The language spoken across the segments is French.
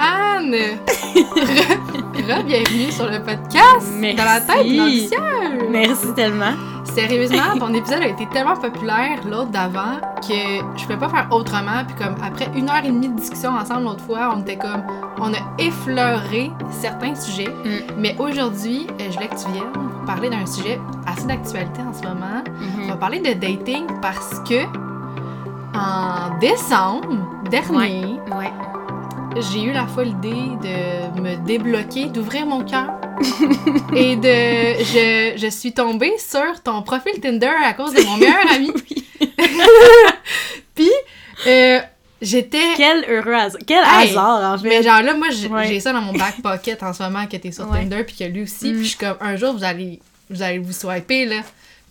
Anne! Re, bienvenue sur le podcast Merci. Dans la tête ambitieuse. Merci tellement. Sérieusement, ton épisode a été tellement populaire, l'autre d'avant, que je pouvais pas faire autrement. Puis comme après une heure et demie de discussion ensemble l'autre fois, on était comme... On a effleuré certains sujets. Mm. Mais aujourd'hui, euh, je voulais que tu viennes pour parler d'un sujet assez d'actualité en ce moment. On va parler de dating parce que en décembre dernier, Ouais. J'ai eu la folle idée de me débloquer, d'ouvrir mon cœur. et de. Je, je suis tombée sur ton profil Tinder à cause de mon meilleur ami. Puis, euh, j'étais. Quel heureux hasard. Quel Hey, hasard, en fait. Mais genre là, moi, j'ai Ouais. ça dans mon back pocket en ce moment que t'es sur Ouais. Tinder, puis que lui aussi. Mm. Puis je suis comme, un jour, vous allez vous, allez vous swiper, là.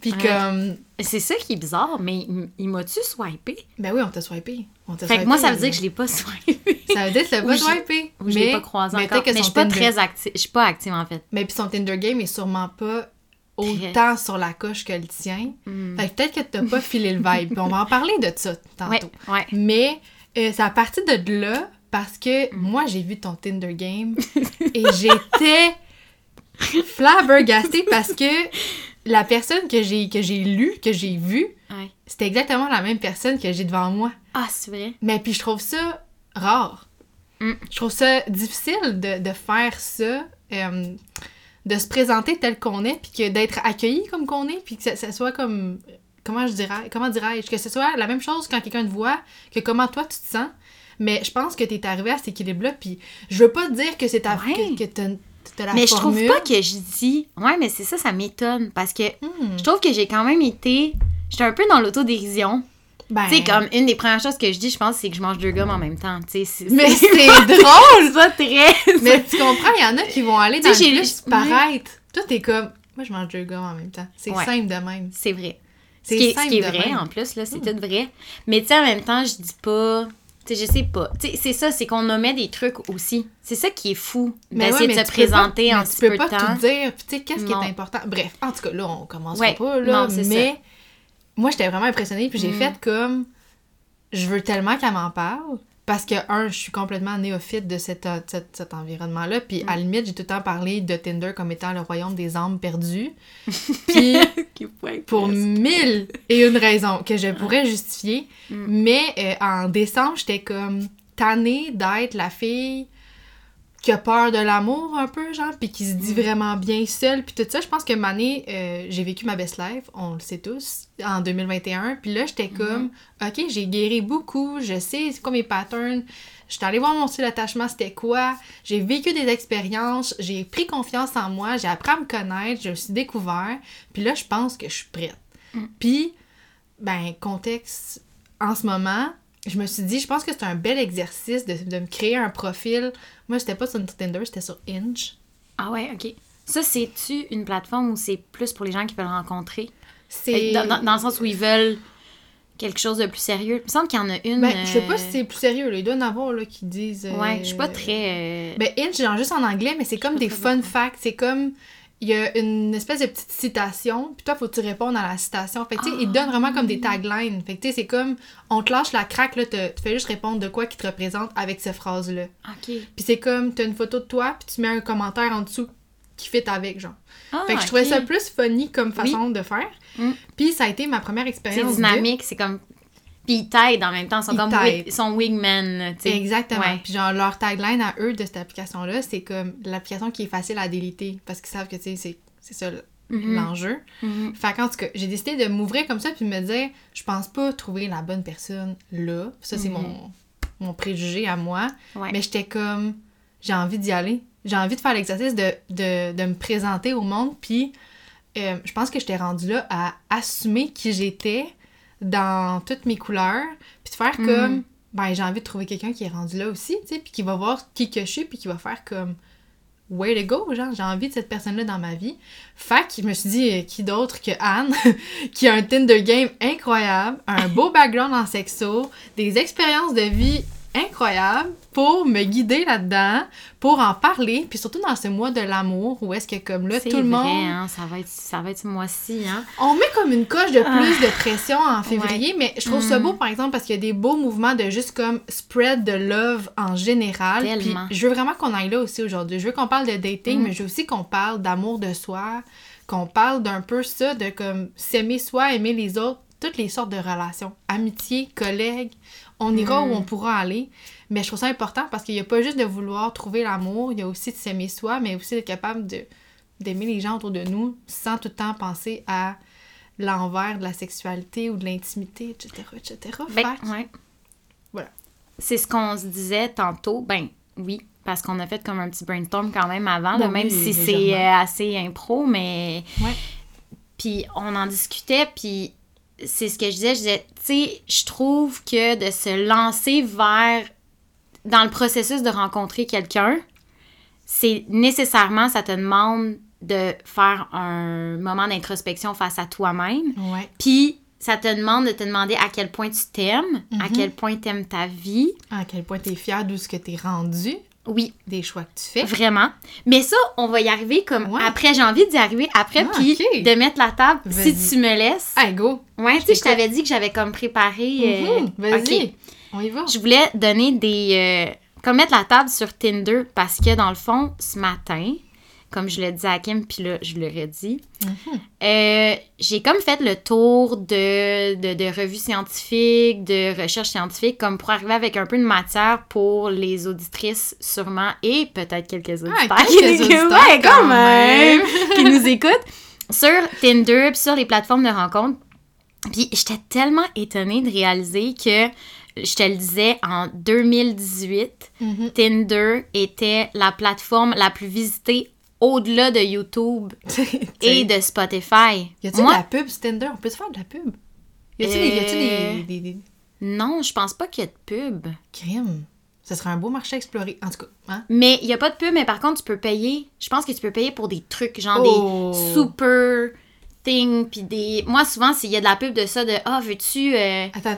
Puis Ouais. comme. C'est ça qui est bizarre, mais il, il m'a-tu swipé? Ben oui, on t'a swipé. Fait que moi, ça veut dire que je l'ai pas swipé. Ça veut dire que tu l'as pas swipé. Ou je l'ai pas croisé mais encore. peut-être que Mais je suis pas Tinder- très active. Je suis pas active, en fait. Mais puis son Tinder game est sûrement pas autant sur la coche que le tien. Mm. Fait que peut-être que t'as pas filé le vibe. Puis on va en parler de ça tantôt. Ouais, ouais. Mais euh, c'est à partir de là parce que Mm. moi j'ai vu ton Tinder game et j'étais flabbergastée parce que la personne que j'ai que j'ai lu, que j'ai vue, Ouais. c'était exactement la même personne que j'ai devant moi. Ah, c'est vrai? Mais puis je trouve ça rare. Mm. Je trouve ça difficile de, de faire ça, euh, de se présenter tel qu'on est, puis que d'être accueilli comme qu'on est, puis que ça, ça soit comme comment je dirais, comment dirais-je, que ce soit la même chose quand quelqu'un te voit, que comment toi tu te sens. Mais je pense que t'es arrivé à cet équilibre-là, puis je veux pas dire que c'est ta Ouais. que, que la mais je trouve pas que je dis. Ouais, mais c'est ça, ça m'étonne. Parce que Hmm. je trouve que j'ai quand même été. J'étais un peu dans l'autodérision. Ben, Tu sais, comme une des premières choses que je dis, je pense, c'est que je mange deux gommes en même temps. Tu sais, c'est. Mais c'est- drôle! pas très. Mais tu comprends, il y en a qui vont aller dans le plus paraître. Toi, t'es comme, moi je mange deux gars en même temps. C'est Ouais. simple de même. C'est vrai. Ce C'est qui est, ce qui est vrai, même. en plus, là, c'est tout vrai. Mais tu sais, en même temps, je dis pas. Tu sais, je sais pas. Tu sais, c'est ça, c'est qu'on nommait des trucs aussi. C'est ça qui est fou, d'essayer ouais, de se tu peux pas- présenter en petit tu peux peu pas de temps. tout dire. Puis tu sais, qu'est-ce qui est important? Bref, en tout cas, là, on commence Ouais, pas, là. non, c'est mais moi, j'étais vraiment impressionnée. Puis j'ai Mm. fait comme, je veux tellement qu'elle m'en parle. Parce que, un, je suis complètement néophyte de cet, euh, cet, environnement-là. Puis à la limite, j'ai tout le temps parlé de Tinder comme étant le royaume des âmes perdues. Puis pour mille et une raisons que je pourrais justifier. Mm. Mais euh, en décembre, j'étais comme tannée d'être la fille qui a peur de l'amour un peu, genre, puis qui se dit Mm. vraiment bien seule. Puis tout ça, je pense que Mané, euh, j'ai vécu ma best life, on le sait tous, en 2021. Puis là, j'étais Mm-hmm. comme, OK, j'ai guéri beaucoup, je sais c'est quoi mes patterns. J'étais allée voir mon style d'attachement, c'était quoi. J'ai vécu des expériences, j'ai pris confiance en moi, j'ai appris à me connaître, je me suis découvert. Puis là, je pense que je suis prête. Mm. Puis, ben, contexte, en ce moment, je me suis dit, je pense que c'est un bel exercice de, de me créer un profil. Moi, c'était pas sur Tinder, c'était sur Inch. Ah ouais, ok. Ça, c'est-tu une plateforme où c'est plus pour les gens qui veulent rencontrer? C'est. Dans, dans- dans le sens où ils veulent quelque chose de plus sérieux. Il me semble qu'il y en a une. Ben, je sais pas euh, si c'est plus sérieux, là. Il doit y en avoir, là, qui disent. euh, Ouais, je suis pas très. euh, Ben, Inch, genre juste en anglais, mais c'est comme des fun facts. C'est comme. Il y a une espèce de petite citation, puis toi, faut que tu répondes à la citation. Fait que, tu sais, ils te donnent vraiment comme des taglines. Fait que, tu sais, c'est comme. On te lâche la craque, là, te- tu fais juste répondre de quoi qui te représente avec ces phrases-là. Ok. Puis c'est comme, t'as une photo de toi, puis tu mets un commentaire en dessous qui fit avec, genre. Ah, fait que je trouvais ça plus funny comme façon de faire. Mm. Puis ça a été ma première C'est expérience. de- dynamique, c'est comme. Puis ils t'aident en même temps. Ils sont Ils comme. wig- sont wingmen. Exactement. Puis genre, leur tagline à eux de cette application-là, c'est comme l'application qui est facile à déliter parce qu'ils savent que, tu sais, c'est- ça Mhm. l'enjeu. Mhm. Fait qu'en tout cas, j'ai décidé de m'ouvrir comme ça puis de me dire, je pense pas trouver la bonne personne là. Ça, c'est Mhm. mon, mon préjugé à moi. Ouais. Mais j'étais comme, j'ai envie d'y aller. J'ai envie de faire l'exercice de, de, de me présenter au monde. Puis, euh, je pense que j'étais rendue là à assumer qui j'étais dans toutes mes couleurs. Puis de faire Mhm. comme, ben, j'ai envie de trouver quelqu'un qui est rendu là aussi, tu sais, puis qui va voir qui que je suis, puis qui va faire comme, way to go, genre, j'ai envie de cette personne-là dans ma vie. Fait que je me suis dit, euh, qui d'autre que Anne, qui a un Tinder game incroyable, un beau background en sexo, des expériences de vie incroyables pour me guider là-dedans, pour en parler, puis surtout dans ce mois de l'amour où est-ce que comme là tout le monde hein, ça va être, ça va être ce mois-ci, hein. on met comme une coche de Ah. plus de pression en février, mais je trouve ça Mm. beau par exemple parce qu'il y a des beaux mouvements de juste comme spread de love en général. Puis je veux vraiment qu'on aille là aussi aujourd'hui. Je veux qu'on parle de dating, Mm. mais je veux aussi qu'on parle d'amour de soi, qu'on parle d'un peu ça, de comme s'aimer soi, aimer les autres, toutes les sortes de relations. Amitié, collègues, on ira où on pourra aller. Mais je trouve ça important parce qu'il n'y a pas juste de vouloir trouver l'amour, il y a aussi de s'aimer soi, mais aussi d'être capable de d'aimer les gens autour de nous sans tout le temps penser à l'envers de la sexualité ou de l'intimité, etc., etc. Ben, ouais. Voilà. C'est ce qu'on se disait tantôt. Ben, oui, parce qu'on a fait comme un petit brainstorm quand même avant, là, Bon, même oui, si c'est euh, assez impro, mais... Ouais. Puis on en discutait, puis c'est ce que je disais. Je disais, tu sais, je trouve que de se lancer vers... Dans le processus de rencontrer quelqu'un, c'est nécessairement, ça te demande de faire un moment d'introspection face à toi-même. Ouais. Puis, ça te demande de te demander à quel point tu t'aimes, à Mhm. quel point tu aimes ta vie. À quel point t'es fier d'où ce que t'es rendu, Oui, des choix que tu fais. vraiment. Mais ça, on va y arriver comme Ouais. après. J'ai envie d'y arriver après, Ah, puis de mettre la table si tu me laisses. Allez, go! ouais, tu sais, je t'avais dit que j'avais comme préparé. euh, Mhm, Vas-y! On y va! Je voulais donner des. euh, comme mettre la table sur Tinder parce que dans le fond, ce matin, comme je le disais à Kim, puis là, je l'aurais dit, Mhm. Euh, j'ai comme fait le tour de, de, de revues scientifiques, de recherches scientifiques, comme pour arriver avec un peu de matière pour les auditrices sûrement et peut-être quelques auditeurs. Ah, quelques auditeurs ouais, quand quand même, même. qui nous écoutent sur Tinder puis sur les plateformes de rencontres. Puis j'étais tellement étonnée de réaliser que, je te le disais, en 2018, Mhm. Tinder était la plateforme la plus visitée au-delà de YouTube et de Spotify. Y a-t-il de la pub sur Tinder? On peut se faire de la pub? Y a-t-il des, Euh. des, des, des non, je pense pas qu'il y a de pub. crimes? Ce serait un beau marché à explorer. En tout cas, hein? Mais il y a pas de pub, mais par contre, tu peux payer. Je pense que tu peux payer pour des trucs, genre Oh. des super things, puis des... Moi, souvent, s'il y a de la pub de ça, de « Ah, veux-tu... euh, Attends,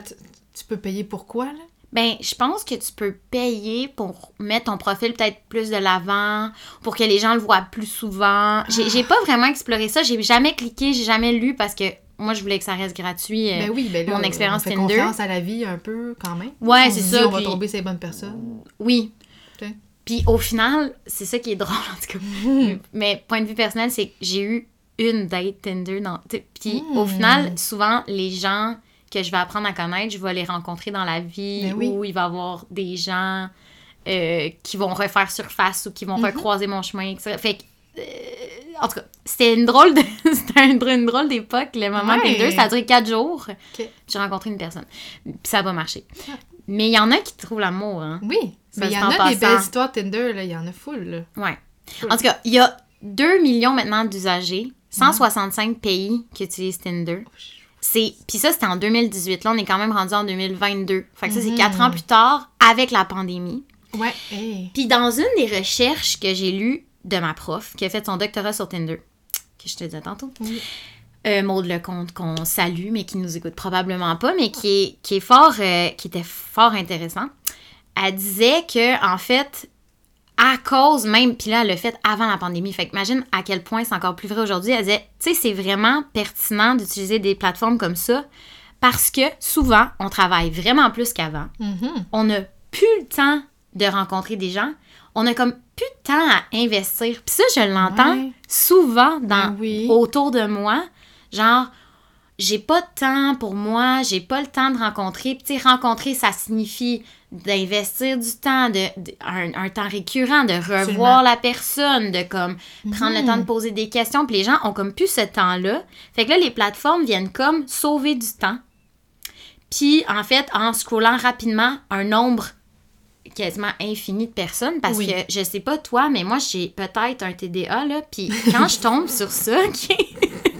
tu peux payer pour quoi, là? Ben, je pense que tu peux payer pour mettre ton profil peut-être plus de l'avant, pour que les gens le voient plus souvent. J'ai j'ai pas vraiment exploré ça. J'ai jamais cliqué, j'ai jamais lu parce que moi, je voulais que ça reste gratuit. euh, Ben oui, ben là, mon expérience Tinder. confiance à la vie un peu, quand même. Ouais, c'est ça, On va puis- tomber sur les bonnes personnes. Oui. Puis au final, c'est ça qui est drôle en tout cas. Mais point de vue personnel, c'est que j'ai eu une date Tinder. Dans... Puis au Mm. final, souvent, les gens que je vais apprendre à connaître, je vais les rencontrer dans la vie Ben oui. où il va y avoir des gens euh, qui vont refaire surface ou qui vont Mhm. recroiser mon chemin. etc. Fait que, euh, en tout cas, c'était une drôle de c'était une, drôle d'époque, le moment Ouais. Tinder. Ça a duré quatre jours. Ok. J'ai rencontré une personne. Puis ça n'a pas marché. Mais il y en a qui trouvent l'amour, hein. Oui, Ça mais il y en a des belles histoires Tinder, là. Il y en a full, là. Ouais. En tout cas, il y a 2 millions maintenant d'usagers, 165 pays qui utilisent Tinder. C'est puis ça c'était en 2018. Là, on est quand même rendu en 2022. Fait que ça c'est Mhm. 4 ans plus tard avec la pandémie. Ouais, hey. Puis dans une des recherches que j'ai lues de ma prof qui a fait son doctorat sur Tinder, que je te disais tantôt. Oui. Euh, Maud Lecomte qu'on salue mais qui nous écoute probablement pas mais qui est, qui est fort euh, qui était fort intéressant. Elle disait que en fait à cause même, puis là, elle l'a fait avant la pandémie. Fait que imagine à quel point c'est encore plus vrai aujourd'hui. Elle disait, tu sais, c'est vraiment pertinent d'utiliser des plateformes comme ça parce que souvent, on travaille vraiment plus qu'avant. Mhm. On n'a plus le temps de rencontrer des gens. On a comme plus de temps à investir. Puis ça, je l'entends Ouais. souvent dans, Ben oui. autour de moi. Genre, j'ai pas de temps pour moi, j'ai pas le temps de rencontrer. Puis, rencontrer, ça signifie d'investir du temps, de, de- un, un temps récurrent, de revoir Absolument. la personne, de comme prendre le temps de poser des questions. Puis les gens ont comme plus ce temps-là. Fait que là, les plateformes viennent comme sauver du temps. Puis, en fait, en scrollant rapidement un nombre quasiment infini de personnes, parce Oui. que je sais pas toi, mais moi, j'ai peut-être un TDA, là. Puis quand je tombe sur ça, ok,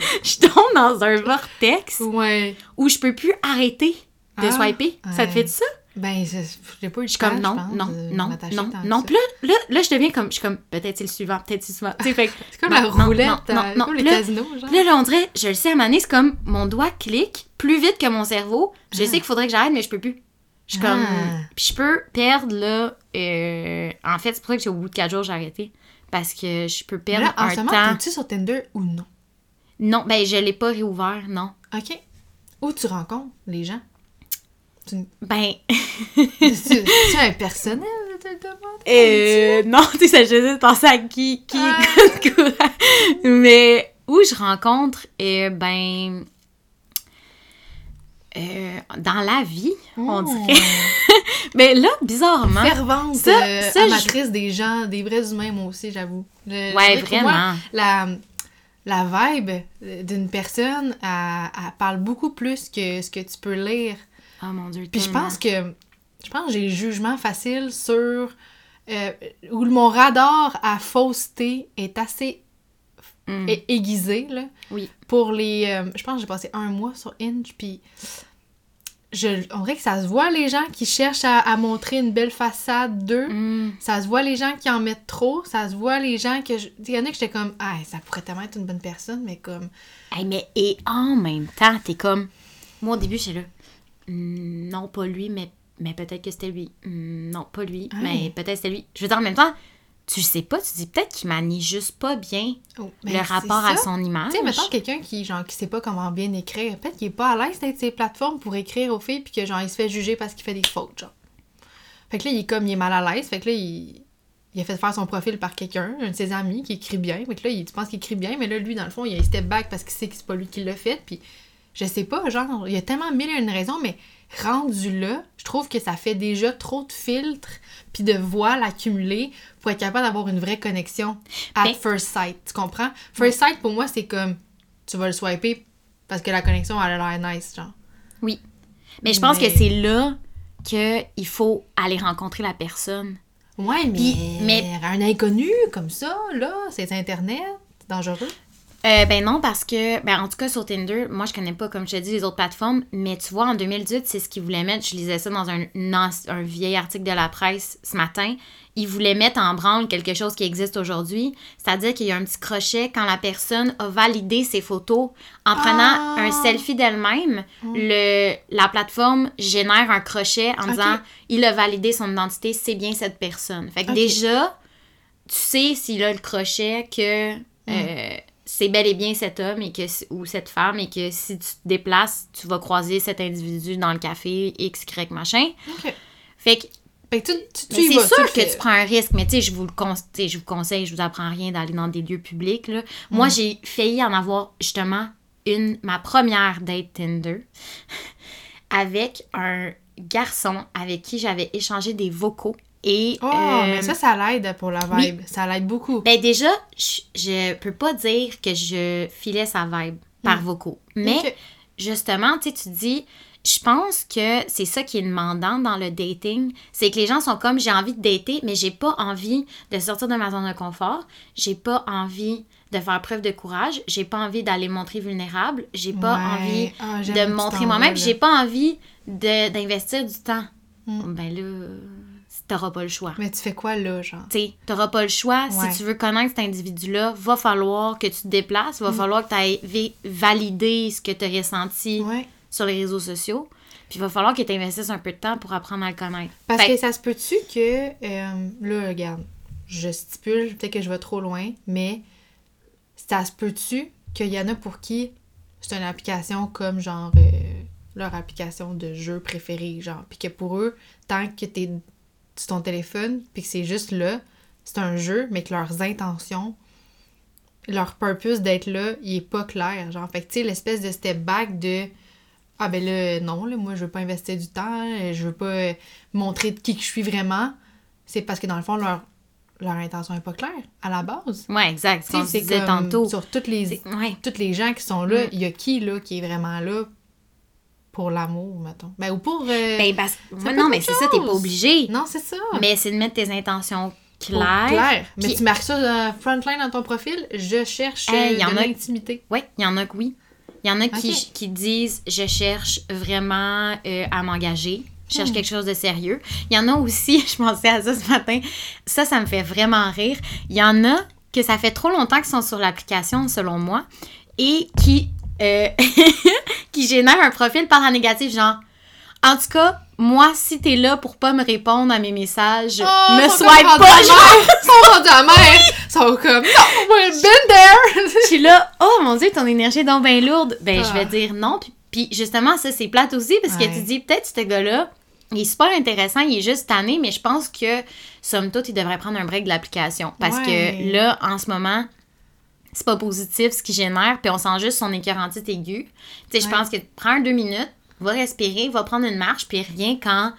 je tombe dans un vortex Ouais. où je peux plus arrêter de Ah, swiper. Ça te fait de ça? Ben, je j'ai pas eu le Je suis comme non, pense, non, non, non, non. Puis là, là, là, je deviens comme, je suis comme, peut-être c'est le suivant, peut-être c'est le suivant. Tu C'est comme non, la non, roulette, non, euh, non, comme le là- casino, genre. Là, là, on dirait, je le sais, à un c'est comme mon doigt clique plus vite que mon cerveau. Je Ah. sais qu'il faudrait que j'arrête, mais je peux plus. Je suis comme. Ah. Puis je peux perdre, là. euh, en fait, c'est pour ça que j'ai- au bout de 4 jours, j'ai arrêté. Parce que je peux perdre là, en un ce moment, temps. t'es-tu sur Tinder ou non? Non, ben, je l'ai pas réouvert, non. OK. Où tu rencontres les gens? Tu... Ben. C'est un personnel, je. Euh, non, tu sais, ça, je sais penser à qui, qui Ah. écoute. Mais où je rencontre, euh, ben. euh, dans la vie, on Oh. dirait. Mais là, bizarrement. Fervente, Ça- euh, ça, je- amatrice des gens, des vrais humains, moi aussi, j'avoue. Ouais, je moi, vraiment. la, la vibe d'une personne, elle, elle parle beaucoup plus que ce que tu peux lire. Oh mon dieu. Puis je pense que je pense que j'ai le jugement facile sur euh, où mon radar à fausseté est assez Mm. aiguisé là. Oui. Pour les euh, je pense que j'ai passé un mois sur Inge puis je, on dirait que ça se voit les gens qui cherchent à, à montrer une belle façade d'eux. Mm. Ça se voit les gens qui en mettent trop. Ça se voit les gens que... je- Il y en a que j'étais comme... Ah, ça pourrait tellement être une bonne personne, mais comme... Hey, mais et en même temps, t'es comme. Moi, au début, j'étais là. Hmm, non, pas lui, mais, mais peut-être que c'était lui. Hmm, non, pas lui, mais peut-être c'était lui. Je veux dire, en même temps, tu sais pas, tu dis peut-être qu'il manie juste pas bien oh, le ben, rapport à son image. Tu sais, mettons quelqu'un qui, genre, qui sait pas comment bien écrire, peut-être qu'il est pas à l'aise d'être ses plateformes pour écrire aux filles, puis que, genre, il se fait juger parce qu'il fait des fautes, genre. Fait que là, il est comme, il est mal à l'aise, fait que là, il, il a fait faire son profil par quelqu'un, un de ses amis qui écrit bien, fait que là, il, tu penses qu'il écrit bien, mais là, lui, dans le fond, il a un step back parce qu'il sait que c'est pas lui qui l'a fait, puis je sais pas, genre, il y a tellement mille et une raisons, mais rendu là, je trouve que ça fait déjà trop de filtres puis de voiles accumulées pour être capable d'avoir une vraie connexion at Ben- first sight, tu comprends? First sight, pour moi, c'est comme, tu vas le swiper parce que la connexion, elle a l'air nice, genre. Mais je pense Mais- que c'est là qu'il faut aller rencontrer la personne. Ouais, mais- un inconnu comme ça, là, c'est Internet, c'est dangereux. Euh, ben non, parce que, ben en tout cas sur Tinder, moi je connais pas, comme je te dis, les autres plateformes, mais tu vois, en 2018, c'est ce qu'ils voulaient mettre. Je lisais ça dans un, un vieil article de la presse ce matin. Ils voulaient mettre en branle quelque chose qui existe aujourd'hui, c'est-à-dire qu'il y a un petit crochet quand la personne a validé ses photos en prenant Ah! un selfie d'elle-même. Le, la plateforme génère un crochet en disant il a validé son identité, c'est bien cette personne. Fait que déjà, tu sais s'il a le crochet que euh, c'est bel et bien cet homme et que, ou cette femme et que si tu te déplaces, tu vas croiser cet individu dans le café, X, Y, machin. OK. Fait que, Fait que tu, c'est sûr tu que tu prends un risque, mais tu sais, je vous le con- tu sais, je vous conseille, je vous apprends rien d'aller dans des lieux publics. Là. Moi, Mm. j'ai failli en avoir justement une, ma première date Tinder avec un garçon avec qui j'avais échangé des vocaux. Et Oh, euh, mais ça, ça l'aide pour la oui. vibe. Ça l'aide beaucoup. ben déjà, je, je peux pas dire que je filais sa vibe par vocaux. Mais justement, tu tu dis, je pense que c'est ça qui est demandant dans le dating, c'est que les gens sont comme j'ai envie de dater, mais j'ai pas envie de sortir de ma zone de confort, j'ai pas envie de faire preuve de courage, j'ai pas envie d'aller montrer vulnérable, j'ai pas Ouais. envie Ah, de me montrer moi-même, j'ai pas envie de- d'investir du temps. Mm. Ben là, euh, t'auras pas le choix. Mais tu fais quoi là, genre? Tu sais, t'auras pas le choix. Ouais. Si tu veux connaître cet individu-là, va falloir que tu te déplaces, Mm. va falloir que tu ailles valider ce que tu as ressenti Ouais. sur les réseaux sociaux. Puis il va falloir que tu investisses un peu de temps pour apprendre à le connaître. Parce Fait que ça se peut-tu que. euh, là, regarde, je stipule, peut-être que je vais trop loin, mais ça se peut-tu qu'il y en a pour qui c'est une application comme genre euh, leur application de jeu préférée, genre, puis que pour eux, tant que t'es sur ton téléphone, puis que c'est juste là, c'est un jeu, mais que leurs intentions, leur purpose d'être là, il est pas clair, genre. Fait que tu sais, l'espèce de step back de ah ben là, non, là, moi je veux pas investir du temps, je veux pas montrer de qui que je suis vraiment. C'est parce que dans le fond, leur, leur intention est pas claire à la base. Ouais, exact. C'est tantôt. Sur toutes les, Ouais. toutes les gens qui sont là, Mm. il y a qui là qui est vraiment là pour l'amour, mettons. Ben ou pour. euh, Ben, parce... Non, mais c'est ça, t'es pas obligé. non, c'est ça. Mais c'est de mettre tes intentions claires. clair. Mais tu marques ça euh, frontline dans ton profil, je cherche Hey, euh, y en de a- l'intimité. Oui, il y en a que oui. Il y en a qui, qui disent je cherche vraiment euh, à m'engager. Je cherche Hmm. quelque chose de sérieux. Il y en a aussi, je pensais à ça ce matin, ça, ça me fait vraiment rire. Il y en a que ça fait trop longtemps qu'ils sont sur l'application, selon moi, et qui, euh, qui génèrent un profil par la négative, genre En tout cas, moi, si t'es là pour pas me répondre à mes messages, Oh, me swipe pas. Ils sont rendus amers. Ils sont comme, non, moi, been there. Je suis là, oh mon dieu, ton énergie est donc bien lourde. Ben, je vais Ah. dire non. Puis, justement, ça, c'est plate aussi parce que tu dis, peut-être ce gars-là, il est super intéressant, il est juste tanné, mais je pense que, somme toute, il devrait prendre un break de l'application. Parce Ouais. que là, en ce moment, c'est pas positif ce qui génère, puis on sent juste son écœurantite aiguë. Tu sais, je pense que prends un deux minutes, va respirer, va prendre une marche, puis rien quand.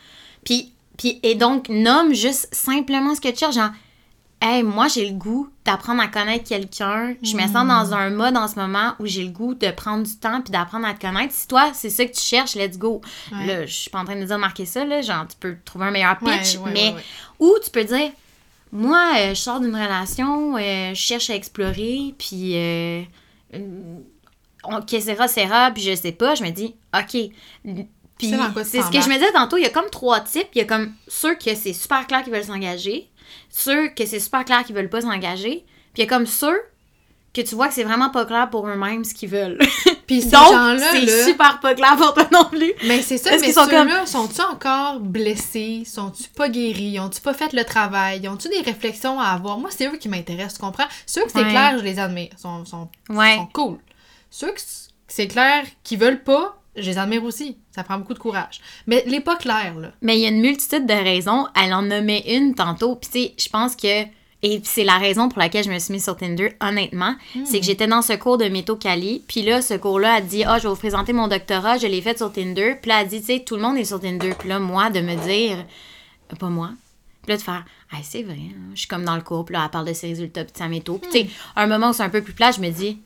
Puis, puis, et donc, nomme juste simplement ce que tu cherches. Genre, hey, moi, j'ai le goût d'apprendre à connaître quelqu'un. Je me sens dans un mode en ce moment où j'ai le goût de prendre du temps puis d'apprendre à te connaître. Si toi, c'est ça que tu cherches, let's go. Ouais. Là, je suis pas en train de dire marquer ça, là. Genre, tu peux trouver un meilleur pitch, Ouais, mais. Ou tu peux dire, moi, euh, je sors d'une relation, euh, je cherche à explorer, puis. Euh, euh, on, que sera, sera, puis je sais pas. Je me dis, OK. Puis c'est ce que je me disais tantôt, il y a comme trois types. Il y a comme ceux que c'est super clair qu'ils veulent s'engager, ceux que c'est super clair qu'ils veulent pas s'engager, puis il y a comme ceux que tu vois que c'est vraiment pas clair pour eux-mêmes ce qu'ils veulent. Puis ces Donc, gens-là, c'est là, super pas clair pour toi non plus. Mais c'est ça, Est-ce mais qu'ils sont ceux-là, sont-tu encore blessés? Sont-tu pas guéris? Ont-tu pas fait le travail? Ont-tu des réflexions à avoir? Moi, c'est eux qui m'intéressent, tu comprends? Ceux que c'est Ouais. clair, je les admire. Ils sont, sont, Ouais. sont cool. Ceux que c'est clair qui veulent pas, je les admire aussi. Ça prend beaucoup de courage. Mais les pas clairs, là. Mais il y a une multitude de raisons. Elle en nommait une tantôt. Puis, tu sais, je pense que. Et c'est la raison pour laquelle je me suis mise sur Tinder, honnêtement. C'est que j'étais dans ce cours de métaux Cali. Puis là, ce cours-là a dit Ah, je vais vous présenter mon doctorat. Je l'ai fait sur Tinder. Puis là, elle a dit Tu sais, tout le monde est sur Tinder. Puis là, moi, de me dire euh, Pas moi. Puis là, de faire Ah, c'est vrai. hein. Je suis comme dans le cours. Puis là, elle parle de ses résultats. Puis de sa métaux. Puis, tu sais, un moment où c'est un peu plus plat, je me dis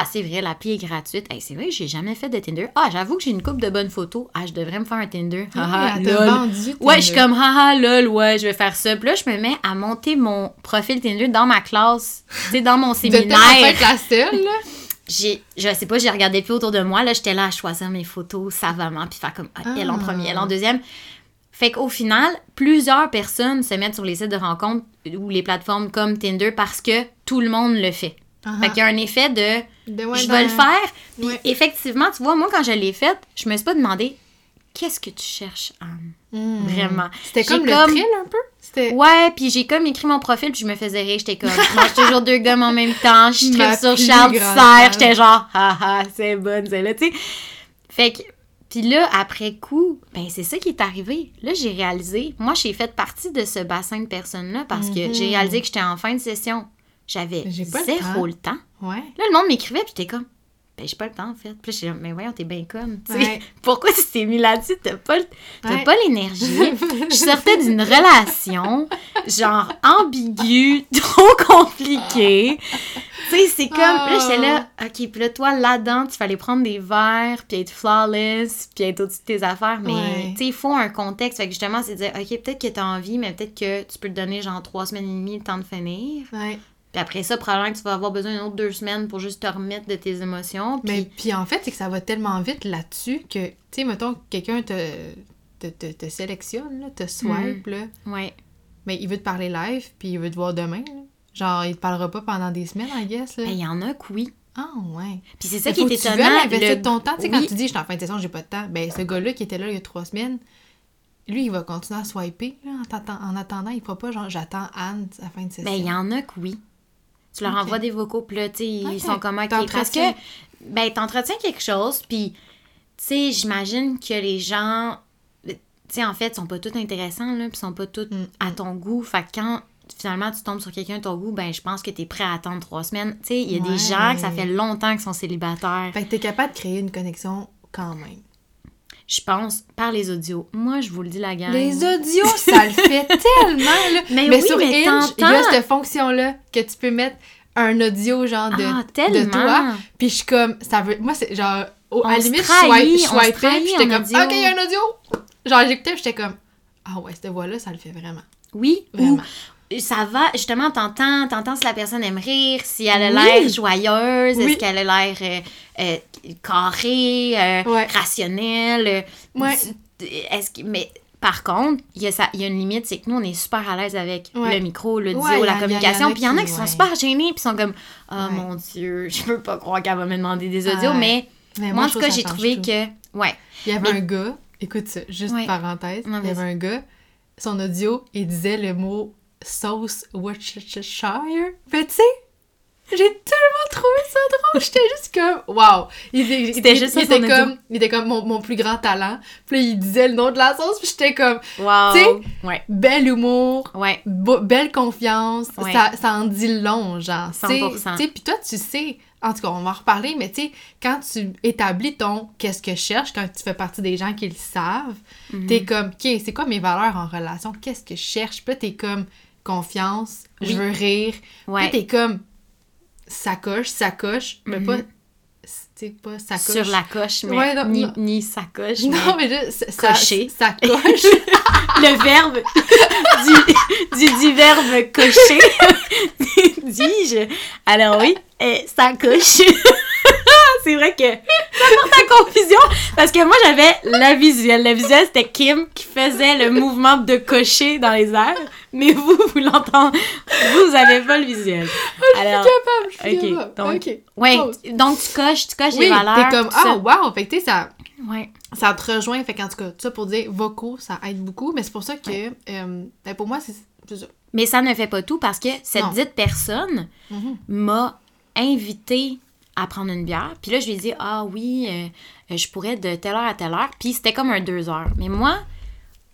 ah, c'est vrai, l'appli est gratuite. Hey, c'est vrai, j'ai jamais fait de Tinder. Ah, j'avoue que j'ai une coupe de bonnes photos. Ah, je devrais me faire un Tinder. Ah, elle t'a lol. vendu Ouais, je suis comme, haha, lol, ouais, je vais faire ça. Puis là, je me mets à monter mon profil Tinder dans ma classe, tu sais, dans mon De séminaire. être la seule, là. J'ai, je sais pas, j'ai regardé plus autour de moi. Là, j'étais là à choisir mes photos savamment, puis faire comme, ah, elle en Ah. premier, elle en deuxième. Fait qu'au final, plusieurs personnes se mettent sur les sites de rencontres ou les plateformes comme Tinder parce que tout le monde le fait. Ah, Fait qu'il y a un effet de de- ouais, je vais le faire. Puis Ouais. effectivement, tu vois, moi, quand je l'ai faite, je me suis pas demandé qu'est-ce que tu cherches, Anne? Hmm. Vraiment. C'était comme le comme- thrill, un peu? Ouais, puis j'ai comme écrit mon profil, puis je me faisais rire. J'étais comme, je mange toujours deux gommes en même temps. Je tripe sur Charles Serre. J'étais genre, haha, c'est bonne celle-là, tu sais. Fait que, puis là, après coup, ben c'est ça qui est arrivé. Là, j'ai réalisé, moi, j'ai fait partie de ce bassin de personnes-là parce que j'ai réalisé que j'étais en fin de session. J'avais pas le zéro temps. le temps. Ouais. Là, le monde m'écrivait, puis j'étais comme, ben, j'ai pas le temps, en fait. Puis là, j'étais comme, mais voyons, t'es bien. Ouais. Pourquoi tu t'es mis là-dessus? T'as pas, pas l'énergie. Je sortais d'une relation, genre, ambiguë, trop compliquée. Tu sais, c'est comme, là, j'étais là, OK, puis là, toi, là-dedans, tu fallait prendre des verres, puis être flawless, puis être au-dessus de tes affaires. Mais, Ouais. tu sais, il faut un contexte. Fait que justement, c'est de dire, OK, peut-être que t'as envie, mais peut-être que tu peux te donner, genre, trois semaines et demie le temps de finir. Ouais. Puis après ça, probablement que tu vas avoir besoin d'une autre deux semaines pour juste te remettre de tes émotions. Puis, Mais puis en fait, c'est que ça va tellement vite là-dessus que, tu sais, mettons, que quelqu'un te, te, te, te sélectionne, là, te swipe, là, ouais. mais il veut te parler live, puis il veut te voir demain, là. Genre, il te parlera pas pendant des semaines, I guess, là. Ben, il y en a que oui. Ah, ouais. Puis c'est ça qui est que tu étonnant. investir le- ton temps. Tu sais, Oui. quand tu dis, je suis en fin de session, j'ai pas de temps, ben, ce gars-là qui était là il y a trois semaines, lui, il va continuer à swiper, là, en, en attendant, il fera pas, genre, j'attends Anne à la fin de session. Ben, il y en a que oui. Tu leur envoies des vocaux, puis là, tu sais, ils sont comme, OK, parce que, ben, t'entretiens quelque chose, puis, tu sais, j'imagine que les gens, tu sais, en fait, sont pas tous intéressants, là, puis sont pas tous Mm, à ton goût. Fait que quand, finalement, tu tombes sur quelqu'un de ton goût, ben, je pense que t'es prêt à attendre trois semaines. Tu sais, il y a Ouais. des gens que ça fait longtemps qu'ils sont célibataires. Fait que t'es capable de créer une connexion quand même. Je pense, par les audios. Moi, je vous le dis, la gang. Les audios, ça le fait tellement, là. Mais oui, sur mais Hinge, il y a cette fonction-là que tu peux mettre un audio, genre, de, Ah, de toi. Puis je suis comme, ça veut... Moi, c'est genre, à la limite, je trahit, swipe- je trahit puis j'étais comme, audio. OK, il y a un audio. Genre, j'écoutais, j'étais comme, ah ouais, cette voix-là, ça le fait vraiment. Oui, Vraiment. Ça va, justement, t'entends, t'entends si la personne aime rire, si elle a Oui. l'air joyeuse, Oui. est-ce qu'elle a l'air euh, euh, carrée, euh, Ouais. rationnelle. euh, Ouais. Est-ce que, mais par contre, il y, a ça, y a une limite, c'est que nous, on est super à l'aise avec Ouais. le micro, l'audio, Ouais, la communication. Puis il y en a qui- sont super gênés, puis sont comme « Oh mon Dieu, je peux pas croire qu'elle va me demander des audios. Mais Mais moi, en tout cas, j'ai trouvé tout. que... Ouais, Il y avait Mais- un gars Écoute ça, juste parenthèse. Non, il y avait un gars, son audio, il disait le mot sauce Worcestershire. Mais tu sais, j'ai tellement trouvé ça drôle. J'étais juste comme, wow. Il, il- juste il était comme, il était comme mon, mon plus grand talent. Puis là, il disait le nom de la sauce. Puis j'étais comme, Wow. Tu sais- Ouais. bel humour, Ouais. Belle confiance, Ouais. ça, ça en dit long, genre. Tu sais- 100%. Tu sais, puis toi, tu sais, en tout cas, on va en reparler, mais tu sais, quand tu établis ton qu'est-ce que je cherche, quand tu fais partie des gens qui le savent, Mhm. t'es comme, OK, c'est quoi mes valeurs en relation? Qu'est-ce que je cherche? Puis là, t'es comme, confiance, je veux rire. Ouais. T'es comme, sacoche, sacoche, mais Mhm. pas, tu sais, pas sacoche. Sur la coche, mais Ouais, non, ni, non. ni sacoche. Non, mais là, ça- ça- Cocher. sacoche. Le verbe du, du, du verbe cocher, dis-je. Alors oui, euh, sacoche. C'est vrai que ça porte à confusion parce que moi j'avais la visuelle. La visuelle c'était Kim qui faisait le mouvement de cocher dans les airs, mais vous, vous l'entendez, vous avez pas le visuel. Alors, capable, je suis capable. donc- ouais, donc tu coches, tu coches Oui, les valeurs. t'es comme, ah, wow! Fait que, tu sais, ça, Ouais. ça te rejoint. Fait qu'en tout cas, ça pour dire, vocaux, ça aide beaucoup. Mais c'est pour ça que, euh, ben, pour moi, c'est c'est ça. Mais ça ne fait pas tout parce que cette Non. dite personne Mhm. m'a invité à prendre une bière. Puis là, je lui ai dit, ah oui, euh, euh, je pourrais de telle heure à telle heure. Puis c'était comme un deux heures. Mais moi,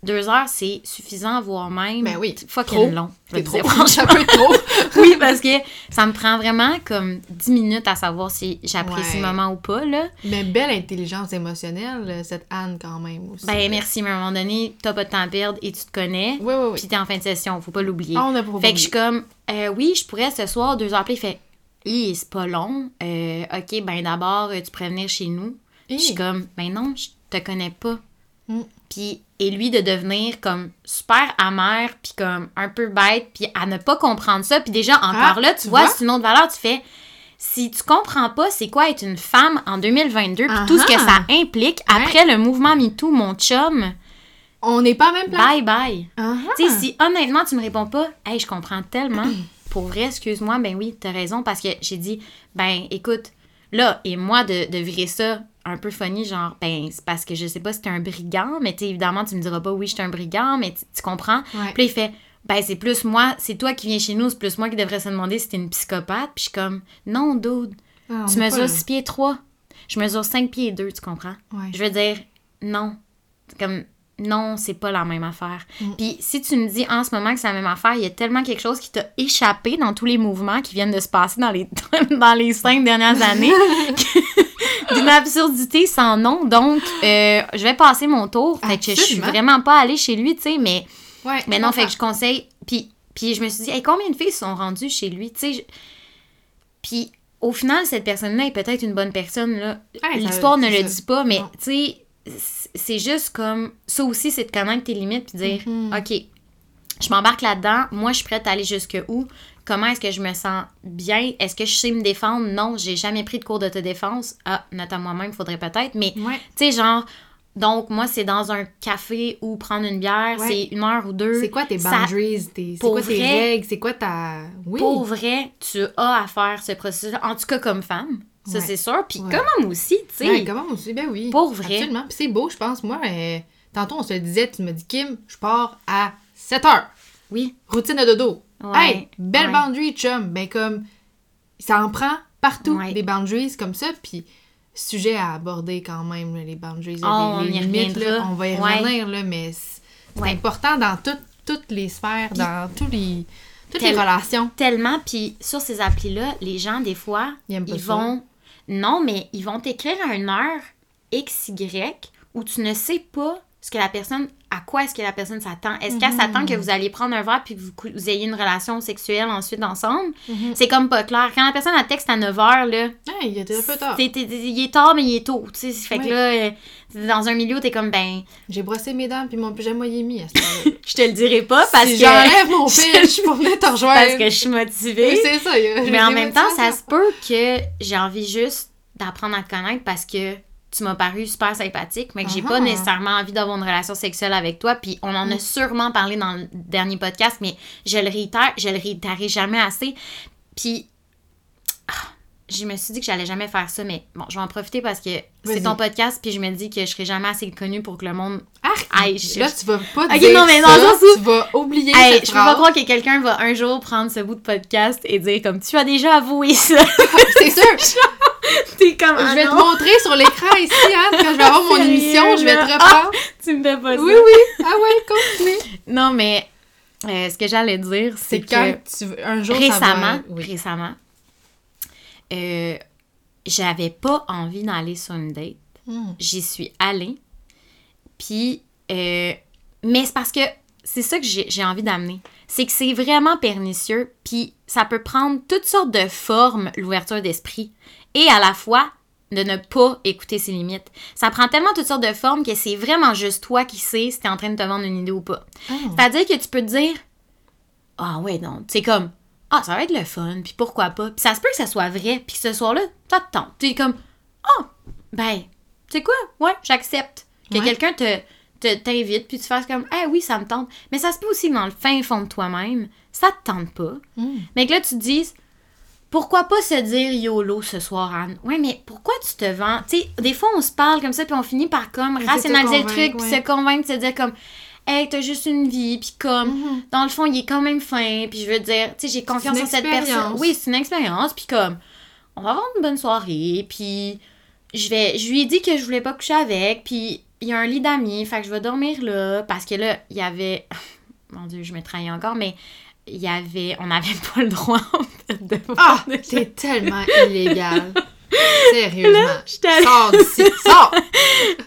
deux heures, c'est suffisant, voire même Ben oui, fucking trop. long. je trop. dire, peut être trop. oui, parce que ça me prend vraiment comme 10 minutes à savoir si j'apprécie Ouais. le moment ou pas, là. Mais belle intelligence émotionnelle, cette Anne, quand même, aussi. Ben merci, mais à un moment donné, t'as pas de temps à perdre et tu te connais. Oui, oui, oui. Puis t'es en fin de session, faut pas l'oublier. Ah, on a pas Fait que je suis comme, euh, oui, je pourrais ce soir, deux heures. Puis il fait, Hi, c'est pas long. Euh, ok, ben d'abord, euh, tu pourrais venir chez nous. Je suis comme, ben non, je te connais pas. Mm. Puis, et lui de devenir comme super amer, puis comme un peu bête, puis à ne pas comprendre ça. Puis déjà, encore Ah, là, tu tu vois, vois? c'est une autre valeur. Tu fais, si tu comprends pas c'est quoi être une femme en 2022, puis tout ce que ça implique, après le mouvement MeToo, mon chum, On n'est pas en même place. bye bye. Ah, Tu sais, si honnêtement tu me réponds pas, hey, je comprends tellement. Pour vrai, excuse-moi, ben oui, t'as raison, parce que j'ai dit, ben écoute, là, et moi de, de virer ça un peu funny, genre, ben c'est parce que je sais pas si t'es un brigand, mais tu évidemment, tu me diras pas, oui, je suis un brigand, mais tu comprends? Ouais. Puis là, il fait, ben c'est plus moi, c'est toi qui viens chez nous, c'est plus moi qui devrais se demander si t'es une psychopathe. Puis je suis comme, non, dude, Ah, tu mesures là. 6 pieds 3, je mesure 5 pieds 2, tu comprends? Ouais. Je veux dire, non. Comme, non, c'est pas la même affaire. Mm. Puis si tu me dis en ce moment que c'est la même affaire, il y a tellement quelque chose qui t'a échappé dans tous les mouvements qui viennent de se passer dans les, dans les cinq dernières années. D'une absurdité sans nom. Donc, euh, je vais passer mon tour. Fait que je suis vraiment pas allée chez lui, tu sais, mais, Ouais, mais on non, fait que je conseille. Puis, puis je me suis dit, hey, combien de filles sont rendues chez lui, tu sais? je- Puis au final, cette personne-là est peut-être une bonne personne, là. Ouais, L'histoire ne le dit pas, mais tu sais, c'est juste comme. Ça aussi, c'est de connaître tes limites puis dire, Mhm. OK, je m'embarque là-dedans, moi, je suis prête à aller jusque où? Comment est-ce que je me sens bien? Est-ce que je sais me défendre? Non, j'ai jamais pris de cours d'autodéfense. Ah, à moi-même, faudrait peut-être, mais Ouais. tu sais, genre. Donc, moi, c'est dans un café ou prendre une bière, Ouais. c'est une heure ou deux. C'est quoi tes boundaries? tes- C'est quoi tes vrai- règles? C'est quoi ta... Oui. pour vrai, tu as à faire ce processus en tout cas comme femme. Ça, Ouais. c'est sûr. Puis Ouais. comme homme aussi, tu sais. Ouais, comment aussi? Ben oui. Pour vrai. Absolument. Puis c'est beau, je pense. Moi, euh, tantôt, on se le disait, tu me dis, Kim, je pars à 7 heures. Oui. Routine de dodo. Hey, belle boundary, chum. Ben comme, ça en prend partout, des boundaries comme ça. Puis, sujet à aborder quand même, les boundaries. Oh, les, on les y limites, là, on va y revenir, là, mais c'est important dans tout- toutes les sphères, dans tous les, toutes Tel- les relations. Tellement. Puis sur ces applis-là, les gens, des fois, Ils vont. Non, mais ils vont t'écrire à une heure XY où tu ne sais pas ce que la personne. À quoi est-ce que la personne s'attend? Est-ce qu'elle Mhm. s'attend que vous alliez prendre un verre puis que vous, ayez une relation sexuelle ensuite ensemble? Mhm. C'est comme pas clair. Quand la personne elle texte à 9h, là, Hey, il était un peu tard. il est tard, mais il est tôt. Tu sais, fait que là, euh, dans un milieu, t'es comme, ben, J'ai brossé mes dents, puis mon pyjama y est mis à ce moment-là. je te le dirai pas parce si que, j'enlève mon pitch pour venir te rejoindre. parce que je suis motivée. Oui, c'est ça. a- Mais en même temps, ça se peut que j'ai envie juste d'apprendre à te connaître parce que tu m'as paru super sympathique, mais que j'ai pas Ah. nécessairement envie d'avoir une relation sexuelle avec toi. Puis on en a Mm. sûrement parlé dans le dernier podcast, mais je le réitère, je le réitérerai jamais assez. Puis ah, je me suis dit que j'allais jamais faire ça, mais bon, je vais en profiter parce que c'est ton podcast, puis je me dis que je serai jamais assez connue pour que le monde. Je- Là, tu vas pas Ok, dire non, mais dans ça, où- tu vas oublier Hey, cette je peux pas croire que quelqu'un va un jour prendre ce bout de podcast et dire comme tu as déjà avoué ça. C'est sûr! T'es comme je ah vais te montrer sur l'écran ici, hein, quand je vais avoir mon Sérieux, émission, je vais te là? reprendre. tu me fais pas Oui, ça. oui. Ah ouais, continue. Non, mais euh, ce que j'allais dire, c'est C'est que quand tu veux- un jour ça récemment, va... Oui. récemment, euh, j'avais pas envie d'aller sur une date. Hmm. J'y suis allée. Puis, euh, mais c'est parce que c'est ça que j'ai j'ai envie d'amener. C'est que c'est vraiment pernicieux, puis ça peut prendre toutes sortes de formes, l'ouverture d'esprit, et à la fois de ne pas écouter ses limites. Ça prend tellement toutes sortes de formes que c'est vraiment juste toi qui sais si t'es en train de te vendre une idée ou pas. Ah. C'est-à-dire que tu peux te dire Ah ouais, non, c'est comme Ah, ça va être le fun, puis pourquoi pas. Puis ça se peut que ça soit vrai, puis ce soir-là, ça te tente. T'es comme Ah, ben, tu sais quoi, ouais, j'accepte. Que Ouais. quelqu'un te te- t'invite, puis tu fasses comme Ah oui, ça me tente. Mais ça se peut aussi que dans le fin fond de toi-même, ça te tente pas. Hmm. Mais que là, tu te dises pourquoi pas se dire YOLO ce soir, Anne? Ouais, mais pourquoi tu te vends? Tu sais, des fois, on se parle comme ça, puis on finit par comme rationaliser le truc, puis ouais. se convaincre, se dire comme, hey, t'as juste une vie, puis comme, Mhm. dans le fond, il est quand même fin, puis je veux dire, tu sais, j'ai confiance en cette personne. Oui, c'est une expérience, puis comme, on va avoir une bonne soirée, puis je vais, je lui ai dit que je voulais pas coucher avec, puis il y a un lit d'amis, fait que je vais dormir là, parce que là, il y avait, mon Dieu, je me trahis encore, mais il y avait, on n'avait pas le droit, en fait, de Ah, c'est tellement illégal. Sérieusement. allée- Sors d'ici, sors!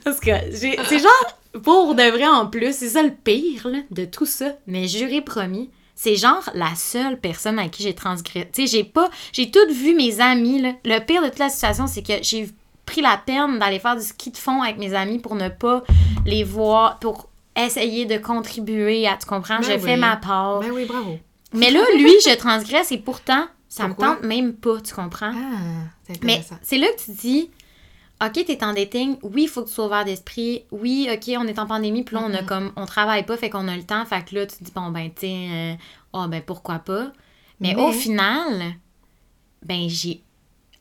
Parce que c'est genre, pour de vrai en plus, c'est ça le pire là, de tout ça. Mais juré promis, c'est genre la seule personne à qui j'ai transgressé. Tu sais, j'ai pas, j'ai toutes vu mes amis là. Le pire de toute la situation, c'est que j'ai pris la peine d'aller faire du ski de fond avec mes amis pour ne pas les voir, pour essayer de contribuer à, tu comprends, Ben je oui. fais ma part. Ben oui, bravo. Mais là, lui, je transgresse et pourtant, ça Pourquoi? me tente même pas, tu comprends? Ah, c'est Mais c'est là que tu dis, OK, t'es en dating, oui, il faut que tu sois ouvert d'esprit, oui, OK, on est en pandémie, puis là, on a Mhm. comme, on travaille pas, fait qu'on a le temps, fait que là, tu te dis, bon, ben, tu euh, ah, ben, pourquoi pas? Mais, Mais- au final, ben, j'ai,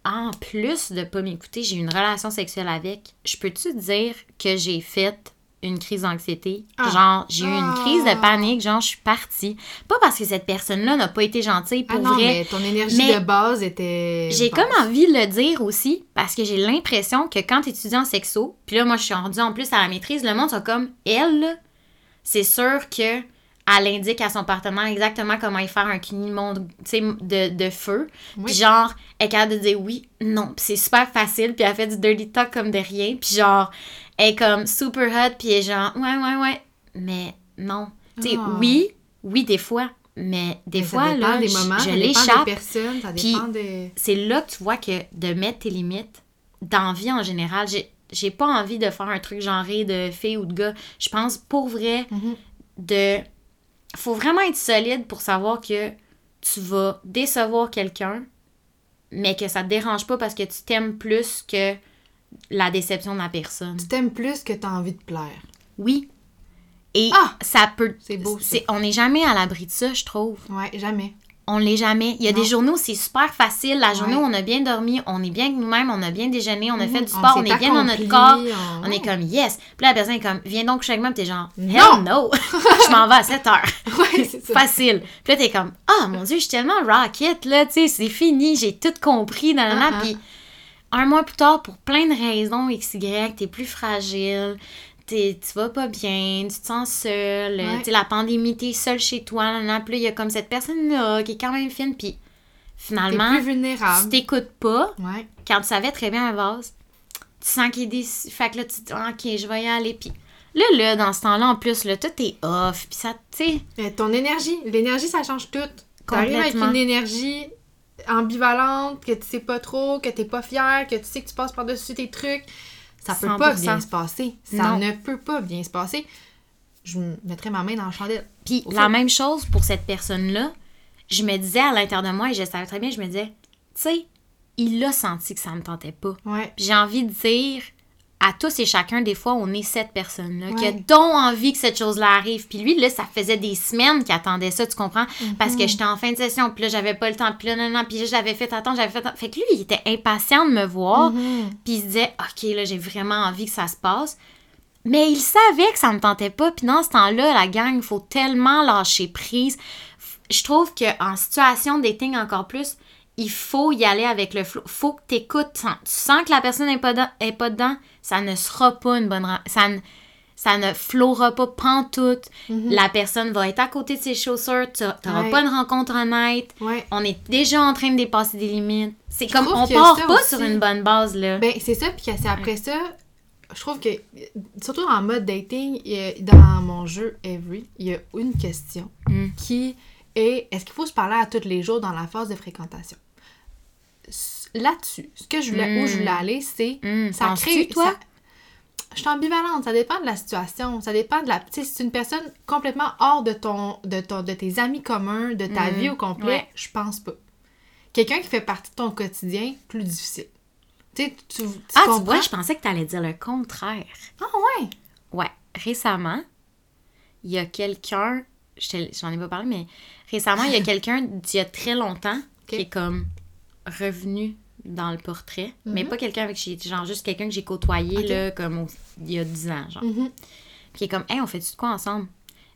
en plus de pas m'écouter, j'ai eu une relation sexuelle avec. Je peux-tu dire que j'ai fait une crise d'anxiété? Ah. Genre, j'ai eu une Ah. crise de panique, genre, je suis partie. Pas parce que cette personne-là n'a pas été gentille, pour ah non, vrai. mais ton énergie Mais de base était. J'ai comme envie de le dire aussi parce que j'ai l'impression que quand tu étudies en sexo, puis là, moi, je suis rendue en plus à la maîtrise, le monde, sont comme elle, c'est sûr que elle indique à son partenaire exactement comment il faire un sais, de, de feu. Oui. Puis genre, elle est capable de dire oui, non. Puis c'est super facile. Puis elle fait du dirty talk comme de rien. Puis genre, elle est comme super hot. Puis elle est genre, ouais, ouais, ouais. Mais non. Tu sais, Ah. oui, oui, des fois. Mais des Mais fois, là, des je- moments, je l'échappe Puis- des. c'est là que tu vois que de mettre tes limites dans la vie en général, j'ai, j'ai pas envie de faire un truc genré de fille ou de gars. Je pense pour vrai Mhm. de. Faut vraiment être solide pour savoir que tu vas décevoir quelqu'un, mais que ça te dérange pas parce que tu t'aimes plus que la déception de la personne. Tu t'aimes plus que t'as envie de plaire. Oui. Et Ah! ça peut. C'est beau, ça. on n'est jamais à l'abri de ça, je trouve. Ouais, jamais. On l'est jamais. Il y a Non. des journées où c'est super facile. La journée Ouais. où on a bien dormi, on est bien avec nous-mêmes, on a bien déjeuné, on a fait du sport, on, est bien dans notre corps. on- On est comme yes. Puis là, la personne est comme viens donc avec moi, t'es genre Non! hell no. je m'en vais à 7 heures. Ouais, c'est ça. Facile. Puis là, t'es comme ah mon dieu, je suis tellement rocket là, tu sais, c'est fini, j'ai tout compris. Nanana. Ah, ah. Puis un mois plus tard, pour plein de raisons XY, t'es plus fragile. T'es, tu vas pas bien, tu te sens seule, Ouais. tu sais, la pandémie, t'es seule chez toi, puis là, il y a comme cette personne-là qui est quand même fine, puis finalement, plus vulnérable. tu t'écoutes pas, Ouais. quand tu savais très bien la base, tu sens qu'il est déçu. Fait que là, tu te dis, Ah, ok, je vais y aller. Puis là, là, dans ce temps-là, en plus, là, tout est off. Puis ça, tu sais, ton énergie, l'énergie, ça change tout. T'arrives avec une énergie ambivalente, que tu sais pas trop, que t'es pas fier, que tu sais que tu passes par-dessus tes trucs. Ça peut pas 100%. bien se passer. Ça Non. ne peut pas bien se passer. Je me mettrais ma main dans la chandelle. Puis la fait. même chose pour cette personne-là, je me disais à l'intérieur de moi, et je savais très bien, je me disais, tu sais, il a senti que ça me tentait pas. Ouais. J'ai envie de dire à tous et chacun, des fois, on est cette personne-là qui a donc envie que cette chose-là arrive. Puis lui, là, ça faisait des semaines qu'il attendait ça, tu comprends? Parce Mhm. que j'étais en fin de session, puis là, j'avais pas le temps, puis là, non, non, puis là, j'avais fait attendre, j'avais fait attendre. Fait que lui, il était impatient de me voir, Mhm. puis il se disait, OK, là, j'ai vraiment envie que ça se passe. Mais il savait que ça me tentait pas, puis dans ce temps-là, la gang, il faut tellement lâcher prise. Je trouve qu'en situation de dating encore plus, il faut y aller avec le flow. faut que tu écoutes. Tu sens que la personne n'est pas, est pas dedans, ça ne sera pas une bonne... Ça ne, ça ne flowera pas pantoute. La personne va être à côté de ses chaussures, tu n'auras Ouais. pas une rencontre honnête. Ouais. On est déjà en train de dépasser des limites. C'est comme, on part pas aussi. sur une bonne base, là. Ben, c'est ça, puis c'est après ça, je trouve que, surtout en mode dating, dans mon jeu Every, il y a une question Mm. qui est est-ce qu'il faut se parler à tous les jours dans la phase de fréquentation? Là-dessus, ce que je voulais, où je voulais aller, c'est Mm, ça crée. toi? ça- je suis ambivalente, ça dépend de la situation, ça dépend de la. Tu sais, si c'est une personne complètement hors de ton, de ton, de tes amis communs, de ta Mm, vie au complet, ouais. je pense pas. Quelqu'un qui fait partie de ton quotidien, plus difficile. Tu sais, tu, tu Ah, tu comprends? vois, je pensais que tu allais dire le contraire. Ah ouais! Ouais, récemment, il y a quelqu'un, j'en ai pas parlé, mais récemment, il y a quelqu'un d'il y a très longtemps qui est comme revenu dans le portrait, mais Mhm. pas quelqu'un avec qui j'ai genre juste quelqu'un que j'ai côtoyé là comme au- il y a 10 ans genre. Mhm. Puis il est comme hey, on fait tu de quoi ensemble?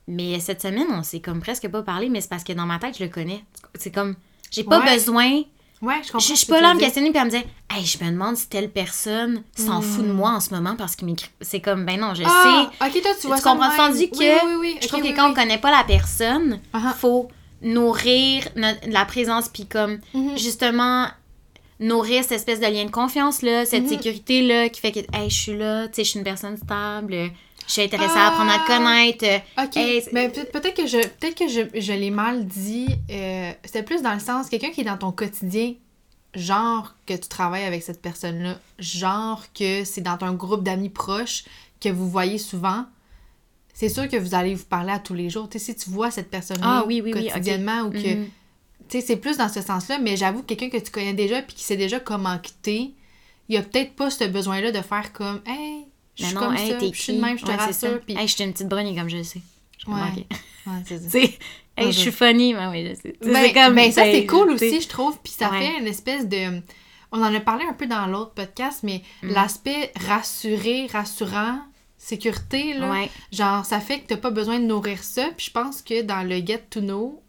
Mais cette semaine, on s'est comme presque pas parlé, mais c'est parce que dans ma tête, je le connais. C'est comme j'ai pas Ouais. besoin Ouais, je comprends. je suis pas là à me questionner puis à me dire Hey, je me demande si telle personne s'en fout de moi en ce moment parce qu'il m'écrit. C'est comme ben non, je. Ah, sais. ok, toi, tu vois Tu ça comprends même. tandis que oui, oui, oui. je trouve que quand on connaît pas la personne, Ah. faut nourrir notre- la présence puis comme Mhm. justement nourrir cette espèce de lien de confiance là, cette sécurité là qui fait que hey, je suis là, tu sais, je suis une personne stable, je suis intéressée à Ah. apprendre à te connaître. euh, Ok, Hey, mais peut- peut-être que je peut-être que je, je l'ai mal dit. euh, C'était plus dans le sens quelqu'un qui est dans ton quotidien, genre que tu travailles avec cette personne-là, genre que c'est dans un groupe d'amis proches que vous voyez souvent. C'est sûr que vous allez vous parler à tous les jours. Tu sais, si tu vois cette personne-là Ah oui, oui, oui, ok. quotidiennement ou que Mhm. tu sais, c'est plus dans ce sens-là, mais j'avoue, quelqu'un que tu connais déjà puis qui sait déjà comment quitter, il y a peut-être pas ce besoin-là de faire comme Hey, je suis comme hey, ça, je suis de même, je te Ouais, rassure. Hey, je suis une petite brune comme je le sais. Je comprends, Ouais. Ouais, c'est ça. Hey, je suis funny, mais oui, je sais. Ben, comme, ben, ça, c'est cool aussi, je trouve. Puis ça Ouais. fait une espèce de. On en a parlé un peu dans l'autre podcast, mais Mm. l'aspect rassuré, rassurant, sécurité, là. Genre, ça fait que t'as pas besoin de nourrir ça. Puis je pense que dans le get to know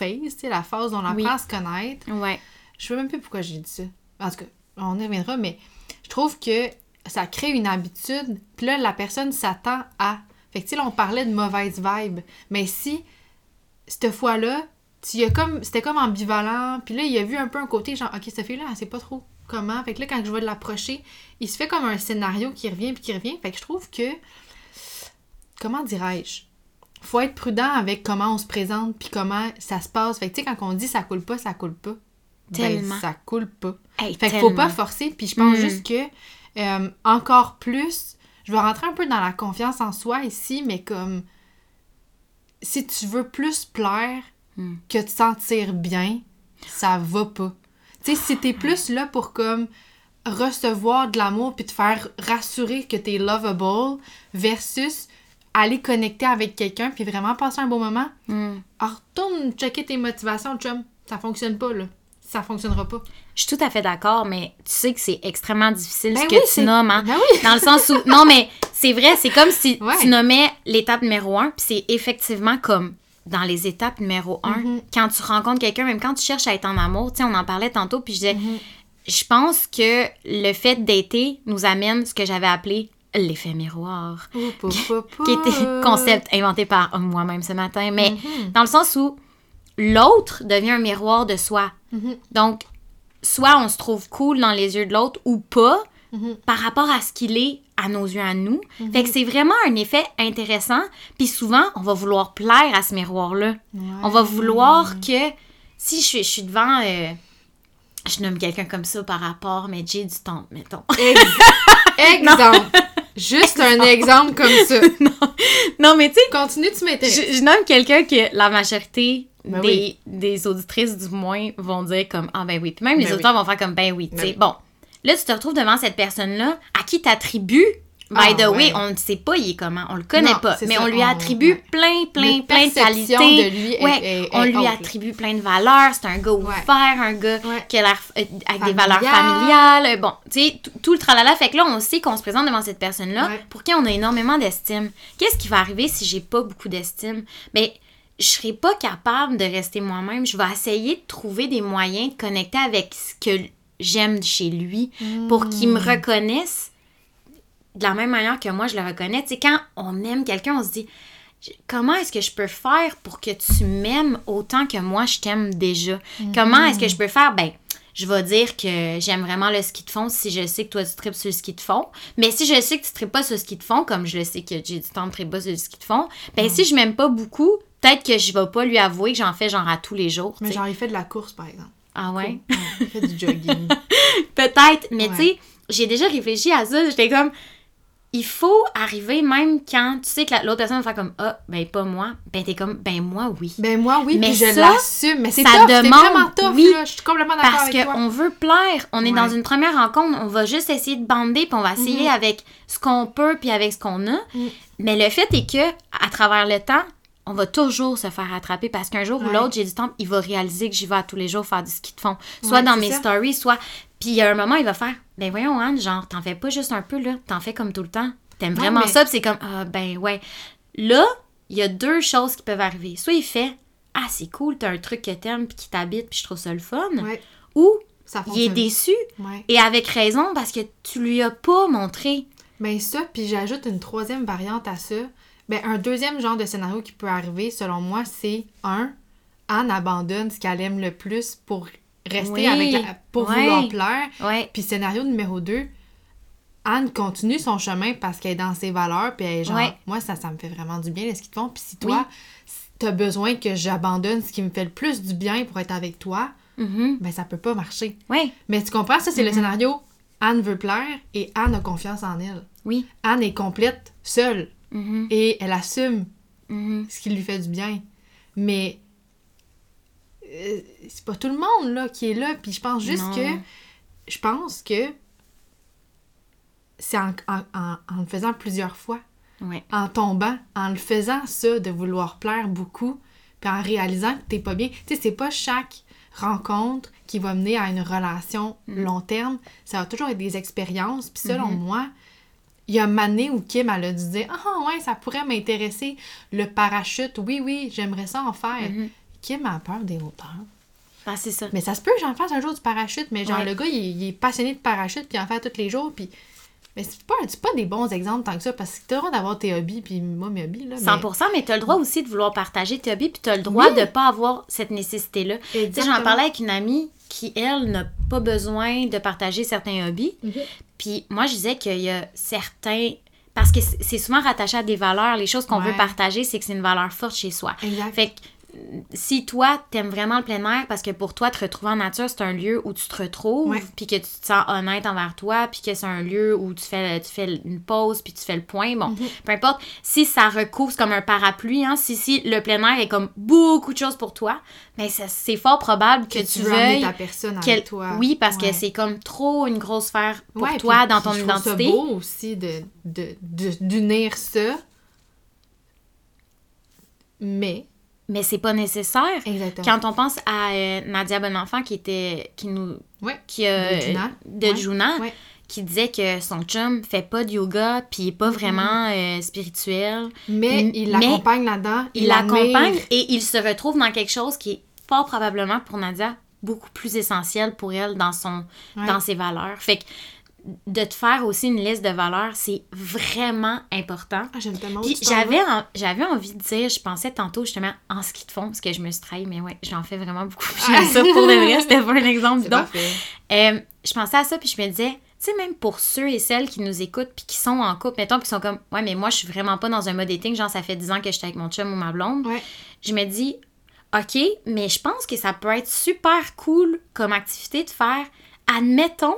phase, la phase où on apprend Oui. à se connaître, Ouais. je sais même plus pourquoi j'ai dit ça. En tout cas, on y reviendra, mais je trouve que ça crée une habitude. Puis là, la personne s'attend à. Fait que, tu sais, là, on parlait de mauvaise vibe. Mais si, cette fois-là, comme. C'était comme ambivalent. Puis là, il a vu un peu un côté, genre, OK, cette fille-là, elle sait pas trop comment. Fait que là, quand je vais l'approcher, il se fait comme un scénario qui revient puis qui revient. Fait que je trouve que. Comment dirais-je? Faut être prudent avec comment on se présente puis comment ça se passe. Fait que, tu sais, quand on dit ça coule pas, ça coule pas. Tellement. Ben, ça coule pas. Hey, Fait qu'il faut pas tellement. forcer, puis je pense Mm. juste que euh, encore plus, je vais rentrer un peu dans la confiance en soi ici, mais comme si tu veux plus plaire Mm. que te sentir bien, ça va pas. Tu sais, si t'es plus là pour comme recevoir de l'amour puis te faire rassurer que t'es lovable versus aller connecter avec quelqu'un puis vraiment passer un bon moment, Mm. alors, retourne checker tes motivations, chum. Ça fonctionne pas, là. Ça fonctionnera pas. Je suis tout à fait d'accord, mais tu sais que c'est extrêmement difficile Ben ce oui, que tu c'est- nommes, hein? Ben oui! Dans le sens où. Non, mais c'est vrai, c'est comme si Ouais. tu nommais l'étape numéro un, puis c'est effectivement comme dans les étapes numéro un, Mhm. quand tu rencontres quelqu'un, même quand tu cherches à être en amour, tu sais, on en parlait tantôt, puis je disais, Mhm. je pense que le fait d'été nous amène ce que j'avais appelé l'effet miroir, qui était concept inventé par moi-même ce matin, mais Mhm. dans le sens où l'autre devient un miroir de soi. Mhm. Donc, soit on se trouve cool dans les yeux de l'autre ou pas Mhm. par rapport à ce qu'il est à nos yeux à nous. Fait que c'est vraiment un effet intéressant. Puis souvent, on va vouloir plaire à ce miroir-là. On va vouloir que si je suis, je suis devant... euh, je nomme quelqu'un comme ça par rapport, mais j'ai du temps, mettons. Ex- exemple. Juste un exemple comme ça. non, mais tu sais, Continue, tu m'intéresses. je, je nomme quelqu'un que la majorité Ben des, oui. des auditrices, du moins, vont dire comme Ah, ben oui. Puis même les Ben auditeurs vont faire comme Ben oui. tu Ben sais. oui. Bon, là, tu te retrouves devant cette personne-là à qui t'attribues By Ah, the way, ouais. on ne sait pas il est comment, on le connaît Non, pas, mais ça, on lui attribue plein, plein, plein de qualités. de lui est- ouais, est- on lui attribue plein de valeurs. C'est un gars ouvert, un gars qui a l'air euh, avec des valeurs familiales. Bon, tu sais, tout- le tralala. Fait que là, on sait qu'on se présente devant cette personne-là pour qui on a énormément d'estime. Qu'est-ce qui va arriver si j'ai pas beaucoup d'estime? Ben, je serai pas capable de rester moi-même. Je vais essayer de trouver des moyens de connecter avec ce que j'aime chez lui pour qu'il Hmm. me reconnaisse de la même manière que moi je le reconnais. Tu sais, quand on aime quelqu'un, on se dit comment est-ce que je peux faire pour que tu m'aimes autant que moi je t'aime déjà? Comment est-ce que je peux faire? Ben, je vais dire que j'aime vraiment le ski de fond si je sais que toi tu tripes sur le ski de fond. Mais si je sais que tu tripes pas sur le ski de fond, comme je le sais que j'ai du temps de triper pas sur le ski de fond, ben si je m'aime pas beaucoup, peut-être que je vais pas lui avouer que j'en fais genre à tous les jours. Mais sais. genre, il fait de la course, par exemple. Ah ouais? Ouais, il fait du jogging. Peut-être, mais Ouais. tu sais, j'ai déjà réfléchi à ça. J'étais comme, il faut arriver même quand tu sais que la- l'autre personne va faire comme, ah, ben pas moi. Ben t'es comme, ben moi oui. Ben moi, oui, Mais puis je l'assume. Mais c'est ça demande- vraiment tough, oui, là. Je suis complètement d'accord Parce avec toi. qu'on veut plaire. On est Ouais. dans une première rencontre, on va juste essayer de bander, puis on va essayer Mhm. avec ce qu'on peut, puis avec ce qu'on a. Mm. Mais le fait est que, à travers le temps, on va toujours se faire attraper parce qu'un jour ou l'autre, j'ai du temps, il va réaliser que j'y vais à tous les jours faire du ski de fond. Soit Ouais, dans mes ça. stories, soit. Puis il y a un moment, il va faire Ben voyons, Anne, genre, t'en fais pas juste un peu, là. T'en fais comme tout le temps. T'aimes vraiment mais- ça, puis c'est comme Ah, ben ouais. Là, il y a deux choses qui peuvent arriver. Soit il fait Ah, c'est cool, t'as un truc que t'aimes, puis qui t'habite, puis je trouve ça le fun. Ouais, Ou ça il est déçu. Ouais. Et avec raison, parce que tu lui as pas montré. Ben ça, puis j'ajoute une troisième variante à ça. Ben un deuxième genre de scénario qui peut arriver, selon moi, c'est un, Anne abandonne ce qu'elle aime le plus pour rester Oui, avec la, pour vouloir plaire. Puis scénario numéro 2, Anne continue son chemin parce qu'elle est dans ses valeurs, puis elle est genre, moi, ça, ça me fait vraiment du bien, ce qu'ils te font. Puis si toi, t'as besoin que j'abandonne ce qui me fait le plus du bien pour être avec toi, Mhm. ben ça peut pas marcher. Mais tu comprends, ça, c'est Mm-hmm. le scénario, Anne veut plaire et Anne a confiance en elle. Oui. Anne est complète, seule, Mhm. et elle assume Mhm. ce qui lui fait du bien. Mais c'est pas tout le monde là qui est là. Puis je pense juste Non. que je pense que c'est en, en- en- en le faisant plusieurs fois, Ouais. en tombant, en le faisant ça, de vouloir plaire beaucoup, puis en réalisant que t'es pas bien. Tu sais, c'est pas chaque rencontre qui va mener à une relation Mm. long terme. Ça va toujours être des expériences. Puis selon Mm-hmm. moi, il y a Mané où Kim, elle a dû dire Ah ouais, ça pourrait m'intéresser. Le parachute, oui, oui, j'aimerais ça en faire. Mhm. Kim a peur des hauteurs. Ah, c'est ça. Mais ça se peut que j'en fasse un jour du parachute, mais genre Ouais. le gars, il, il est passionné de parachute, puis il en fait tous les jours, puis. Mais c'est pas, pas des bons exemples tant que ça, parce que t'as le droit d'avoir tes hobbies, puis moi, mes hobbies, là. mais- 100%, mais tu as le droit aussi de vouloir partager tes hobbies, puis tu as le droit Oui. de pas avoir cette nécessité-là. Tu sais, j'en parlais avec une amie qui, elle, n'a pas besoin de partager certains hobbies. Mhm. Puis moi, je disais qu'il y a certains... Parce que c'est souvent rattaché à des valeurs. Les choses qu'on Ouais. veut partager, c'est que c'est une valeur forte chez soi. Exact. Fait que si toi, t'aimes vraiment le plein air parce que pour toi, te retrouver en nature, c'est un lieu où tu te retrouves, puis que tu te sens honnête envers toi, puis que c'est un lieu où tu fais, tu fais une pause, puis tu fais le point, bon, Mhm. peu importe. Si ça recouvre, c'est comme un parapluie, hein, si, si le plein air est comme beaucoup de choses pour toi, mais ça- c'est fort probable que, que tu, tu veuilles... ta personne avec toi. Oui, parce Ouais. que c'est comme trop une grosse sphère pour Ouais, toi puis- dans puis ton je trouve ça identité. beau aussi de, de, de- d'unir ça. Mais, Mais c'est pas nécessaire. exactement. Quand on pense à euh, Nadia Bonenfant qui était qui nous Ouais. qui euh, De Juna. de Ouais. Juna, Ouais. qui disait que son chum fait pas de yoga puis est pas vraiment euh, spirituel. Mais il l'accompagne là-dedans. Il l'accompagne et il se retrouve dans quelque chose qui est fort probablement pour Nadia beaucoup plus essentiel pour elle dans son dans ses valeurs. Fait que de te faire aussi une liste de valeurs, c'est vraiment important. Ah, j'aime tellement j'avais, en- j'avais envie de dire, je pensais tantôt justement en ski de fond, parce que je me suis trahie, mais ouais, j'en fais vraiment beaucoup. J'aime ça pour de vrai, c'était pas un exemple. Donc, euh, je pensais à ça, puis je me disais, tu sais, même pour ceux et celles qui nous écoutent, puis qui sont en couple, mettons, puis qui sont comme, ouais, mais moi, je suis vraiment pas dans un mode dating, genre, ça fait 10 ans que j'étais avec mon chum ou ma blonde. Ouais. Je me dis, OK, mais je pense que ça peut être super cool comme activité de faire, admettons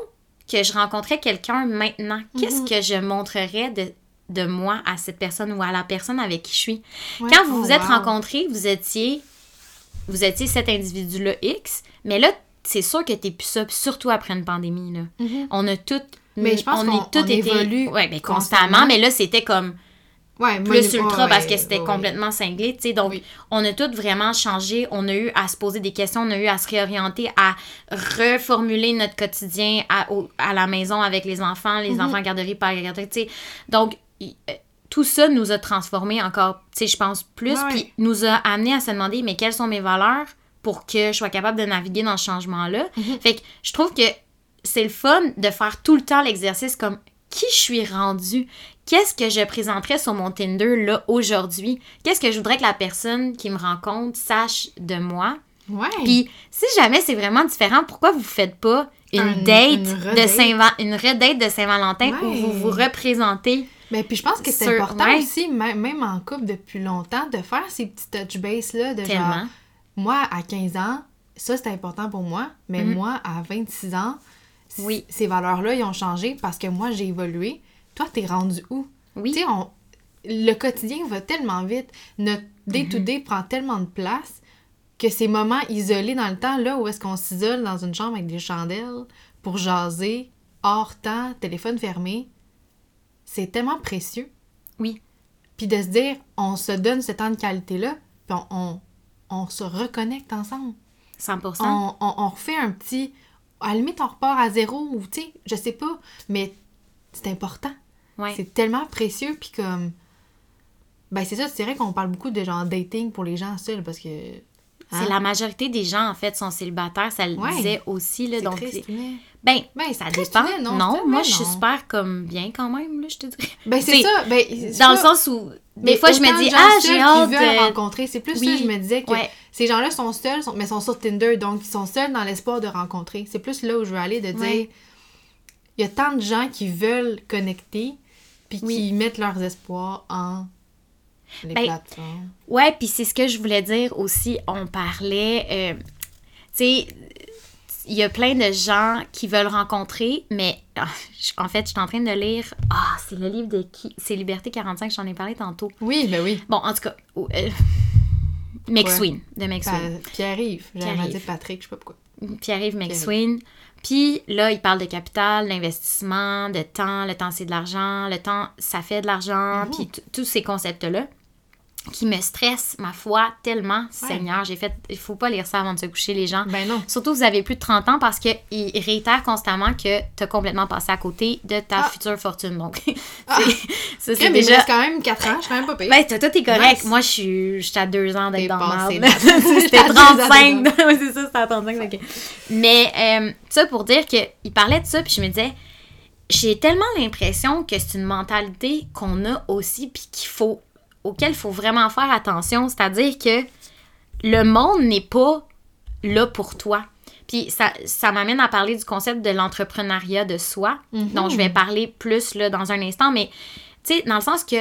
que je rencontrais quelqu'un maintenant, qu'est-ce Mhm. que je montrerais de, de moi à cette personne ou à la personne avec qui je suis? Ouais. Quand vous Oh, vous êtes wow. rencontrés, vous étiez vous étiez cet individu-là X, mais là, c'est sûr que t'es plus ça, surtout après une pandémie, là. Mhm. On a tout... Mais je pense on est toutes on été- évolue Ouais, mais constamment. constamment, mais là, c'était comme Ouais, plus ultra ouais, parce que c'était ouais, complètement cinglé, tu sais. Donc, Oui. on a toutes vraiment changé. On a eu à se poser des questions, on a eu à se réorienter, à reformuler notre quotidien à, au- à la maison avec les enfants, les Mhm. enfants à garderie, pas à garderie, tu sais. Donc, euh, tout ça nous a transformés encore, tu sais, je pense, plus, puis nous a amené à se demander, mais quelles sont mes valeurs pour que je sois capable de naviguer dans ce changement-là? Mhm. Fait que je trouve que c'est le fun de faire tout le temps l'exercice comme qui je suis rendu, qu'est-ce que je présenterais sur mon Tinder là aujourd'hui, qu'est-ce que je voudrais que la personne qui me rencontre sache de moi? Ouais. Puis si jamais c'est vraiment différent, pourquoi vous faites pas une Un- date une de redate? Saint une redate de Saint-Valentin où Ouais. vous vous représentez? Mais puis je pense que c'est Sur- important ouais. aussi, même, en couple depuis longtemps, de faire ces petits touch base là de genre tellement. moi à 15 ans, ça c'est important pour moi, mais Mhm. moi à 26 ans, Oui. ces valeurs-là ils ont changé parce que moi j'ai évolué. Toi t'es rendu où? Oui. Tu sais on le quotidien va tellement vite, notre day to Mhm. prend tellement de place que ces moments isolés dans le temps là où est-ce qu'on s'isole dans une chambre avec des chandelles pour jaser hors temps, téléphone fermé, c'est tellement précieux. Oui. Puis de se dire, on se donne ce temps de qualité-là, puis on, on, on se reconnecte ensemble. 100%. On, on, on refait un petit... À la limite, on repart à zéro, ou tu sais, je sais pas, mais c'est important. Ouais. C'est tellement précieux, puis comme... Ben c'est ça, c'est vrai qu'on parle beaucoup de genre dating pour les gens seuls, parce que... C'est hein, la majorité des gens, en fait, sont célibataires. Ça le Ouais. disait aussi. Là, c'est donc, triste, mais... ben, Ben, ça c'est dépend. Non, non, c'est- moi, mais je suis non. super comme bien quand même, là, je te dirais. Ben c'est ça, ben... c'est Dans le sens où, Mais des fois, je me dis, ah, j'ai hâte veulent de... rencontrer. C'est plus ça, Oui, je me disais que ouais. ces gens-là sont seuls, sont- mais sont sur Tinder, donc ils sont seuls dans l'espoir de rencontrer. C'est plus là où je veux aller, de dire, Ouais. il y a tant de gens qui veulent connecter, puis Oui. qui mettent leurs espoirs en les Ben, plateformes. Ouais, puis c'est ce que je voulais dire aussi. On parlait, euh, tu sais, il y a plein de gens qui veulent rencontrer, mais ah, en fait, je suis en train de lire. Ah, c'est le livre de qui? C'est Liberté 45, je t'en ai parlé tantôt. Oui, ben oui. Bon, en tout cas, euh, McSween, de. Ben, Pierre-Yves. J'avais dit Patrick, je sais pas pourquoi. Pierre-Yves McSween. Puis là, il parle de capital, d'investissement, de temps. Le temps, c'est de l'argent. Le temps, ça fait de l'argent. Mhm. Puis tous ces concepts-là qui me stressent, ma foi, tellement. Seigneur, j'ai fait... Il faut pas lire ça avant de se coucher, les gens. Ben non. Surtout, vous avez plus de 30 ans parce qu'il réitère constamment que tu as complètement passé à côté de ta Ah. future fortune. Donc, Ah. ça, c'est mais déjà... quand même 4 ans, je suis quand même pas payée. Ben, toi, t'es correct. Nice. Moi, je suis, à deux ans d'être dans le dans- C'était T'as deux ans 35. d'être Oui, c'est ça, c'était à 35. ok. Mais, euh, ça pour dire qu'il parlait de ça, puis je me disais, j'ai tellement l'impression que c'est une mentalité qu'on a aussi, puis qu'il faut, auquel il faut vraiment faire attention. C'est-à-dire que le monde n'est pas là pour toi. Puis ça, ça m'amène à parler du concept de l'entrepreneuriat de soi, Mhm. dont je vais parler plus là, dans un instant, mais tu sais, dans le sens que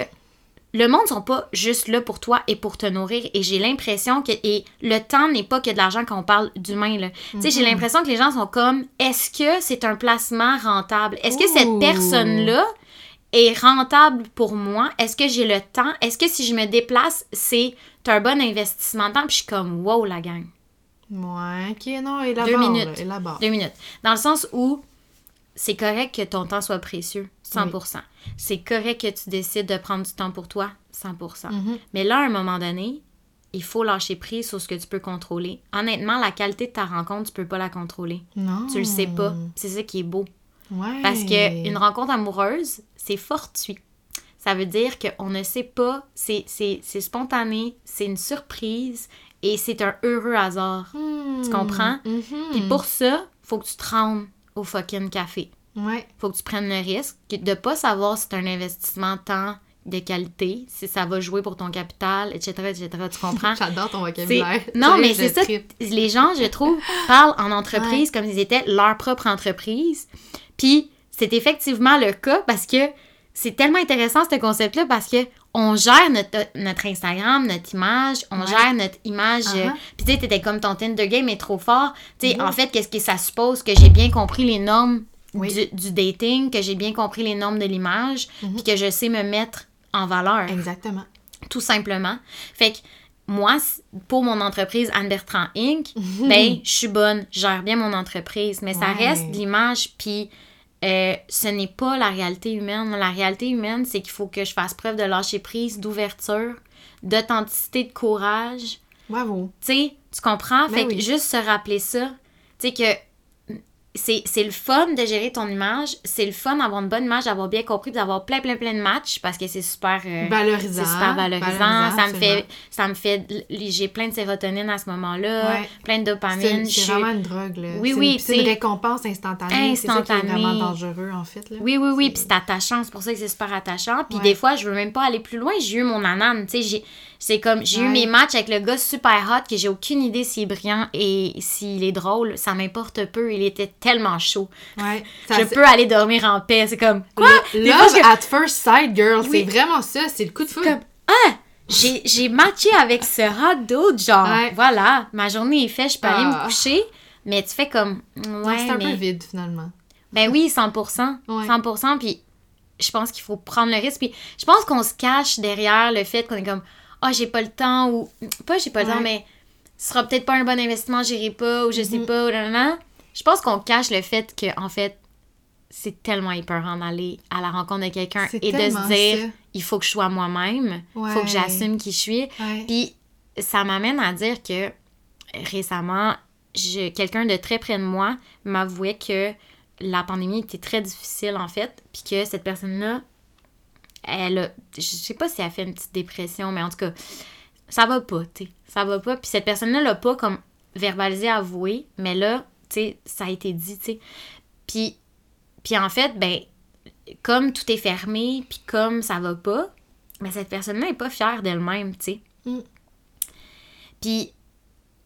le monde ne sont pas juste là pour toi et pour te nourrir. Et j'ai l'impression que et le temps n'est pas que de l'argent quand on parle d'humain. là. Tu sais, j'ai Mhm. l'impression que les gens sont comme est-ce que c'est un placement rentable? Est-ce que cette Ouh. personne-là est rentable pour moi? Est-ce que j'ai le temps? Est-ce que si je me déplace, c'est un bon investissement de temps? Puis je suis comme wow, la gang. Ouais, ok, non, élabore. Deux minutes. là. Deux minutes. Dans le sens où c'est correct que ton temps soit précieux, 100%. C'est correct que tu décides de prendre du temps pour toi, 100%. Mhm. Mais là, à un moment donné, il faut lâcher prise sur ce que tu peux contrôler. Honnêtement, la qualité de ta rencontre, tu peux pas la contrôler. Non. Tu le sais pas. C'est ça qui est beau. Ouais. Parce que une rencontre amoureuse, c'est fortuit. Ça veut dire qu'on ne sait pas, c'est c'est- c'est spontané, c'est une surprise et c'est un heureux hasard. Hmm. Tu comprends? Mhm. Puis pour ça, faut que tu te rendes au fucking café. Ouais. Faut que tu prennes le risque de pas savoir si c'est un investissement temps de qualité, si ça va jouer pour ton capital, etc., etc., tu comprends? J'adore ton vocabulaire. Non, mais c'est ça. Les gens, je trouve, parlent en entreprise comme s'ils étaient leur propre entreprise. Puis c'est effectivement le cas parce que c'est tellement intéressant ce concept-là parce que on gère notre, notre Instagram, notre image, on Ouais. gère notre image. euh, Uh-huh. Puis tu sais, t'étais comme ton Tinder game est trop fort. Tu sais, en fait, qu'est-ce que ça suppose? Que j'ai bien compris les normes Oui. du, du dating, que j'ai bien compris les normes de l'image, Mhm. puis que je sais me mettre en valeur Exactement. tout simplement. Fait que moi, pour mon entreprise Anne Bertrand Inc., ben, je suis bonne, je gère bien mon entreprise, mais ça Ouais. reste l'image, puis euh, ce n'est pas la réalité humaine. La réalité humaine, c'est qu'il faut que je fasse preuve de lâcher prise, d'ouverture, d'authenticité, de courage. Bravo. Tu sais, tu comprends? Ben fait que juste se rappeler ça, tu sais que c'est c'est le fun de gérer ton image, c'est le fun d'avoir une bonne image, d'avoir bien compris, d'avoir plein, plein, plein de matchs parce que c'est super... euh, Valorisant. c'est super valorisant. Valorisant, ça me fait, absolument. ça me fait, j'ai plein de sérotonine à ce moment-là, Ouais. plein de C'est dopamine. c'est suis- vraiment une drogue, là. Oui, C'est oui, C'est une récompense instantanée. C'est ça qui est Instantanée. vraiment dangereux, en fait, là. Oui, oui, oui, C'est- puis c'est attachant, c'est pour ça que c'est super attachant. Puis Ouais. des fois, je veux même pas aller plus loin, j'ai eu mon anane, tu sais, j'ai- c'est comme, j'ai eu mes matchs avec le gars super hot que j'ai aucune idée s'il est brillant et s'il est drôle, ça m'importe peu, il était tellement chaud. Ouais. Ça- je peux aller dormir en paix, c'est comme, quoi? Le- Des fois, Love je- at first sight, girl. Oui. C'est vraiment ça. C'est le coup de feu. comme, ah, j'ai, matché avec ce hot dude, genre, Ouais. voilà, ma journée est faite, je peux aller me Ah. coucher, mais tu fais comme, ouais, c'est un mais... peu vide, finalement. Ben oui, 100%. Ouais. 100%, puis je pense qu'il faut prendre le risque. Puis je pense qu'on se cache derrière le fait qu'on est comme, ah, j'ai pas le temps, ou pas j'ai pas le Ouais. temps, mais ce sera peut-être pas un bon investissement, j'irai pas, ou je sais Mhm. pas, ou nanana. Je pense qu'on cache le fait que, en fait, c'est tellement épeurant d'aller à la rencontre de quelqu'un et de se dire, ça. il faut que je sois moi-même, il faut que j'assume qui je suis. Ouais. Puis ça m'amène à dire que récemment, quelqu'un de très près de moi m'avouait que la pandémie était très difficile en fait, puis que cette personne-là, elle a, je sais pas si elle a fait une petite dépression, mais en tout cas, ça va pas, tu sais, ça va pas. Puis cette personne-là l'a pas comme verbalisé, avoué, mais là, tu sais, ça a été dit, tu sais. Puis, puis en fait, ben, comme tout est fermé, puis comme ça va pas, mais cette personne-là est pas fière d'elle-même, tu sais. Mm. Puis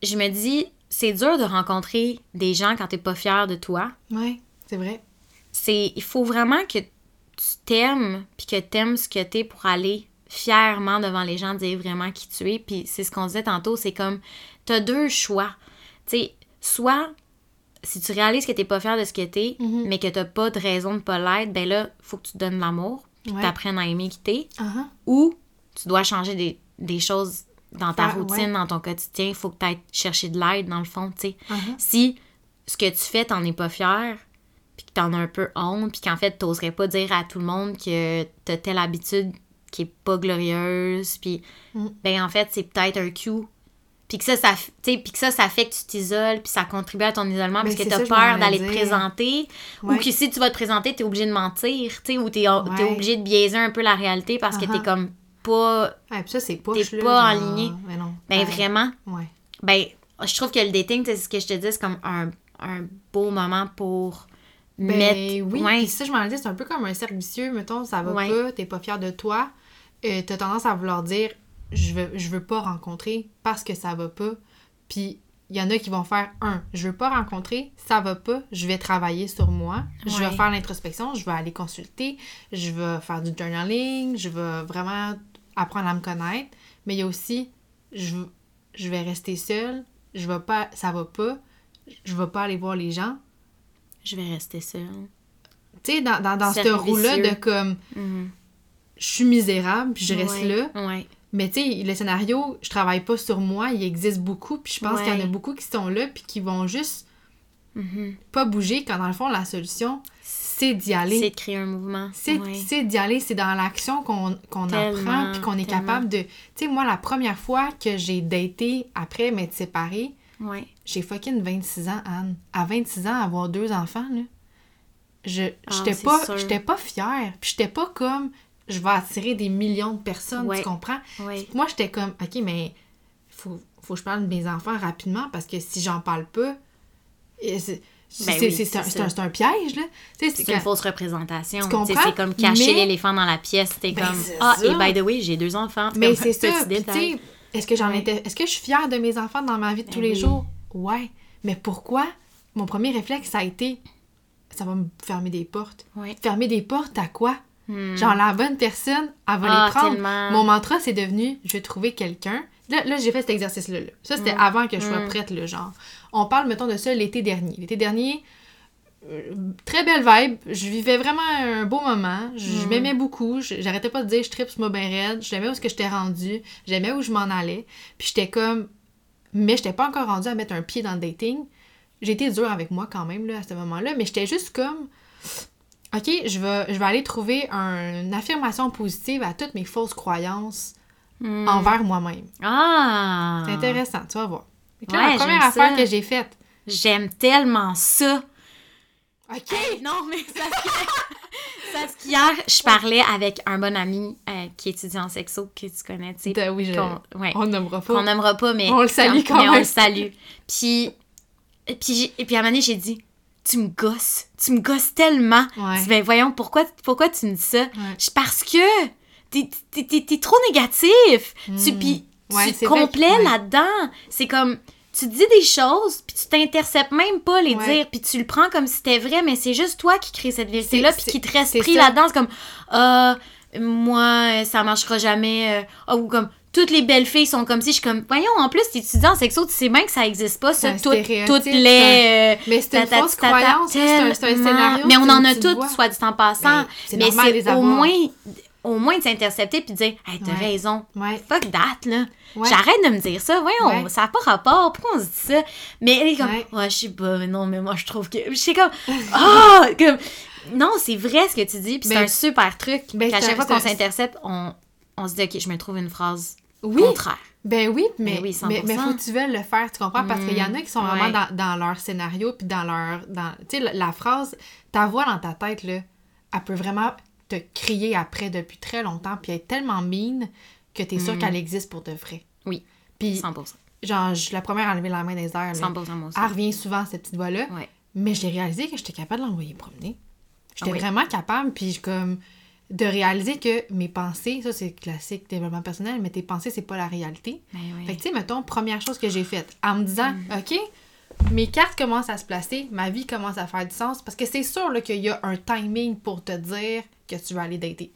je me dis, c'est dur de rencontrer des gens quand t'es pas fier de toi. Ouais, c'est vrai. C'est, il faut vraiment que t'aimes, puis que t'aimes ce que t'es pour aller fièrement devant les gens, dire vraiment qui tu es. Puis c'est ce qu'on disait tantôt, c'est comme, t'as deux choix. Tu sais, soit si tu réalises que t'es pas fier de ce que t'es, Mhm. mais que t'as pas de raison de pas l'être, ben là, faut que tu te donnes de l'amour, puis que t'apprennes à aimer qui t'es. Uh-huh. Ou tu dois changer des, des choses dans ta Faire- routine, ouais. dans ton quotidien. Il faut que tu ailles chercher de l'aide, dans le fond, tu sais. Uh-huh. Si ce que tu fais, t'en es pas fier, t'en as un peu honte, puis qu'en fait, t'oserais pas dire à tout le monde que t'as telle habitude qui est pas glorieuse, puis Mm. ben en fait, c'est peut-être un cue. Puis que ça, ça, puis que ça, ça fait que tu t'isoles, puis ça contribue à ton isolement, Ben, parce que t'as peur d'aller te présenter, Ouais. ou que si tu vas te présenter, t'es obligé de mentir, tu ou t'es Ouais. obligé de biaiser un peu la réalité parce que Uh-huh. t'es comme pas puis ça, c'est pas T'es pas aligné. Mais non. Ben Ouais. vraiment, Ouais. ben je trouve que le dating, c'est ce que je te dis, c'est comme un, un beau moment pour Ben mettre. oui, ouais, ça, je m'en dis, c'est un peu comme un cercle vicieux, mettons, ça va Ouais. pas, t'es pas fier de toi, euh, t'as tendance à vouloir dire, je veux, je veux pas rencontrer parce que ça va pas, puis il y en a qui vont faire, un, je veux pas rencontrer, ça va pas, je vais travailler sur moi, je vais faire l'introspection, je vais aller consulter, je vais faire du journaling, je vais vraiment apprendre à me connaître, mais il y a aussi, je, je vais rester seule, je vais pas, ça va pas, je vais pas aller voir les gens, je vais rester seule. tu sais, dans, dans, dans ce roue-là de comme, Mhm. je suis misérable, puis je reste Ouais, là. Ouais. Mais tu sais, le scénario, je travaille pas sur moi, il existe beaucoup, puis je pense qu'il y en a beaucoup qui sont là, puis qui vont juste Mhm. pas bouger, quand dans le fond, la solution, c'est d'y C'est aller. de créer un mouvement. C'est Ouais. c'est d'y aller, c'est dans l'action qu'on apprend, puis qu'on est tellement. capable de... Tu sais, moi, la première fois que j'ai daté après m'être séparée, Ouais. j'ai fucking 26 ans, Anne. À 26 ans, avoir deux enfants, là, je Ah, j'étais c'est pas, j'étais pas fière. Puis j'étais pas comme, je vais attirer des millions de personnes, Ouais. tu comprends? Ouais. Moi, j'étais comme, OK, mais faut, faut que je parle de mes enfants rapidement parce que si j'en parle pas, c'est Ben oui, un, piège, là. C'est quand- une fausse représentation. C'est comme cacher Mais- l'éléphant dans la pièce. T'es Ben, comme Ah, ça. et by the way, j'ai deux enfants. Mais c'est ça. Puis, est-ce que j'en Ouais. étais. Est-ce que je suis fière de mes enfants dans ma vie de tous Ben les jours? Ouais. Mais pourquoi? Mon premier réflexe, ça a été ça va me fermer des portes. Ouais. Fermer des portes à quoi? Hmm. Genre, la bonne personne, elle va Ah, les prendre. tellement. Mon mantra, c'est devenu je vais trouver quelqu'un. Là, là j'ai fait cet exercice-là. là. Ça, c'était Mm. avant que je sois Mm. prête, le genre. On parle, mettons, de ça l'été dernier. L'été dernier, très belle vibe. Je vivais vraiment un beau moment. Je Mm. m'aimais beaucoup. J'arrêtais pas de dire je tripe sur moi ben raide. J'aimais où ce que j'étais rendue. J'aimais où je m'en allais. Puis j'étais comme. Mais j'étais pas encore rendue à mettre un pied dans le dating. Été dure avec moi quand même là, à ce moment-là. Mais j'étais juste comme. Ok, je vais, je vais aller trouver un- une affirmation positive à toutes mes fausses croyances Hmm. envers moi-même. Ah! C'est intéressant, tu vas voir. Ouais, la première affaire ça. que j'ai faite. J'aime tellement ça. Ok! Hey, non, mais ça Parce qu'hier, je parlais avec un bon ami euh, qui étudie en sexo, que tu connais, tu sais. De- oui, je- qu'on- ouais. on nommera pas. qu'on n'aimera pas, mais. On le salue quand mais on même. le salue. Puis, et puis, et puis à un moment donné, j'ai dit Tu me gosses. Tu me gosses tellement. Ouais. Ben voyons, pourquoi, pourquoi tu me dis ça? Parce que t'es, trop négatif. Tu, puis, Ouais, tu te complais là-dedans. C'est comme. Tu dis des choses, puis tu t'interceptes même pas les Ouais. dire, puis tu le prends comme si c'était vrai, mais c'est juste toi qui crée cette vérité-là, puis qui te reste pris là-dedans. Comme, ah, moi, ça marchera jamais. euh, Ah, ou comme, toutes les belles filles sont comme si. Je suis comme, voyons, en plus, t'es étudiant en sexo, tu sais bien que ça existe pas, ça. Toutes, les. euh, Mais c'est une fausse croyance, c'est un, scénario. Mais on en a toutes, soit dit en passant. Ben, mais c'est au moins, au moins de s'intercepter puis de dire, hey, t'as Ouais. raison. Ouais. Fuck that, là. Ouais. J'arrête de me dire ça. Voyons, ça n'a pas rapport. Pourquoi on se dit ça? Mais elle est comme, Ouais. je sais pas, mais non, mais moi, je trouve que. Je sais comme, ah! comme... Non, c'est vrai ce que tu dis, puis c'est Ben, un super truc. ben, à chaque fois qu'on s'intercepte, on, on se dit, ok, je me trouve une phrase Oui, contraire. ben oui, mais, Ben oui, mais, mais 100%. faut que tu veuilles le faire, tu comprends? Parce qu'il y en a qui sont vraiment ouais. dans, dans leur scénario, puis dans leur... dans Tu sais, la, la phrase, ta voix dans ta tête, là, elle peut vraiment te crier après depuis très longtemps, puis être tellement mine que t'es sûr qu'elle existe pour de vrai. Mm. Oui. Puis, 100%. genre, je suis la première à lever la main des airs. là. 100% moi aussi. Elle revient souvent, cette petite voix-là. Ouais. Mais j'ai réalisé que j'étais capable de l'envoyer promener. J'étais Ah oui. vraiment capable, puis je- comme de réaliser que mes pensées, ça c'est classique développement personnel, mais tes pensées, c'est pas la réalité. Ben oui. Fait que tu sais, mettons, première chose que j'ai faite, en me disant, OK, mes cartes commencent à se placer, ma vie commence à faire du sens, parce que c'est sûr qu'il y a un timing pour te dire que tu vas aller dater.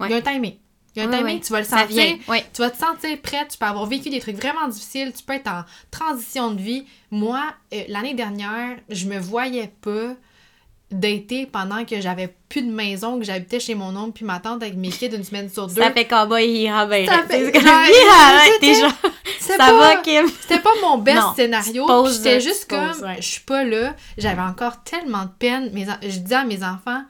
Ouais. Il y a un timing. Il y a un Oui, timing, oui. tu vas le sentir. oui. Tu vas te sentir prête, tu peux avoir vécu des trucs vraiment difficiles, tu peux être en transition de vie. Moi, euh, l'année dernière, je me voyais pas dater pendant que j'avais plus de maison, que j'habitais chez mon oncle puis ma tante avec mes kids une semaine sur deux. Ça fait cowboy ira ben. Ça fait- t'es genre, ça pas- va, Kim? C'était pas mon best Non, scénario. J'étais juste poses, comme, ouais. je suis pas là. J'avais encore tellement de peine. Mes Je disais à mes enfants,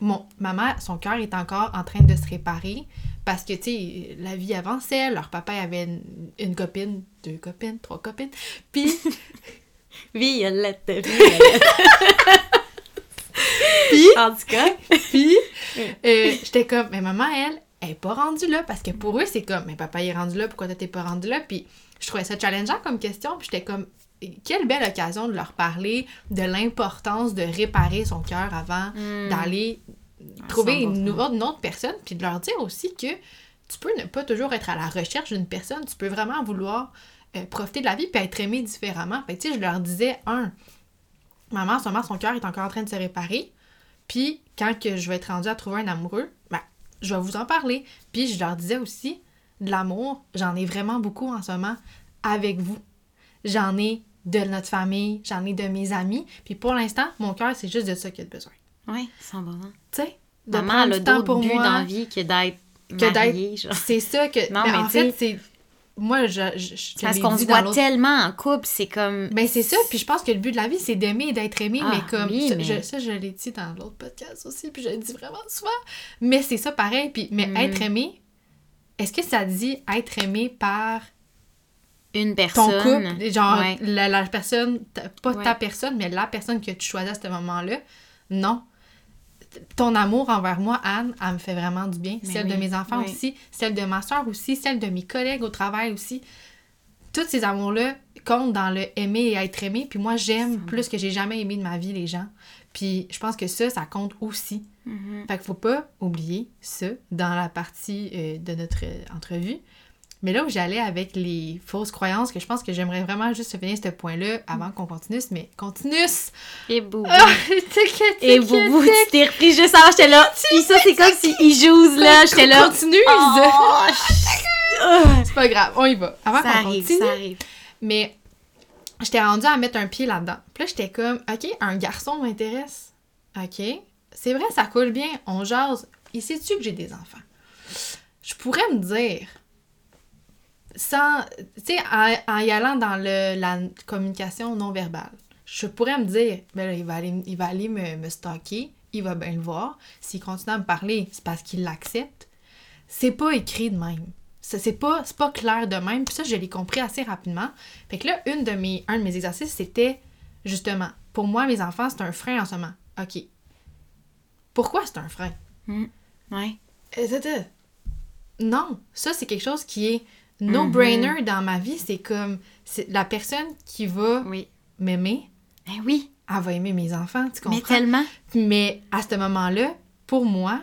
mon, ma mère, son cœur est encore en train de se réparer parce que, tu sais, la vie avançait. Leur papa avait une, une copine, deux copines, trois copines. Puis, Violette, Violette. en tout cas, puis euh, j'étais comme, mais maman, elle, elle est pas rendue là parce que pour eux, c'est comme, mais papa il est rendu là, pourquoi toi t'es pas rendu là? Puis je trouvais ça challengeant comme question, puis j'étais comme, quelle belle occasion de leur parler de l'importance de réparer son cœur avant d'aller trouver 100%. une, une autre personne, puis de leur dire aussi que tu peux ne pas toujours être à la recherche d'une personne, tu peux vraiment vouloir euh, profiter de la vie puis être aimé différemment. Fait tu sais, je leur disais, un, maman, en ce moment, son cœur est encore en train de se réparer, puis quand que je vais être rendue à trouver un amoureux, ben, je vais vous en parler. Puis je leur disais aussi, de l'amour, j'en ai vraiment beaucoup en ce moment avec vous. J'en ai de notre famille, j'en ai de mes amis, puis pour l'instant, mon cœur, c'est juste de ça qu'il a besoin. oui, 100%. Tu sais, de Maman, prendre du temps pour moi. dans la vie que d'être que. C'est ça que. Non, mais mais en fait, c'est. Moi, je. je, je Parce l'ai qu'on dit se voit tellement en couple, c'est comme... Ben, c'est ça. Puis je pense que le but de la vie, c'est d'aimer et d'être aimé. Ah, mais comme. oui, ça, mais- je, ça, je l'ai dit dans l'autre podcast aussi. Puis je le dis vraiment souvent. Mais c'est ça pareil. Puis, mais Mm. être aimé, est-ce que ça dit être aimé par Une ton personne. couple? Genre, Ouais. la, la personne, pas Ouais. ta personne, mais la personne que tu choisis à ce moment-là? Non. Ton amour envers moi, Anne, elle me fait vraiment du bien. Mais celle de mes enfants oui. aussi, celle de ma soeur aussi, celle de mes collègues au travail aussi. Tous ces amours-là comptent dans le aimer et être aimé. Puis moi, j'aime plus que j'ai jamais aimé de ma vie les gens. Puis je pense que ça, ça compte aussi. Mhm. Fait qu'il faut pas oublier ça dans la partie euh, de notre euh, entrevue. Mais là où j'allais avec les fausses croyances, que je pense que j'aimerais vraiment juste finir ce point-là avant qu'on continue, mais continue! Et boubou. Ah, Et boubou, tu t'es repris juste avant, j'étais là. Puis ça, c'est comme si il joue là, j'étais là. Continue! Oh, C'est pas grave, on y va. Avant qu'on continue. ça arrive. Mais j'étais rendue à mettre un pied là-dedans. Puis là, j'étais comme, OK, un garçon m'intéresse. OK. C'est vrai, ça coule bien. On jase. Il sait-tu que j'ai des enfants? Je pourrais me dire, sans, tu sais, en, en y allant dans le, la communication non verbale, je pourrais me dire, ben là, il va aller, il va aller me, me stalker, il va bien le voir. S'il continue à me parler, c'est parce qu'il l'accepte. C'est pas écrit de même. C'est pas, pas clair de même. Puis ça, je l'ai compris assez rapidement. Fait que là, une de mes, un de mes exercices, c'était justement, pour moi, mes enfants, c'est un frein en ce moment. OK. Pourquoi c'est un frein? Ouais. Euh, Non, ça c'est quelque chose qui est no-brainer dans ma vie. C'est comme c'est la personne qui va Oui. m'aimer, Ben oui. elle va aimer mes enfants, tu comprends? Mais tellement. Mais à ce moment-là, pour moi,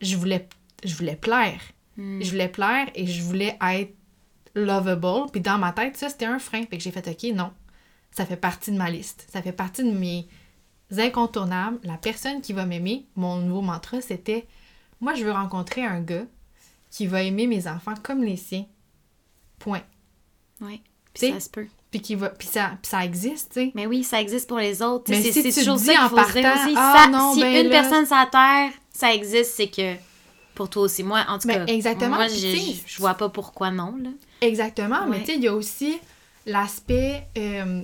je voulais, je voulais plaire. Hmm. Je voulais plaire et je voulais être lovable. Puis dans ma tête, ça, c'était un frein. Fait que j'ai fait, OK, non. Ça fait partie de ma liste. Ça fait partie de mes incontournables. La personne qui va m'aimer, mon nouveau mantra, c'était, moi, je veux rencontrer un gars qui va aimer mes enfants comme les siens. Point. Oui. Puis ça se peut. Puis, qui va, puis, ça, puis ça existe, tu sais. Mais oui, ça existe pour les autres. Mais si c'est toujours ça qu'il faut dire aussi. ah, Ça- non, si ben une là- personne sur la Terre, ça existe, c'est que pour toi aussi. Moi, en tout Ben, cas, exactement, moi, je, vois pas pourquoi non. Là. Exactement, mais tu sais, il y a aussi l'aspect, euh,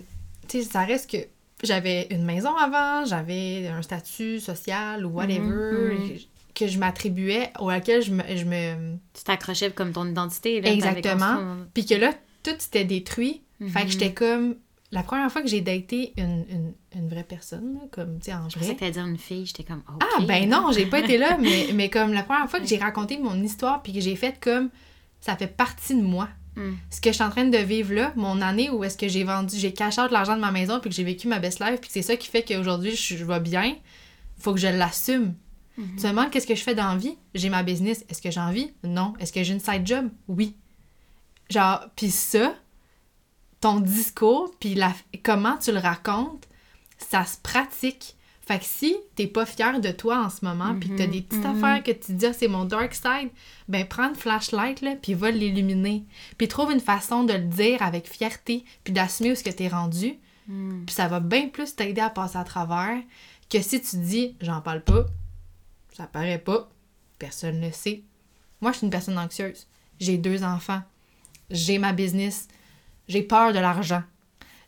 tu sais, ça reste que j'avais une maison avant, j'avais un statut social ou whatever Mhm, que je m'attribuais, auquel je me, je me... Tu t'accrochais comme ton identité. Là, Exactement. Puis que là, tout s'était détruit. Fait que Mhm. j'étais comme... La première fois que j'ai daté une, une, une vraie personne, là, comme, tu sais, en Je pensais vrai... que t'allais dire une fille, j'étais comme. Ah, ben non, j'ai pas été là, mais, mais comme la première fois que j'ai raconté mon histoire puis que j'ai fait comme... Ça fait partie de moi. Mm. ce que je suis en train de vivre là, mon année où est-ce que j'ai vendu, j'ai cash out l'argent de ma maison puis que j'ai vécu ma best life puis c'est ça qui fait qu'aujourd'hui je, je vais bien, faut que je l'assume. Mhm. Tu me demandes qu'est-ce que je fais dans la vie? J'ai ma business. Est-ce que j'ai envie? Non. Est-ce que j'ai une side job? Oui. Genre, puis ça, ton discours, puis la, comment tu le racontes, ça se pratique. Fait que si t'es pas fier de toi en ce moment, puis que t'as Mhm, des petites mhm. affaires que tu dis, ah, c'est mon dark side, ben prends une flashlight, là, puis va l'illuminer. Puis trouve une façon de le dire avec fierté, puis d'assumer où ce que t'es rendu. Mm. Puis ça va bien plus t'aider à passer à travers que si tu dis, j'en parle pas, ça paraît pas, personne ne le sait. Moi, je suis une personne anxieuse. J'ai deux enfants. J'ai ma business. J'ai peur de l'argent.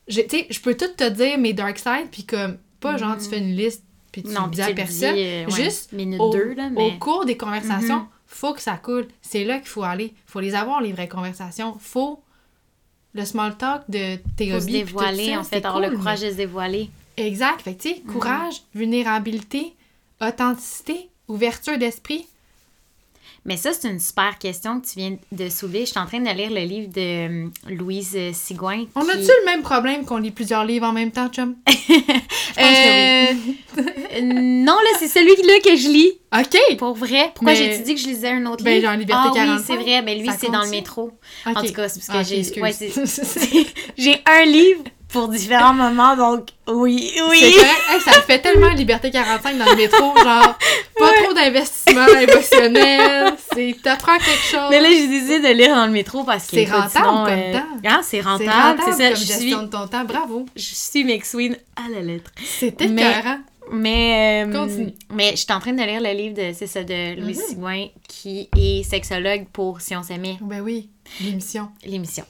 Tu sais, je peux tout te dire mes dark sides, puis comme, pas genre, tu fais une liste, puis tu Non, dis à personne. dis, euh, Juste minute au, deux, là, au mais... cours des conversations, Mhm. faut que ça coule. C'est là qu'il faut aller. faut les avoir, les vraies conversations. Faut le small talk de tes Faut se hobbies. dévoiler, ça, en fait, avoir le courage de se dévoiler. Exact. Fait que, tu sais, Mhm. courage, vulnérabilité, authenticité, ouverture d'esprit? Mais ça, c'est une super question que tu viens de soulever. Je suis en train de lire le livre de euh, Louise Sigouin. On a-tu le même problème qu'on lit plusieurs livres en même temps, chum? Euh, euh, non, là, c'est celui-là que je lis. OK! Pour vrai. Pourquoi Mais- j'ai dit que je lisais un autre Ben, livre? genre Liberté ah, 45. oui, c'est vrai. Mais lui, Ça c'est dans le métro. OK. En tout cas, c'est parce que Ah, j'ai... ouais, j'ai un livre pour différents moments, donc oui, C'est oui. Hey, ça me fait tellement Liberté 45 dans le métro, genre, pas trop d'investissement émotionnel, c'est t'apprends quelque chose. Mais là, j'ai décidé de lire dans le métro parce que C'est rentable sinon, comme euh, temps. hein, c'est rentable, c'est rentable ça. comme Je suis, de ton temps, bravo. je suis McSween à la lettre. C'était écœurant. Mais, euh, Continue. mais je suis en train de lire le livre de, c'est ça, de Louis Mhm. Sigouin, qui est sexologue pour Si on s'aimait, Ben oui, l'émission. l'émission.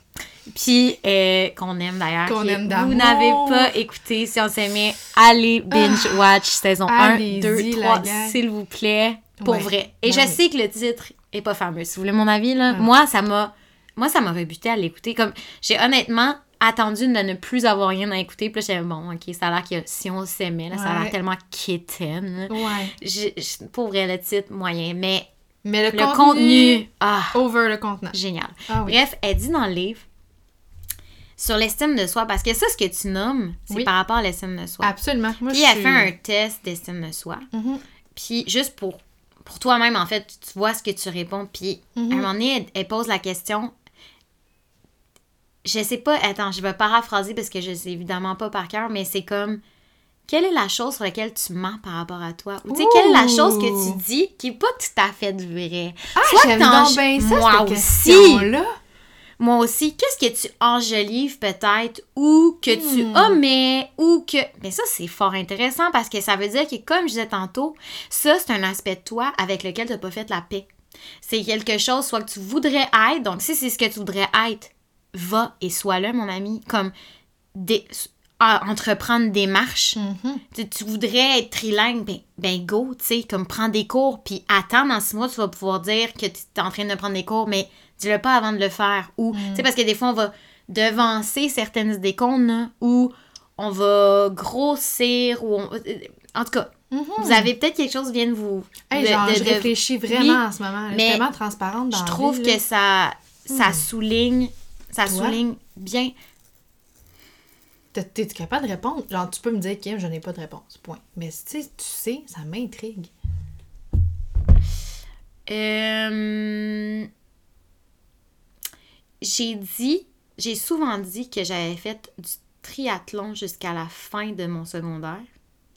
Puis, euh, qu'on aime d'ailleurs. Qu'on aime Vous d'amour. n'avez pas écouté Si on s'aimait, allez binge watch saison 1, allez-y, 2, la 3, gang. s'il vous plaît. Pour Ouais. vrai. Et je sais que le titre est pas fameux. Si vous voulez mon avis, là, Ouais. moi, ça m'a. Moi, ça m'a rebuté à l'écouter. Comme, j'ai honnêtement attendu de ne plus avoir rien à écouter. Puis là, j'avais bon, ok, ça a l'air que si on s'aimait, là, ça a l'air tellement là. Ouais. Pour vrai, le titre, moyen. Mais Mais le, le contenu, ah, over le contenant. génial. Ah oui. Bref, elle dit dans le livre sur l'estime de soi, parce que ça, ce que tu nommes, c'est Oui. par rapport à l'estime de soi. Absolument. Moi, Puis je elle suis... fait un test d'estime de soi. Mhm. Puis juste pour, pour toi-même, en fait, tu vois ce que tu réponds. Puis à un Mhm. moment donné, elle, elle pose la question. Je sais pas, attends, je vais paraphraser parce que je sais évidemment pas par cœur, mais c'est comme. Quelle est la chose sur laquelle tu mens par rapport à toi? Ou tu sais, quelle est la chose que tu dis qui est pas tout à fait vraie? Ah, j'aime donc bien ça, Moi cette aussi. question-là. Moi aussi, qu'est-ce que tu enjolives peut-être ou que tu Hmm. omets ou que... Mais ça, c'est fort intéressant parce que ça veut dire que, comme je disais tantôt, ça, c'est un aspect de toi avec lequel tu n'as pas fait la paix. C'est quelque chose, soit que tu voudrais être, donc si c'est ce que tu voudrais être, va et sois là, mon ami. Comme des, à entreprendre des marches. Mhm. Tu, tu voudrais être trilingue, ben, ben go, tu sais, comme prends des cours, puis attends, dans six mois, tu vas pouvoir dire que tu es en train de prendre des cours, mais dis-le pas avant de le faire. Ou, tu sais, parce que des fois, on va devancer certaines idées qu'on a, ou on va grossir, ou on- En tout cas, Mhm. vous avez peut-être quelque chose qui vient de vous... Hey, de- genre, de- je de- réfléchis vraiment Oui, en ce moment. Je suis tellement transparente dans Je trouve que ça, ça Hmm. souligne... Ça Toi? souligne bien... T'es- T'es-tu capable de répondre? Genre, tu peux me dire, Kim, je n'ai pas de réponse. Point. Mais tu sais, tu sais, ça m'intrigue. Euh, J'ai dit, j'ai souvent dit que j'avais fait du triathlon jusqu'à la fin de mon secondaire.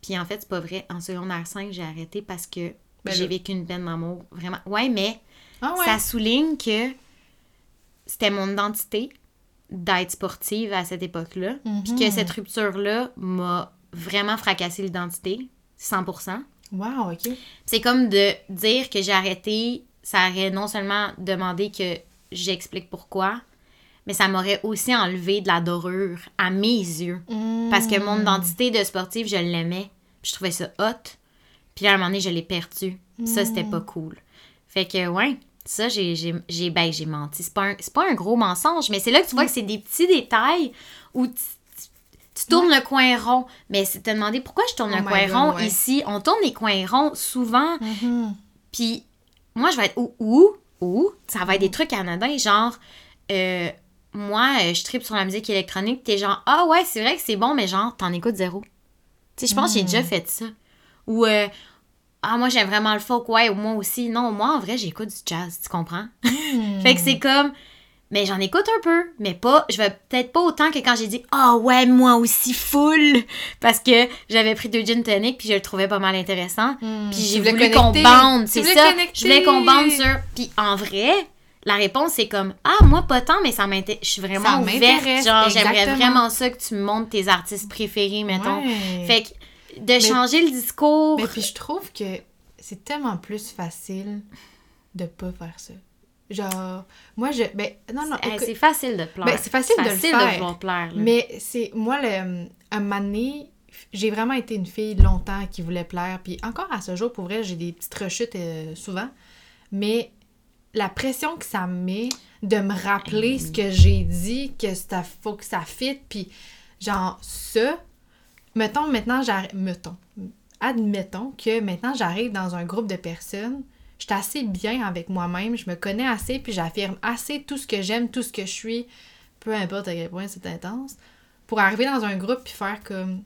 Puis en fait, c'est pas vrai. En secondaire 5, j'ai arrêté parce que Ben j'ai vécu une peine d'amour. Vraiment. Ouais, mais Ah ouais? ça souligne que c'était mon identité d'être sportive à cette époque-là. Puis que Mhm. cette rupture-là m'a vraiment fracassé l'identité, 100%. Wow, OK. C'est comme de dire que j'ai arrêté, ça aurait non seulement demandé que j'explique pourquoi, mais ça m'aurait aussi enlevé de la dorure à mes yeux. Parce que Hmm. mon identité de sportive, je l'aimais. Je trouvais ça hot. Puis à un moment donné, je l'ai perdu. Ça, c'était pas cool. Fait que, ouais, ça, j'ai, ben, j'ai menti. C'est pas, un, c'est pas un gros mensonge, mais c'est là que tu vois que c'est des petits détails où tu, tournes le coin rond. Mais c'est te demander pourquoi je tourne Oh le coin God, rond ouais. ici. On tourne les coins ronds souvent. Mhm. Puis moi, je vais être ou, ou, ou, ça va être des trucs anodins, genre, euh, moi, euh, je tripe sur la musique électronique, t'es genre, ah ouais, c'est vrai que c'est bon, mais genre, t'en écoutes zéro. Tu sais, je pense que j'ai déjà fait ça. Ou, euh, ah, moi, j'aime vraiment le folk, ouais, ou moi aussi. Non, moi, en vrai, j'écoute du jazz, tu comprends? fait que c'est comme, mais j'en écoute un peu, mais pas, je vais peut-être pas autant que quand j'ai dit, ah ouais, moi aussi, full! Parce que j'avais pris deux gin tonic, puis je le trouvais pas mal intéressant. Hmm. Puis j'ai voulu qu'on bande, c'est ça. connecter. Je voulais qu'on bande sur. Puis en vrai, la réponse c'est comme Ah, moi pas tant, mais ça m'intéresse. Je suis Ça vraiment ouverte. m'intéresse, Genre, j'aimerais vraiment ça que tu me montres tes artistes préférés, mettons. Ouais. Fait que de changer le discours. Mais puis je trouve que c'est tellement plus facile de pas faire ça. Genre, moi, je... Ben, non, non, c'est facile de plaire. Ben, c'est facile de le faire. vouloir plaire. là. Mais c'est moi le un moment donné, j'ai vraiment été une fille longtemps qui voulait plaire puis encore à ce jour pour vrai, j'ai des petites rechutes euh, souvent, mais la pression que ça me met de me rappeler ce que j'ai dit que ça faut que ça fit puis genre ça mettons maintenant j'arrive mettons admettons que maintenant j'arrive dans un groupe de personnes je suis assez bien avec moi-même, je me connais assez, puis j'affirme assez tout ce que j'aime, tout ce que je suis, peu importe à quel point c'est intense, pour arriver dans un groupe puis faire comme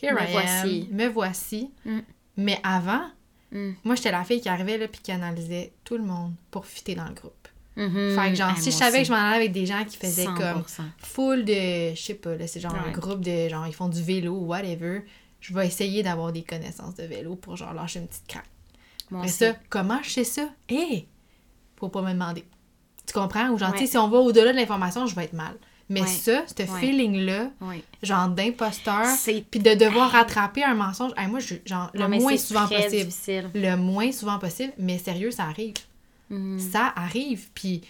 Here Me I voici. am, me voici. Mm. Mais avant, Mm. moi j'étais la fille qui arrivait là puis qui analysait tout le monde pour fitter dans le groupe. Mhm. Fait que genre, Hey, si je savais que je m'en allais avec des gens qui faisaient comme 100%. full de, je sais pas, là, c'est genre un groupe de, genre, ils font du vélo ou whatever, je vais essayer d'avoir des connaissances de vélo pour genre lâcher une petite craque. Moi Mais aussi. ça, comment je sais ça? Hé! Faut pas me demander. Tu comprends? Ou genre, Ouais. si on va au-delà de l'information, je vais être mal. Mais Ouais. ça, ce Ouais. feeling-là, genre d'imposteur, puis de devoir rattraper un mensonge, hey, moi, je, genre, le Non, moins souvent possible. difficile. Le moins souvent possible, mais sérieux, ça arrive. Mhm. Ça arrive, puis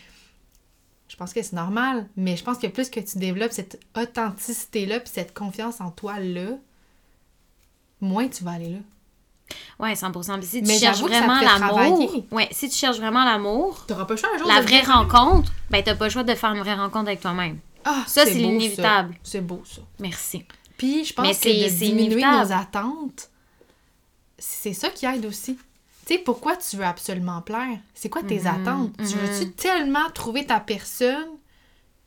je pense que c'est normal, mais je pense que plus que tu développes cette authenticité-là, puis cette confiance en toi-là, moins tu vas aller là. Ouais, 100%. Puis si tu Mais cherches que vraiment l'amour, ouais, si tu cherches vraiment l'amour, T'auras pas le choix un jour la de vraie rencontre, ben t'as pas le choix de faire une vraie rencontre avec toi-même. Ah, Ça, c'est l'inévitable. C'est beau, ça. Merci. Puis je Mais pense que c'est- de diminuer inévitable. nos attentes, c'est ça qui aide aussi. Tu sais, pourquoi tu veux absolument plaire? C'est quoi tes Mhm, attentes? Tu mhm. veux-tu tellement trouver ta personne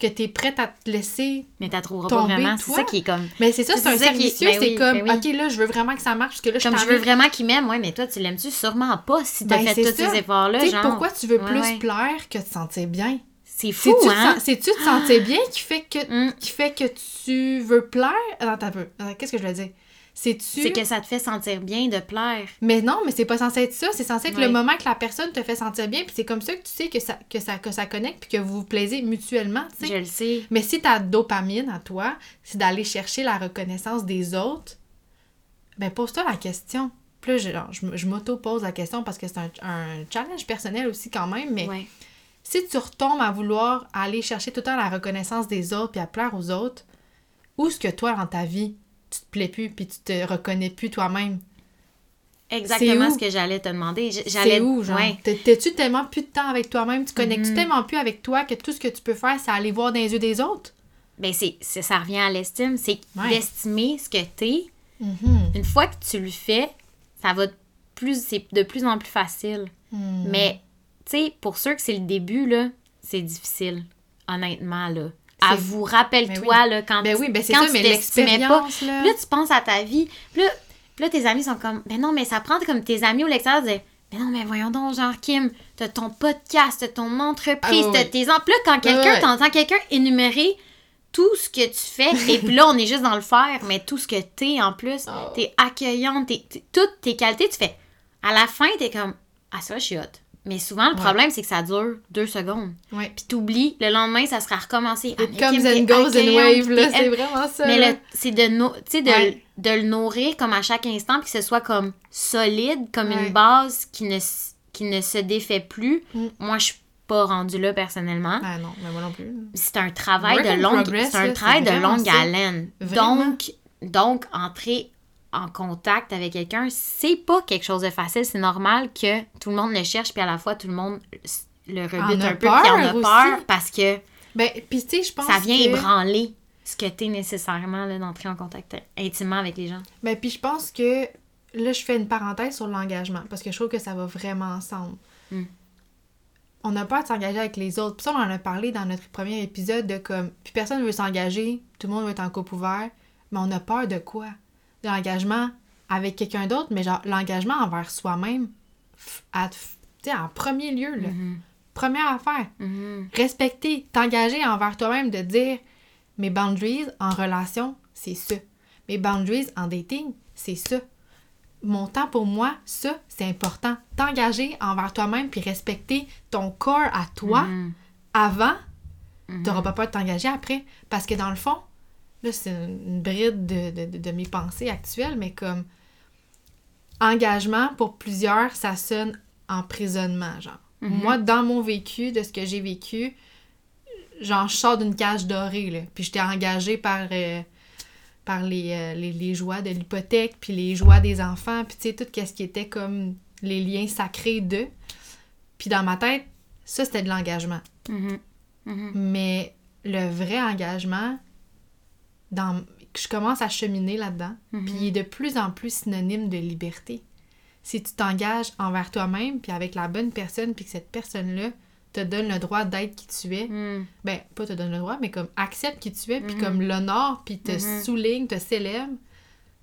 que t'es prête à te laisser... Mais trouveras pas vraiment. C'est ça qui est comme. Mais c'est ça, C'est c'est un servicieux. ben c'est oui, comme, ben oui. OK, là, je veux vraiment que ça marche, parce que là, je Comme je veux vraiment qu'il m'aime, ouais, mais toi, tu l'aimes-tu sûrement pas si t'as Ben, fait c'est tous ça. ces efforts-là. Tu sais, genre? pourquoi tu veux Ouais, plus ouais. plaire que te sentir bien? C'est fou, hein? te sen- C'est-tu te sentir bien qui fait que Mm. qui fait que tu veux plaire? Attends, un peu. Attends, Qu'est-ce que je veux dire? C'est-tu? C'est que ça te fait sentir bien de plaire. Mais non, mais c'est pas censé être ça. C'est censé être Ouais. le moment que la personne te fait sentir bien, puis c'est comme ça que tu sais que ça, que ça, que ça connecte, puis que vous vous plaisez mutuellement, tu sais. Je le sais. Mais si ta dopamine à toi, c'est d'aller chercher la reconnaissance des autres, ben pose-toi la question. Puis là, je, genre, je, me- je m'auto-pose la question parce que c'est un, un challenge personnel aussi quand même, mais Ouais. si tu retombes à vouloir aller chercher tout le temps la reconnaissance des autres puis à plaire aux autres, où est-ce que toi, dans ta vie, tu te plais plus puis tu te reconnais plus toi-même? Exactement ce que j'allais te demander. J'allais... C'est où, genre? Ouais. T'as- T'as-tu tellement plus de temps avec toi-même? Tu connectes-tu Mhm. tellement plus avec toi que tout ce que tu peux faire, c'est aller voir dans les yeux des autres? Ben, c'est, c'est- ça revient à l'estime. C'est Ouais. d'estimer ce que t'es. Mhm. Une fois que tu le fais, ça va de plus, c'est de plus en plus facile. Hmm. Mais, tu sais, pour ceux que c'est le début, là, c'est difficile. Honnêtement, là. C'est- Avoue, rappelle-toi, là, quand Ben tu, oui, ben quand ça, tu mais pas. là... Tu penses à ta vie. Puis là, puis là, tes amis sont comme, ben non, mais ça prend comme tes amis au l'extérieur disaient, ben non, mais voyons donc, genre, Kim, t'as ton podcast, t'as ton entreprise, Ah t'as tes emplois. Quand quelqu'un, t'entends quelqu'un énumérer tout ce que tu fais, et puis là, on est juste dans le faire, mais tout ce que t'es en plus, Oh. t'es accueillante, t'es, t'es- toutes tes qualités, tu fais. À la fin, t'es comme, ah, ça, je suis hot. Mais souvent, le Ouais. problème, c'est que ça dure deux secondes. Ouais. Puis t'oublies, le lendemain, ça sera recommencé. Ah, It mais comes and goes in accueillante, wave, là, c'est vraiment ça. mais c'est de, no- de, Ouais. de le nourrir comme à chaque instant, puis que ce soit comme solide, comme une base qui ne, qui ne se défait plus. Mm. Moi, je suis pas rendue là personnellement. Ah non, mais moi non plus. C'est un travail Work de longue, c'est un travail de longue haleine. Vraiment. Donc, donc, entrer en contact avec quelqu'un, c'est pas quelque chose de facile. C'est normal que tout le monde le cherche, puis à la fois, tout le monde le rebute un peu, puis en a peur parce que Ben, pis tu sais, je pense ça vient que... ébranler ce que t'es nécessairement d'entrer en contact intimement avec les gens. Ben, puis je pense que... Là, je fais une parenthèse sur l'engagement, parce que je trouve que ça va vraiment ensemble. Mm. On a peur de s'engager avec les autres. Puis ça, on en a parlé dans notre premier épisode de comme... Puis personne veut s'engager, tout le monde veut être en couple ouvert, mais on a peur de quoi? De l'engagement avec quelqu'un d'autre, mais genre l'engagement envers soi-même, en premier lieu, là. Mhm. Première affaire. Mhm. respecter, t'engager envers toi-même, de dire mes boundaries en relation, c'est ça. Mes boundaries en dating, c'est ça. Mon temps pour moi, ça, c'est important. T'engager envers toi-même puis respecter ton corps à toi Mhm. avant, Mhm. t'auras pas peur de t'engager après. Parce que dans le fond, là, c'est une bride de, de- de- mes pensées actuelles, mais comme engagement, pour plusieurs, ça sonne emprisonnement, genre. Mhm. Moi, dans mon vécu, de ce que j'ai vécu, genre, je sors d'une cage dorée, là. Puis j'étais engagée par, euh, par les, euh, les, les joies de l'hypothèque, puis les joies des enfants, puis tu sais, tout ce qui était comme les liens sacrés d'eux. Puis dans ma tête, ça, c'était de l'engagement. Mhm. Mhm. Mais le vrai engagement, dans, je commence à cheminer là-dedans, Mhm. puis il est de plus en plus synonyme de liberté. Si tu t'engages envers toi-même, puis avec la bonne personne, puis que cette personne-là te donne le droit d'être qui tu es, Mhm. ben, pas te donne le droit, mais comme accepte qui tu es, puis Mhm. comme l'honore, puis te Mhm. souligne, te célèbre,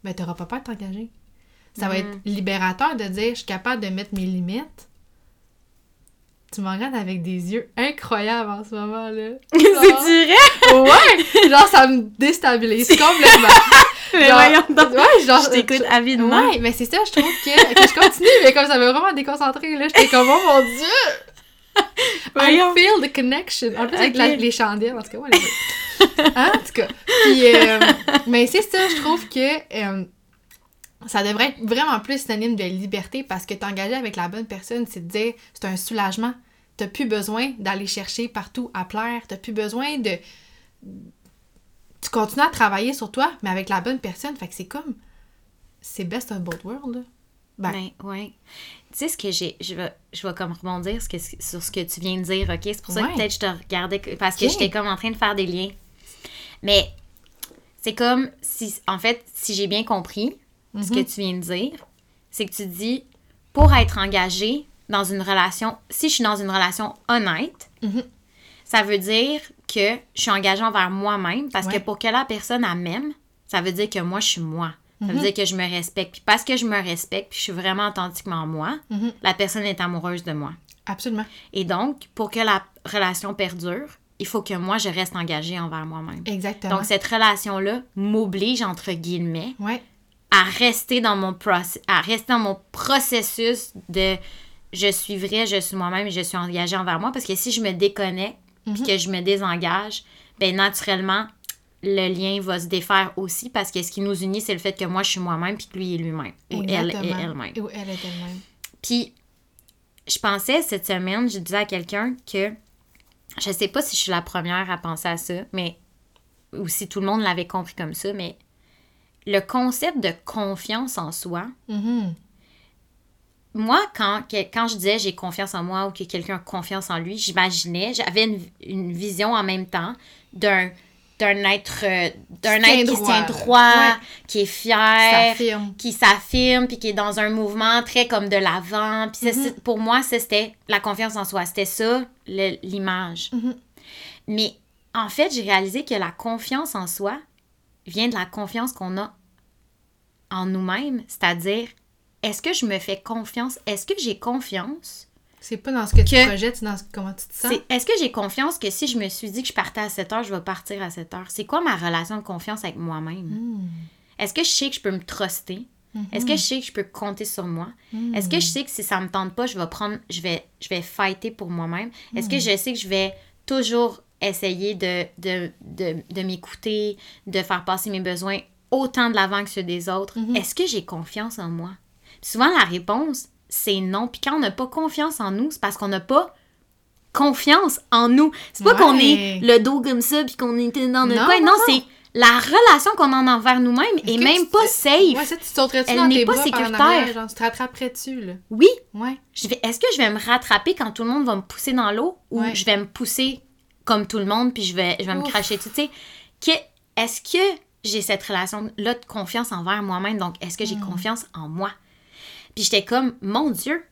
ben, t'auras pas peur de t'engager. Ça va être libérateur de dire, je suis capable de mettre mes limites. Tu me regardes avec des yeux incroyables en ce moment, là. C'est vrai? Ouais! Genre, ça me déstabilise complètement. Mais Genre, voyons donc. Ouais, genre. Je t'écoute avidement. Ouais, mais c'est ça, je trouve que, que je continue, mais comme ça m'a vraiment déconcentré, là. J'étais comme, oh mon dieu! Voyons. I feel the connection. En plus, avec la- Ok. les chandelles, en tout cas, ouais, les. Hein, en tout cas. Puis, euh, mais c'est ça, je trouve que euh, ça devrait être vraiment plus synonyme de liberté parce que t'engager avec la bonne personne, c'est de dire, c'est un soulagement. T'as plus besoin d'aller chercher partout à plaire. T'as plus besoin de. Tu continues à travailler sur toi, mais avec la bonne personne. Fait que c'est comme. C'est best of both worlds. Ben, Ben, ouais. Tu sais ce que j'ai. Je vais, je vais comme rebondir ce que- sur ce que tu viens de dire, ok? C'est pour ça Ouais. que peut-être je te regardais. Parce que j'étais comme en train de faire des liens. Mais c'est comme si. En fait, si j'ai bien compris ce que Mhm. tu viens de dire, c'est que tu dis pour être engagé dans une relation. Si je suis dans une relation honnête, Mhm. ça veut dire que je suis engagée envers moi-même parce Ouais. que pour que la personne elle m'aime, ça veut dire que moi je suis moi. Ça veut Mhm. dire que je me respecte. Puis parce que je me respecte, puis je suis vraiment authentiquement moi, la personne est amoureuse de moi. absolument. Et donc, pour que la relation perdure, il faut que moi, je reste engagée envers moi-même. Exactement. Donc, cette relation-là m'oblige, entre guillemets, Ouais. À rester dans mon process, à rester dans mon processus de je suis vrai, je suis moi-même et je suis engagée envers moi. Parce que si je me déconnecte puis que je me désengage, ben naturellement, le lien va se défaire aussi parce que ce qui nous unit, c'est le fait que moi, je suis moi-même puis que lui est lui-même. Ou elle est elle-même. Ou elle est elle-même. Puis, je pensais cette semaine, je disais à quelqu'un que je sais pas si je suis la première à penser à ça, mais ou si tout le monde l'avait compris comme ça, mais le concept de confiance en soi, Mhm. moi, quand, que- quand je disais j'ai confiance en moi ou que quelqu'un a confiance en lui, j'imaginais, j'avais une, une vision en même temps d'un d'un être euh, d'un être tient qui tient droit. Ouais. qui est fier, qui s'affirme puis qui est dans un mouvement très comme de l'avant puis Mhm. c'est- pour moi c'était la confiance en soi c'était ça l'image Mhm. mais en fait j'ai réalisé que la confiance en soi vient de la confiance qu'on a en nous-mêmes c'est-à-dire est-ce que je me fais confiance? Est-ce que j'ai confiance C'est pas dans ce que tu projettes, c'est dans ce- comment tu te sens? est-ce que j'ai confiance que si je me suis dit que je partais à 7 heures je vais partir à 7 heures? C'est quoi ma relation de confiance avec moi-même? Mm. est-ce que je sais que je peux me truster? Est-ce que je sais que je peux compter sur moi? Mm. Est-ce que je sais que si ça me tente pas, je vais prendre, je vais, je vais fighter pour moi-même? Est-ce que je sais que je vais toujours essayer de, de, de, de m'écouter, de faire passer mes besoins autant de l'avant que ceux des autres? Est-ce que j'ai confiance en moi? Puis souvent, la réponse, c'est non. Puis quand on n'a pas confiance en nous, c'est parce qu'on n'a pas confiance en nous. C'est pas qu'on est le dos comme ça puis qu'on est dans notre Non, coin. non, Non, non. c'est la relation qu'on a envers nous-mêmes est même pas safe. Ouais, ça, tu te sauterais-tu Elle dans n'est tes pas bras en sécuritaire. arrière, genre, tu te rattraperais-tu, là? Oui, Ouais. je vais- est-ce que je vais me rattraper quand tout le monde va me pousser dans l'eau ou Ouais. je vais me pousser comme tout le monde puis je vais, je vais me cracher dessus? Tu sais, est-ce que j'ai cette relation-là de confiance envers moi-même? Donc, est-ce que j'ai Hmm. confiance en moi? Puis j'étais comme, mon Dieu,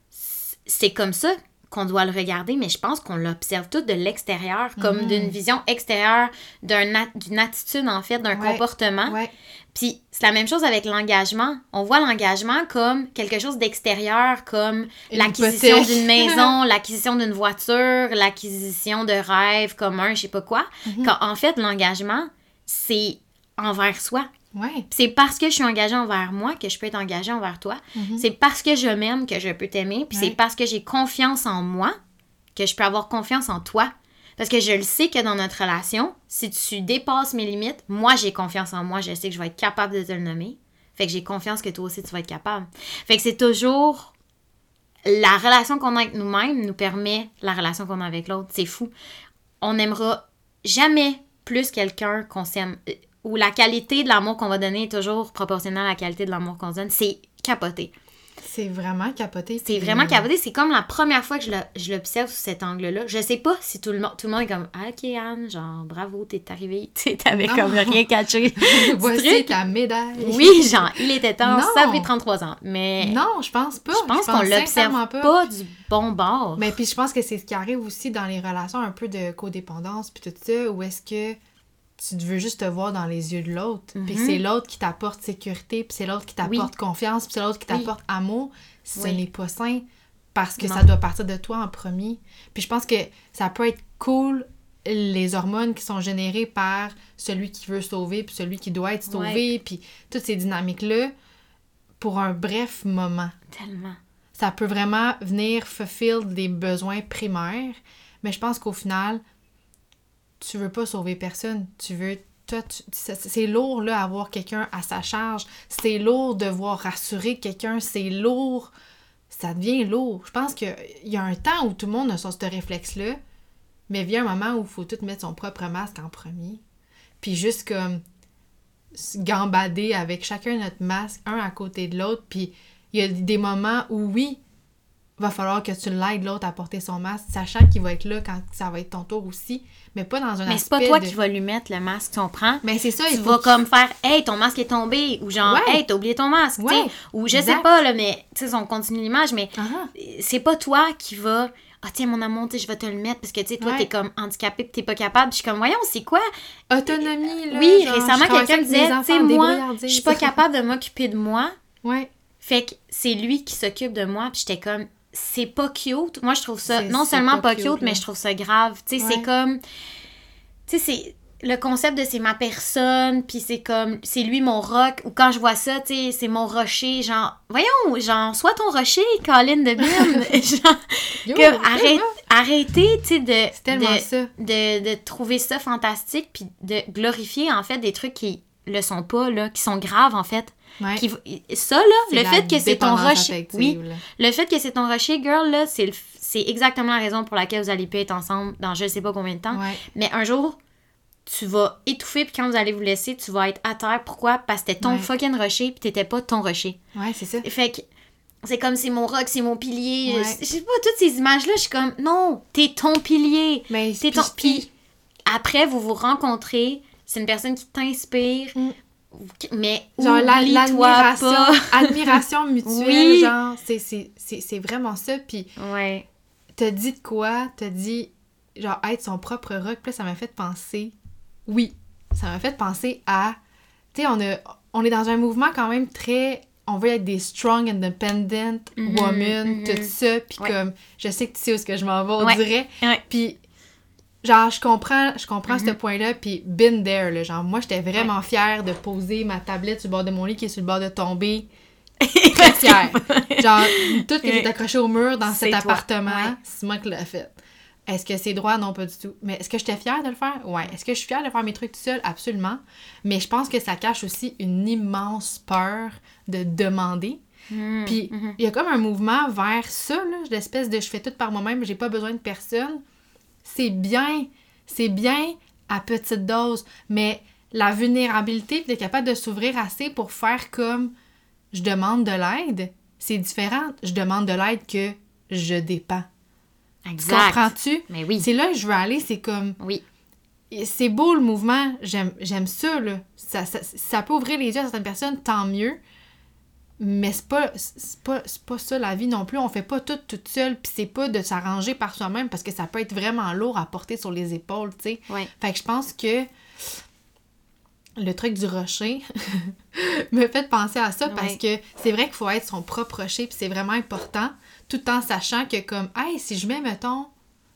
c'est comme ça qu'on doit le regarder, mais je pense qu'on l'observe tout de l'extérieur, comme Hmm. d'une vision extérieure, d'une attitude, en fait, d'un Ouais. comportement. Ouais. Puis c'est la même chose avec l'engagement. On voit l'engagement comme quelque chose d'extérieur, comme l'acquisition d'une maison, l'acquisition d'une voiture, l'acquisition de rêves communs, je sais pas quoi. Mhm. Quand en fait l'engagement, c'est envers soi. Ouais. C'est parce que je suis engagée envers moi que je peux être engagée envers toi. Mhm. C'est parce que je m'aime que je peux t'aimer. Puis Ouais. c'est parce que j'ai confiance en moi que je peux avoir confiance en toi. Parce que je le sais que dans notre relation, si tu dépasses mes limites, moi j'ai confiance en moi, je sais que je vais être capable de te le nommer. Fait que j'ai confiance que toi aussi tu vas être capable. Fait que c'est toujours la relation qu'on a avec nous-mêmes nous permet la relation qu'on a avec l'autre. C'est fou. On n'aimera jamais plus quelqu'un qu'on s'aime. Ou la qualité de l'amour qu'on va donner est toujours proportionnelle à la qualité de l'amour qu'on se donne. C'est capoté. C'est vraiment capoté. C'est vraiment capoté. C'est comme la première fois que je l'observe sous cet angle-là. Je sais pas si tout le, monde, tout le monde est comme Ah, Ok, Anne, genre, bravo, t'es arrivée. T'avais comme rien catché. Voici truc. ta médaille. Oui, genre, il était temps. Non. Ça fait 33 ans. Mais Non, je pense pas. je pense qu'on l'observe sincèrement pas. du bon bord. Mais puis je pense que c'est ce qui arrive aussi dans les relations un peu de codépendance puis tout ça, où est-ce que tu veux juste te voir dans les yeux de l'autre, puis Mhm. c'est l'autre qui t'apporte sécurité, puis c'est l'autre qui t'apporte confiance, puis c'est l'autre qui Oui. t'apporte amour, ce Oui. n'est pas sain parce que Non. ça doit partir de toi en premier. Puis je pense que ça peut être cool les hormones qui sont générées par celui qui veut sauver puis celui qui doit être sauvé puis toutes ces dynamiques là pour un bref moment Tellement. ça peut vraiment venir fulfill des besoins primaires, mais je pense qu'au final, tu veux pas sauver personne. Tu veux. C'est lourd, là, avoir quelqu'un à sa charge. C'est lourd devoir rassurer quelqu'un. C'est lourd. Ça devient lourd. Je pense qu'il y a un temps où tout le monde a ce réflexe-là, mais vient un moment où il faut tout mettre son propre masque en premier. Puis juste comme gambader avec chacun notre masque, un à côté de l'autre. Puis il y a des moments où oui, va falloir que tu l'aides l'autre à porter son masque, sachant qu'il va être là quand ça va être ton tour aussi, mais pas dans un Mais c'est pas aspect toi de- qui vas lui mettre le masque, tu comprends? Mais c'est ça, tu il faut vas comme faire Hey, ton masque est tombé ou genre Ouais. Hey, t'as oublié ton masque. Ouais, Ou je sais pas, là, mais tu sais, on continue l'image, mais Ah ah. c'est pas toi qui va. Ah, tiens, mon amour, je vais te le mettre parce que tu sais, toi, Ouais. t'es comme handicapé pis t'es pas capable. Puis je suis comme, voyons, c'est quoi? Autonomie, là. oui, genre, récemment, quelqu'un me disait, tu sais, moi, je suis pas capable de m'occuper de moi. Ouais. Fait que c'est lui qui s'occupe de moi. Puis j'étais comme, c'est pas cute. Moi, je trouve ça non seulement pas pas cute, cute, mais je trouve ça grave. Tu sais, c'est comme. Tu sais, c'est. le concept de c'est ma personne, puis c'est comme, c'est lui mon rock, ou quand je vois ça, tu sais, c'est mon rocher, genre, voyons, genre, sois ton rocher, Colin de Bin. genre, Yo, arrête, vrai. arrêtez, tu sais, de, de, de trouver ça fantastique, puis de glorifier, en fait, des trucs qui le sont pas, là, qui sont graves, en fait. Ouais. Qui, ça, là, le fait que c'est ton rocher. Oui, là. le fait que c'est ton rocher, girl, là, c'est, le f- c'est exactement la raison pour laquelle vous allez plus être ensemble dans je sais pas combien de temps. Ouais. Mais un jour, tu vas étouffer, puis quand vous allez vous laisser, tu vas être à terre. Pourquoi? Parce que c'était ton Ouais. fucking rocher, puis t'étais pas ton rocher. Ouais, c'est ça. Fait que c'est comme c'est mon rock, c'est mon pilier. Ouais. Je je sais pas, toutes ces images-là, je suis comme, non, t'es ton pilier. Mais T'es ton... Puis après, vous vous rencontrez, c'est une personne qui t'inspire, Mm. Mais Genre l'admiration, admiration mutuelle, Oui. genre, c'est- vraiment ça. Puis Ouais. t'as dit de quoi? T'as dit, genre, être son propre rock. Puis là, ça m'a fait penser, oui, ça m'a fait penser à, tu sais, on, a- on est dans un mouvement quand même très, on veut être des strong, independent Mhm, women, mhm. tout ça. Puis Ouais. comme, je sais que tu sais où est-ce que je m'en vais, on Ouais. dirait. Puis, genre, je comprends, je comprends Mhm. ce point-là, puis been there, là. Genre, moi, j'étais vraiment fière de poser ma tablette sur le bord de mon lit qui est sur le bord de tomber. Très fière. genre, tout qui est accroché au mur dans cet toi. appartement, Ouais. c'est moi qui l'ai fait. Est-ce que c'est droit? Non, pas du tout. Mais est-ce que j'étais fière de le faire? Ouais. Est-ce que je suis fière de faire mes trucs tout seul? Absolument. Mais je pense que ça cache aussi une immense peur de demander. Mm, Puis mhm. il y a comme un mouvement vers ça, l'espèce de je fais tout par moi-même, j'ai pas besoin de personne. C'est bien, c'est bien à petite dose, mais la vulnérabilité, d'être capable de s'ouvrir assez pour faire comme je demande de l'aide, c'est différent. Je demande de l'aide que je dépends. Exact. comprends-tu? Mais oui. C'est là que je veux aller, c'est comme Oui. c'est beau le mouvement, j'aime j'aime ça, là. Ça, ça, ça peut ouvrir les yeux à certaines personnes, tant mieux. Mais c'est pas, pas, ça la vie non plus. On fait pas tout toute seule, puis c'est pas de s'arranger par soi-même parce que ça peut être vraiment lourd à porter sur les épaules, tu sais. Ouais. Fait que je pense que le truc du rocher me fait penser à ça parce que c'est vrai qu'il faut être son propre rocher, puis c'est vraiment important, tout en sachant que comme, hey, si je mets, mettons,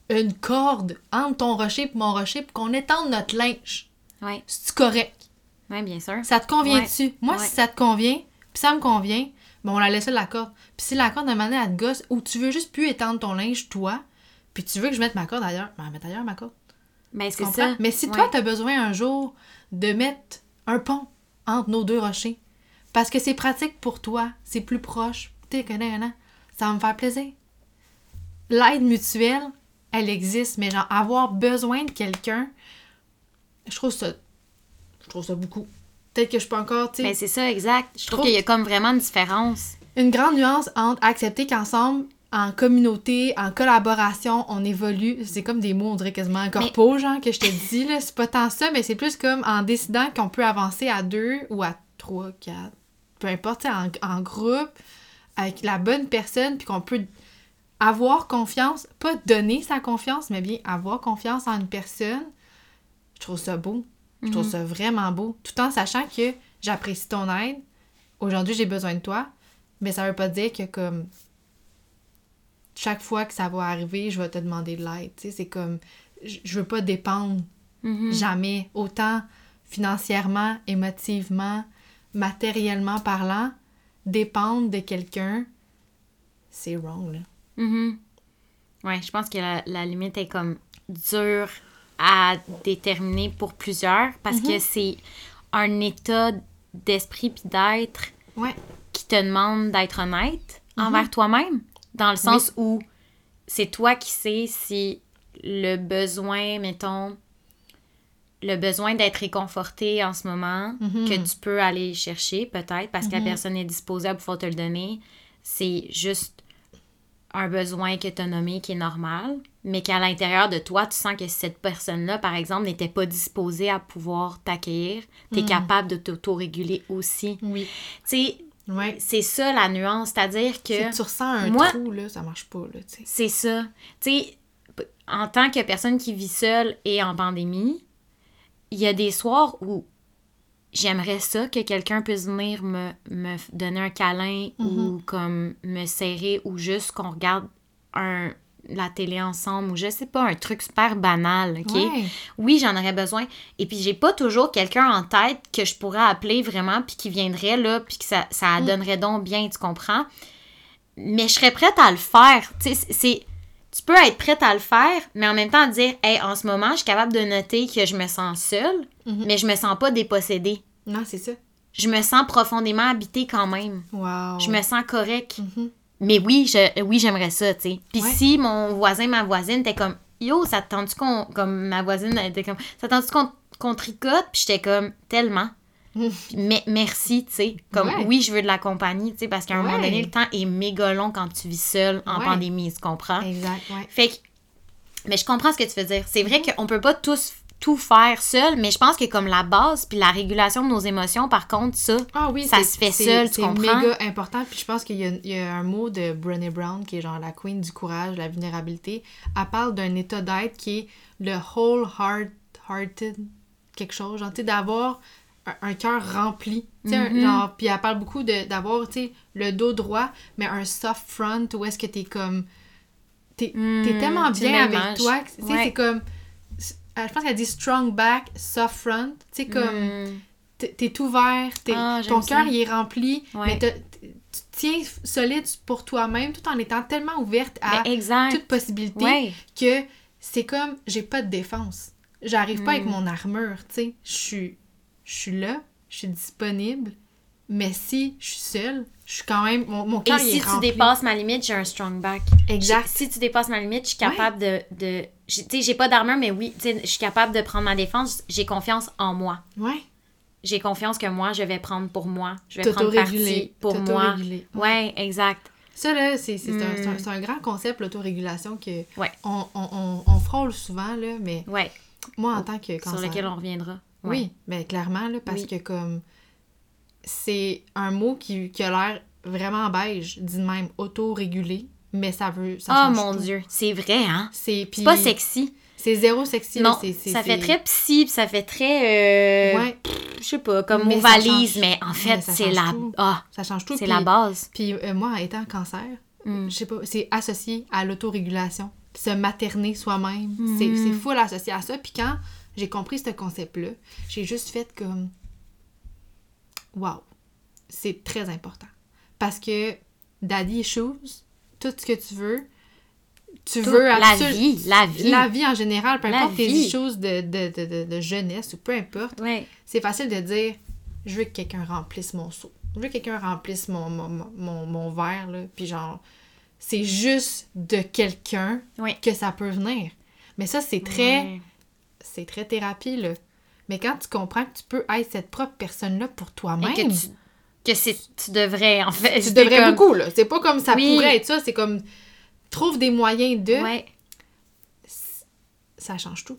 une corde entre ton rocher et mon rocher pour qu'on étende notre linge, Ouais. c'est correct? Ouais, bien sûr. Ça te convient-tu? Moi, si ça te convient, puis ça me convient, ben on la laisse la corde. Puis si la corde de manière à te gosse, ou tu veux juste plus étendre ton linge, toi, puis tu veux que je mette ma corde ailleurs, ben mets ailleurs ma corde. Ben, Tu c'est ça. Mais si Ouais. toi, tu as besoin un jour de mettre un pont entre nos deux rochers, parce que c'est pratique pour toi, c'est plus proche, tu connais, hein, ça va me faire plaisir. L'aide mutuelle, elle existe, mais genre avoir besoin de quelqu'un, je trouve ça. Je trouve ça beaucoup. Peut-être que je peux encore, tu sais. Ben, c'est ça, exact. Je trouve trouve- qu'il y a comme vraiment une différence. Une grande nuance entre accepter qu'ensemble, en communauté, en collaboration, on évolue. C'est comme des mots, on dirait quasiment corpo, genre, que je te dis, là. C'est pas tant ça, mais c'est plus comme en décidant qu'on peut avancer à deux ou à trois, quatre, peu importe, en, en groupe, avec la bonne personne, puis qu'on peut avoir confiance, pas donner sa confiance, mais bien avoir confiance en une personne. Je trouve ça beau. Je trouve ça vraiment beau. Tout en sachant que j'apprécie ton aide. Aujourd'hui, j'ai besoin de toi. Mais ça veut pas dire que comme chaque fois que ça va arriver, je vais te demander de l'aide. C'est comme je veux pas dépendre Mhm. jamais autant financièrement, émotivement, matériellement parlant, dépendre de quelqu'un, c'est wrong là. Mhm. Ouais, je pense que la, la limite est comme dure à déterminer pour plusieurs parce que c'est un état d'esprit puis d'être Ouais. qui te demande d'être honnête envers toi-même, dans le sens où c'est toi qui sais si le besoin, mettons, le besoin d'être réconforté en ce moment, Mhm. que tu peux aller chercher peut-être parce que la Mhm. personne est disposée à pouvoir te le donner, c'est juste un besoin que tu as nommé qui est normal, mais qu'à l'intérieur de toi, tu sens que cette personne-là, par exemple, n'était pas disposée à pouvoir t'accueillir, tu es Mhm. capable de t'auto-réguler aussi. Oui. Tu sais, Ouais. c'est ça la nuance, c'est-à-dire Si que tu ressens un moi- trou là, ça marche pas là, tu sais. c'est ça. Tu sais, en tant que personne qui vit seule et en pandémie, il y a des soirs où j'aimerais ça que quelqu'un puisse venir me, donner un câlin ou comme me serrer ou juste qu'on regarde un la télé ensemble ou je sais pas, un truc super banal, OK? Ouais. Oui, j'en aurais besoin. Et puis, j'ai pas toujours quelqu'un en tête que je pourrais appeler vraiment, puis qui viendrait là, puis que ça, ça Mm. donnerait donc bien, tu comprends? Mais je serais prête à le faire. Tu sais, c'est. Tu peux être prête à le faire, mais en même temps dire, hey, en ce moment, je suis capable de noter que je me sens seule, Mhm. mais je me sens pas dépossédée. Non, c'est ça. Je me sens profondément habitée quand même. Wow. Je me sens correct. Mhm. Mais oui, je, oui, j'aimerais ça, tu sais. Puis Ouais. si mon voisin, ma voisine, était comme, yo, ça te tente-tu qu'on. Comme ma voisine, elle était comme, ça te tente-tu qu'on qu'on tricote? Puis j'étais comme, tellement. Mais, merci, tu sais. Comme, Ouais. oui, je veux de la compagnie, tu sais, parce qu'à un moment donné, le temps est méga long quand tu vis seul en Ouais. pandémie, tu comprends? Exact, ouais. Fait que. Mais je comprends ce que tu veux dire. C'est vrai qu'on peut pas tous tout faire seul, mais je pense que comme la base puis la régulation de nos émotions, par contre, ça, Ah oui, Ça c'est- se fait c'est- seul, tu C'est comprends? méga important. Puis je pense qu'il y, y a un mot de Brené Brown, qui est genre la queen du courage, la vulnérabilité. Elle parle d'un état d'être qui est le whole-hearted, quelque chose. Genre, tu sais, d'avoir un, cœur rempli. Mhm. genre, puis elle parle beaucoup de- d'avoir, le dos droit, mais un soft front où est-ce que t'es comme. T'es t'es tellement bien avec toi. que, Tu sais, Ouais. c'est comme. euh, Je pense qu'elle dit strong back, soft front. Tu sais, comme hmm, t'es ouvert, t'es- Ah, ton cœur il est rempli, Ouais. mais tu tiens solide pour toi-même tout en étant tellement ouverte à exact. toute possibilité Ouais. que c'est comme j'ai pas de défense. J'arrive pas avec Mm. mon armure, tu sais. Je suis je suis là, je suis disponible, mais si je suis seule, je suis quand même mon, mon Et cœur il si est tu rempli. dépasses ma limite, j'ai un strong back. Exact. Si tu dépasses ma limite, je suis capable de. de tu sais, j'ai pas d'armure, mais oui, tu sais, je suis capable de prendre ma défense. J'ai confiance en moi. Ouais. J'ai confiance que moi, je vais prendre pour moi. Je vais prendre parti pour moi. Ouais, exact. Ça, là, c'est un, Mm. c'est un- c'est un grand concept, l'autorégulation, que Ouais. on, on, on, on frôle souvent, là, mais Ouais. moi, en tant que Sur lequel on reviendra. Ouais. Oui, mais clairement, là, parce Oui. que comme c'est un mot qui, qui a l'air vraiment beige, dit même autorégulé, mais ça veut. Ça Oh mon tout. dieu, c'est vrai, hein? C'est pas sexy. C'est zéro sexy. Non, ça fait très psy, puis ça fait très. euh, Ouais, Je sais pas, comme Mais valise, change- mais en fait, c'est la. Ah, ça change tout. c'est la base. Puis euh, moi, étant cancer, Mm. je sais pas, c'est associé à l'autorégulation. Se materner soi-même. C'est C'est full associé à ça. Puis quand j'ai compris ce concept-là, j'ai juste fait comme. Waouh! C'est très important. Parce que daddy issues, tout ce que tu veux, tu veux la vie, la vie. La vie en général, peu importe tes issues de, de, de, de, jeunesse ou peu importe, Ouais. c'est facile de dire je veux que quelqu'un remplisse mon seau. Je veux que quelqu'un remplisse mon, mon, mon, mon- verre, là. Puis genre, c'est juste de quelqu'un que ça peut venir. Mais ça, c'est très, Ouais. C'est très thérapie, là. Mais quand tu comprends que tu peux être cette propre personne-là pour toi-même, que tu, que c'est, tu devrais, en fait. tu devrais comme- beaucoup, là. C'est pas comme ça Oui. pourrait être ça, c'est comme trouve des moyens de... Ouais. Ça change tout.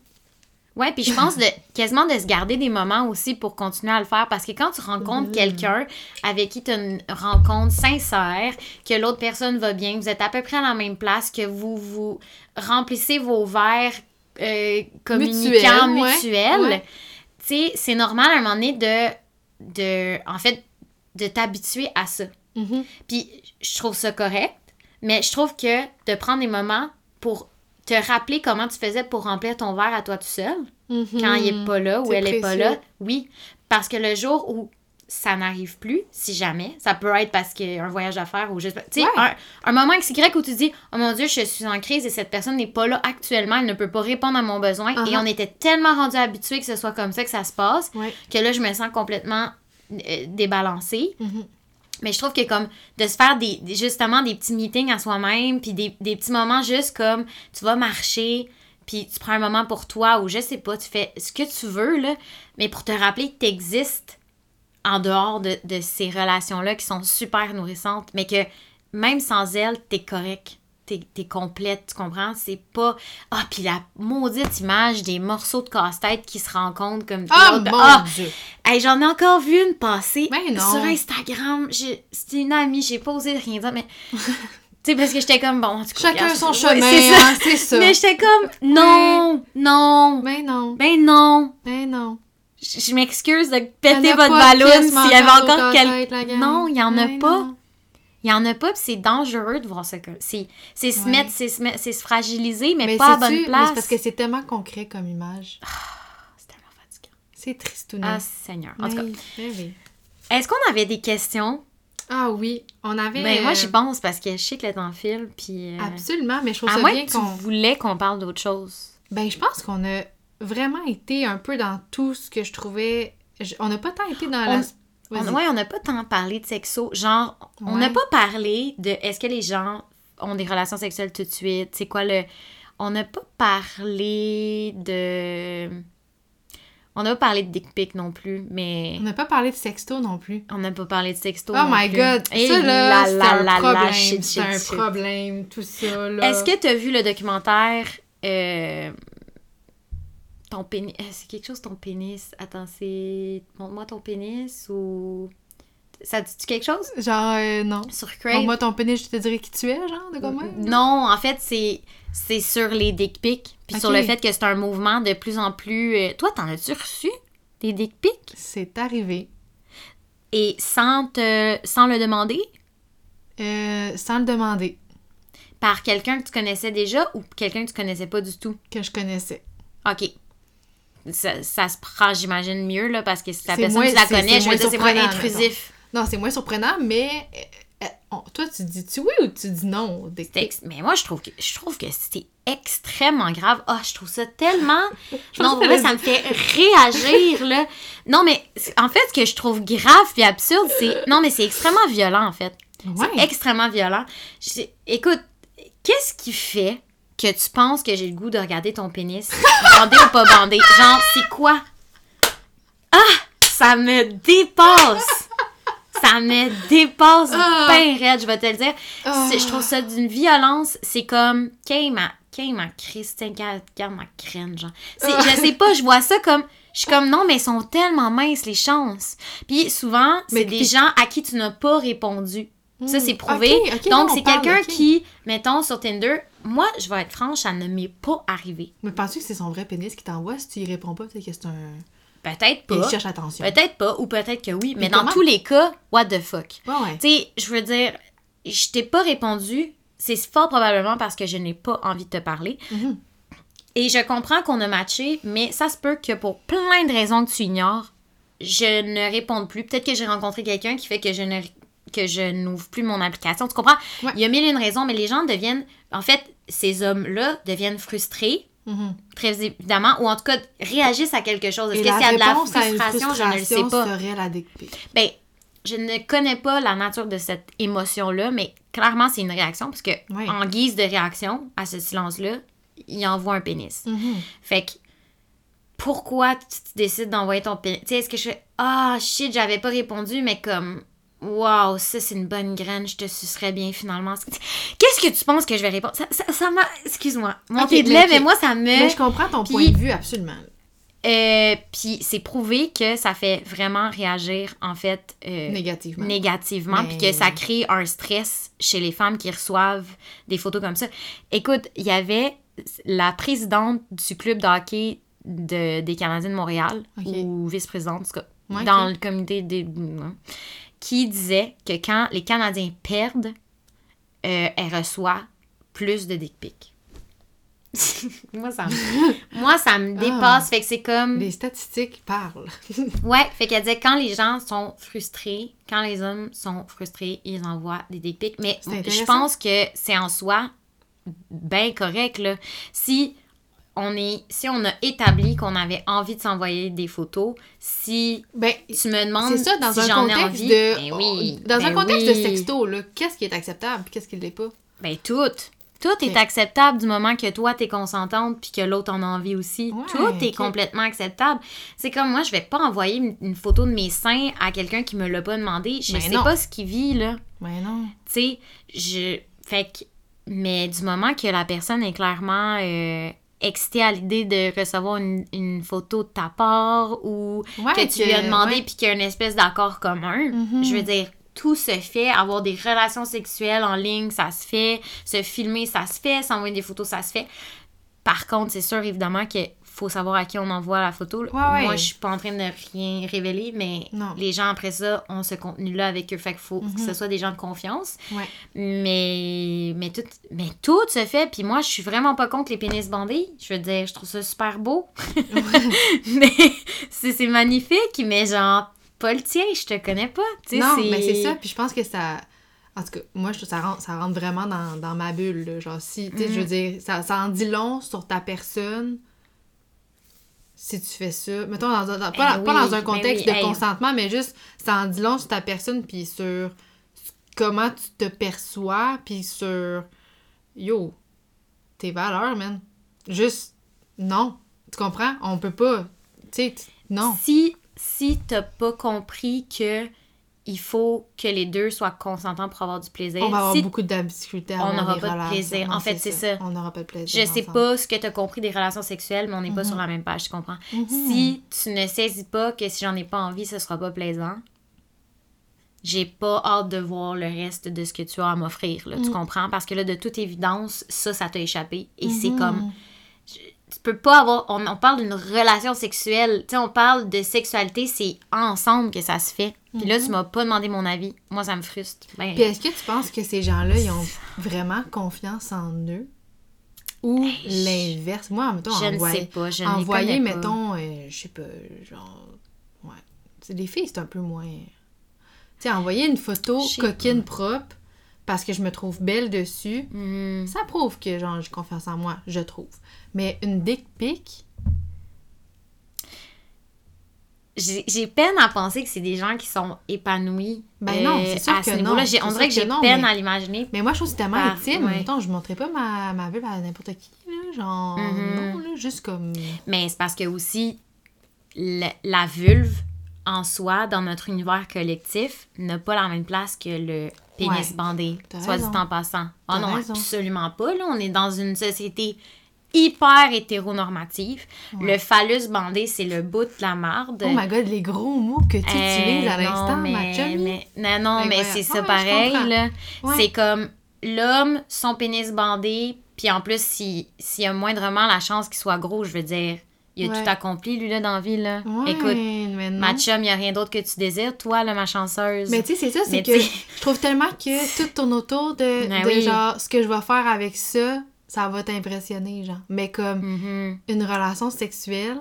Ouais, puis je pense de quasiment de se garder des moments aussi pour continuer à le faire parce que quand tu rencontres Mhm. quelqu'un avec qui tu as une rencontre sincère, que l'autre personne va bien, que vous êtes à peu près à la même place, que vous vous remplissez vos verres euh, communicants Mutuels, ouais. tu sais, c'est normal à un moment donné de, de en fait, de t'habituer à ça. Mhm. Puis je trouve ça correct, mais je trouve que de prendre des moments pour te rappeler comment tu faisais pour remplir ton verre à toi tout seul, quand il est pas là ou elle est pas précieux. là, oui. Parce que le jour où ça n'arrive plus, si jamais, ça peut être parce qu'il y a un voyage à faire ou juste. Tu sais, Ouais. un, un moment XY où tu dis Oh mon Dieu, je suis en crise et cette personne n'est pas là actuellement, elle ne peut pas répondre à mon besoin. Et Uh-huh. on était tellement rendu habitués que ce soit comme ça que ça se passe Ouais. que là, je me sens complètement euh, débalancée. Mhm. Mais je trouve que comme de se faire des- justement des petits meetings à soi-même, puis des, des petits moments juste comme tu vas marcher, puis tu prends un moment pour toi ou je sais pas, tu fais ce que tu veux, là, mais pour te rappeler que tu existes en dehors de, de ces relations-là qui sont super nourrissantes, mais que même sans elles, t'es correct. T'es es complète, tu comprends? C'est pas. Ah, puis la maudite image des morceaux de casse-tête qui se rencontrent comme. Ah, l'autre- mon Ah! Dieu! Hey, j'en ai encore vu une passer Ben non. sur Instagram. C'était une amie, j'ai pas osé rien dire, mais. tu sais, parce que j'étais comme, bon, cas, Chacun son chemin, ouais, c'est ça. hein, ça. Mais j'étais comme, non, non, Ben non, ben non. ben non. Je m'excuse de péter votre ballon s'il y avait encore quel... casse-tête, la gang. Non, il y en a pas. non. Il y en a pas, puis c'est dangereux de voir ça. C'est c'est se Ouais. mettre, c'est se, se fragiliser, mais, Mais pas à bonne mais place. c'est parce que c'est tellement concret comme image. C'est tellement fatigant. C'est tristounet. Ah, Seigneur. En tout cas, Oui, oui, oui. est-ce qu'on avait des questions? Ah oui, on avait... Ben, moi, euh, j'y pense parce que je sais que le temps file, puis. euh, Absolument, mais je trouve À ça bien qu'on... voulais qu'on parle d'autre chose. Ben, je pense qu'on a vraiment été un peu dans tout ce que je trouvais... je- On n'a pas tant été dans On- la... On, ouais, on n'a pas tant parlé de sexo. Genre, on n'a pas parlé de est-ce que les gens ont des relations sexuelles tout de suite? C'est quoi le. On n'a pas parlé de. On n'a pas parlé de dick pic non plus, mais. On n'a pas parlé de sexto non plus. On n'a pas parlé de sexto. Oh non my plus. god, Et ça là, c'est un problème, c'est un shit. problème, tout ça là. Est-ce que tu as vu le documentaire euh, Ton pénis. euh, C'est quelque chose ton pénis. Attends, c'est. Montre-moi ton pénis ou. Ça dit-tu quelque chose? Genre, euh, non. Sur Crave Bon, moi, ton pénis, je te dirais qui tu es, genre, de comment? Non, en fait, c'est c'est sur les dick pics, puis sur le fait que c'est un mouvement de plus en plus. euh, Toi, t'en as-tu reçu des dick pics? C'est arrivé. et sans te sans le demander? Euh, sans le demander, par quelqu'un que tu connaissais déjà ou quelqu'un que tu connaissais pas du tout? Que je connaissais. Ok. Ça, ça se prend, j'imagine, mieux, là, parce que si la personne, moins- tu la c'est je veux moins dire, c'est moins intrusif. Non, c'est moins surprenant, mais euh, euh, on- toi, tu dis-tu oui ou tu dis non? Des- Mais moi, je trouve que je trouve que c'est extrêmement grave. Ah, je trouve ça tellement. non, vrai, ça me fait réagir, là. Non, mais en fait, ce que je trouve grave et absurde, c'est. Non, mais c'est extrêmand violent, en fait. Ouais. C'est extrêmement violent. Je- Écoute, qu'est-ce qui fait que tu penses que j'ai le goût de regarder ton pénis, bandé ou pas bandé? Genre, c'est quoi? Ah! Ça me dépasse! Ça me dépasse Ah. bien raide, je vais te le dire. Ah. Je trouve ça d'une violence. C'est comme, qu'est ma, qu'est ma Christine, regarde ma crâne, genre. Ah. Je sais pas, je vois ça comme, je suis comme, non, mais ils sont tellement minces, les chances. Puis souvent, c'est des gens à qui tu n'as pas répondu. Ça, c'est Hmm. prouvé. Donc, c'est quelqu'un qui, mettons, sur Tinder, moi, je vais être franche, ça ne m'est pas arrivé. Mais penses-tu que c'est son vrai pénis qui t'envoie si tu y réponds pas? Peut-être que c'est un. Peut-être Il pas. cherche l'attention. Peut-être pas, ou peut-être que oui. Mais Mais dans comment- tous les cas, what the fuck? Ouais, ouais. Tu sais, je veux dire, je t'ai pas répondu. C'est fort probablement parce que je n'ai pas envie de te parler. Mhm. Et je comprends qu'on a matché, mais ça se peut que pour plein de raisons que tu ignores, je ne réponde plus. Peut-être que j'ai rencontré quelqu'un qui fait que je ne que je n'ouvre plus mon application. Tu comprends? Ouais. Il y a mille et une raisons, mais les gens deviennent... En fait, ces hommes-là deviennent frustrés, Mhm. très évidemment, ou en tout cas réagissent à quelque chose. Est-ce que c'est de la à frustration? Je ne le sais pas. serait la. Ben, je ne connais pas la nature de cette émotion-là, mais clairement, c'est une réaction, parce que Oui. en guise de réaction à ce silence-là, il envoie un pénis. Mhm. Fait que, pourquoi tu décides d'envoyer ton pénis? Tu sais, est-ce que je fais, ah, shit, j'avais pas répondu, mais comme, waouh, ça, c'est une bonne graine, je te sucerais bien finalement. Qu'est-ce que tu penses que je vais répondre? Ça, ça, ça m'a, excuse-moi, monter Ok, de mais lait, ok. mais moi, ça me... Mais je comprends ton Puis- point de vue, absolument. Euh, puis c'est prouvé que ça fait vraiment réagir, en fait, euh, Négativement. négativement, puis que ça crée un stress chez les femmes qui reçoivent des photos comme ça. Écoute, il y avait la présidente du club de hockey de, des Canadiens de Montréal, ou vice-présidente, en tout cas, Ouais, dans le comité des... qui disait que quand les Canadiens perdent, euh, elle reçoit plus de dick pics. moi, ça me, moi, ça me dépasse. Fait que c'est comme... Les statistiques parlent. Ouais, fait qu'elle disait quand les gens sont frustrés, quand les hommes sont frustrés, ils envoient des dick pics. Mais je pense que c'est en soi bien correct, là. Si on est, si on a établi qu'on avait envie de s'envoyer des photos, si ben, tu me demandes ça, dans si un j'en ai contexte envie, de. ben oui, dans un ben contexte de oui. sexto, là, qu'est-ce qui est acceptable et qu'est-ce qui ne l'est pas? Ben tout. Tout est acceptable du moment que toi, t'es consentante puis que l'autre en a envie aussi. Ouais, Tout est complètement acceptable. C'est comme moi, je vais pas envoyer une, photo de mes seins à quelqu'un qui me l'a pas demandé. Je Ben sais non. pas ce qu'il vit, là. Ben non. Tu sais, je... Fait que... Mais du moment que la personne est clairement euh, excitée à l'idée de recevoir une, une photo de ta part ou Ouais, que tu lui as demandé ouais. puis qu'il y a une espèce d'accord commun, Mhm. je veux dire, tout se fait. Avoir des relations sexuelles en ligne, ça se fait. Se filmer, ça se fait. S'envoyer des photos, ça se fait. Par contre, c'est sûr, évidemment, qu'il faut savoir à qui on envoie la photo. ouais. Moi, je suis pas en train de rien révéler, mais Non. les gens après ça ont ce contenu-là avec eux. Fait qu'il faut que ce soit des gens de confiance. Ouais. Mais, mais, tout, mais tout se fait. Puis moi, je suis vraiment pas contre les pénis bandés. Je veux dire, je trouve ça super beau. mais c'est magnifique, mais genre, pas le tien, je te connais pas. Non, mais c'est ça. Puis je pense que ça. En tout cas, moi, je trouve que ça rentre, ça rentre vraiment dans, dans ma bulle. là. Genre, si, tu sais, je veux dire, ça, ça en dit long sur ta personne si tu fais ça. Mettons, dans, un- dans- pas, Eh dans un ben contexte oui, de hey. consentement, mais juste, ça en dit long sur ta personne, puis sur comment tu te perçois, puis sur. Yo, tes valeurs, man. Juste, non. Tu comprends? On peut pas. Tu sais, non. Si, si t'as pas compris que il faut que les deux soient consentants pour avoir du plaisir. On va avoir si beaucoup de difficultés à On n'aura pas de plaisir. Non, En fait, c'est ça. On n'aura pas de plaisir. Je sais ensemble. pas ce que tu as compris des relations sexuelles, mais on n'est pas sur la même page, tu comprends? Si tu ne saisis pas que si j'en ai pas envie, ce sera pas plaisant, j'ai pas hâte de voir le reste de ce que tu as à m'offrir, là, tu comprends? Parce que là, de toute évidence, ça, ça t'a échappé. Et c'est comme... Tu peux pas avoir... On, on parle d'une relation sexuelle, tu sais, on parle de sexualité, c'est ensemble que ça se fait. Puis là, tu m'as pas demandé mon avis. Moi, ça me frustre. Ben, Puis est-ce que tu penses que ces gens-là, ils ont vraiment confiance en eux? Ou l'inverse? Moi, mettons, je ne envoyer, sais pas, je ne les envoyer, mettons, euh, je sais pas, genre... Ouais. C'est les filles, c'est un peu moins... Tu sais, envoyer une photo coquine propre parce que je me trouve belle dessus, Mhm. ça prouve que, genre, j'ai confiance en moi, je trouve. Mais une dick pic, J'ai peine à penser que c'est des gens qui sont épanouis. Ben non, c'est sûr à que ce non. On sûr dirait que que j'ai peine mais- à l'imaginer. Mais moi, je trouve que c'est tellement Par- intime. ouais. Mettons, je montrais pas ma, ma vulve à n'importe qui, là. Genre, Mhm. non, là, juste comme... Mais c'est parce que aussi, le- la vulve en soi, dans notre univers collectif, n'a pas la même place que le pénis Ouais. bandé, soit dit en passant. Oh non, raison. absolument pas. Là, on est dans une société hyper hétéronormative. Le phallus bandé, c'est le bout de la marde. Oh my god, les gros mots que tu utilises à l'instant, ma mais- non, non, mais c'est ça Ouais, pareil, là. Ouais. C'est comme l'homme, son pénis bandé, puis en plus, si- s'il y a moindrement la chance qu'il soit gros, je veux dire, il a Ouais. tout accompli, lui, là, dans la vie, là. Ouais, Écoute, ma chum, il n'y a rien d'autre que tu désires, toi, là, ma chanceuse. Mais tu sais, c'est ça, c'est que je trouve tellement que tout tourne autour de, Ben de oui. genre, ce que je vais faire avec ça, ça va t'impressionner, genre. Mais comme Mhm. une relation sexuelle,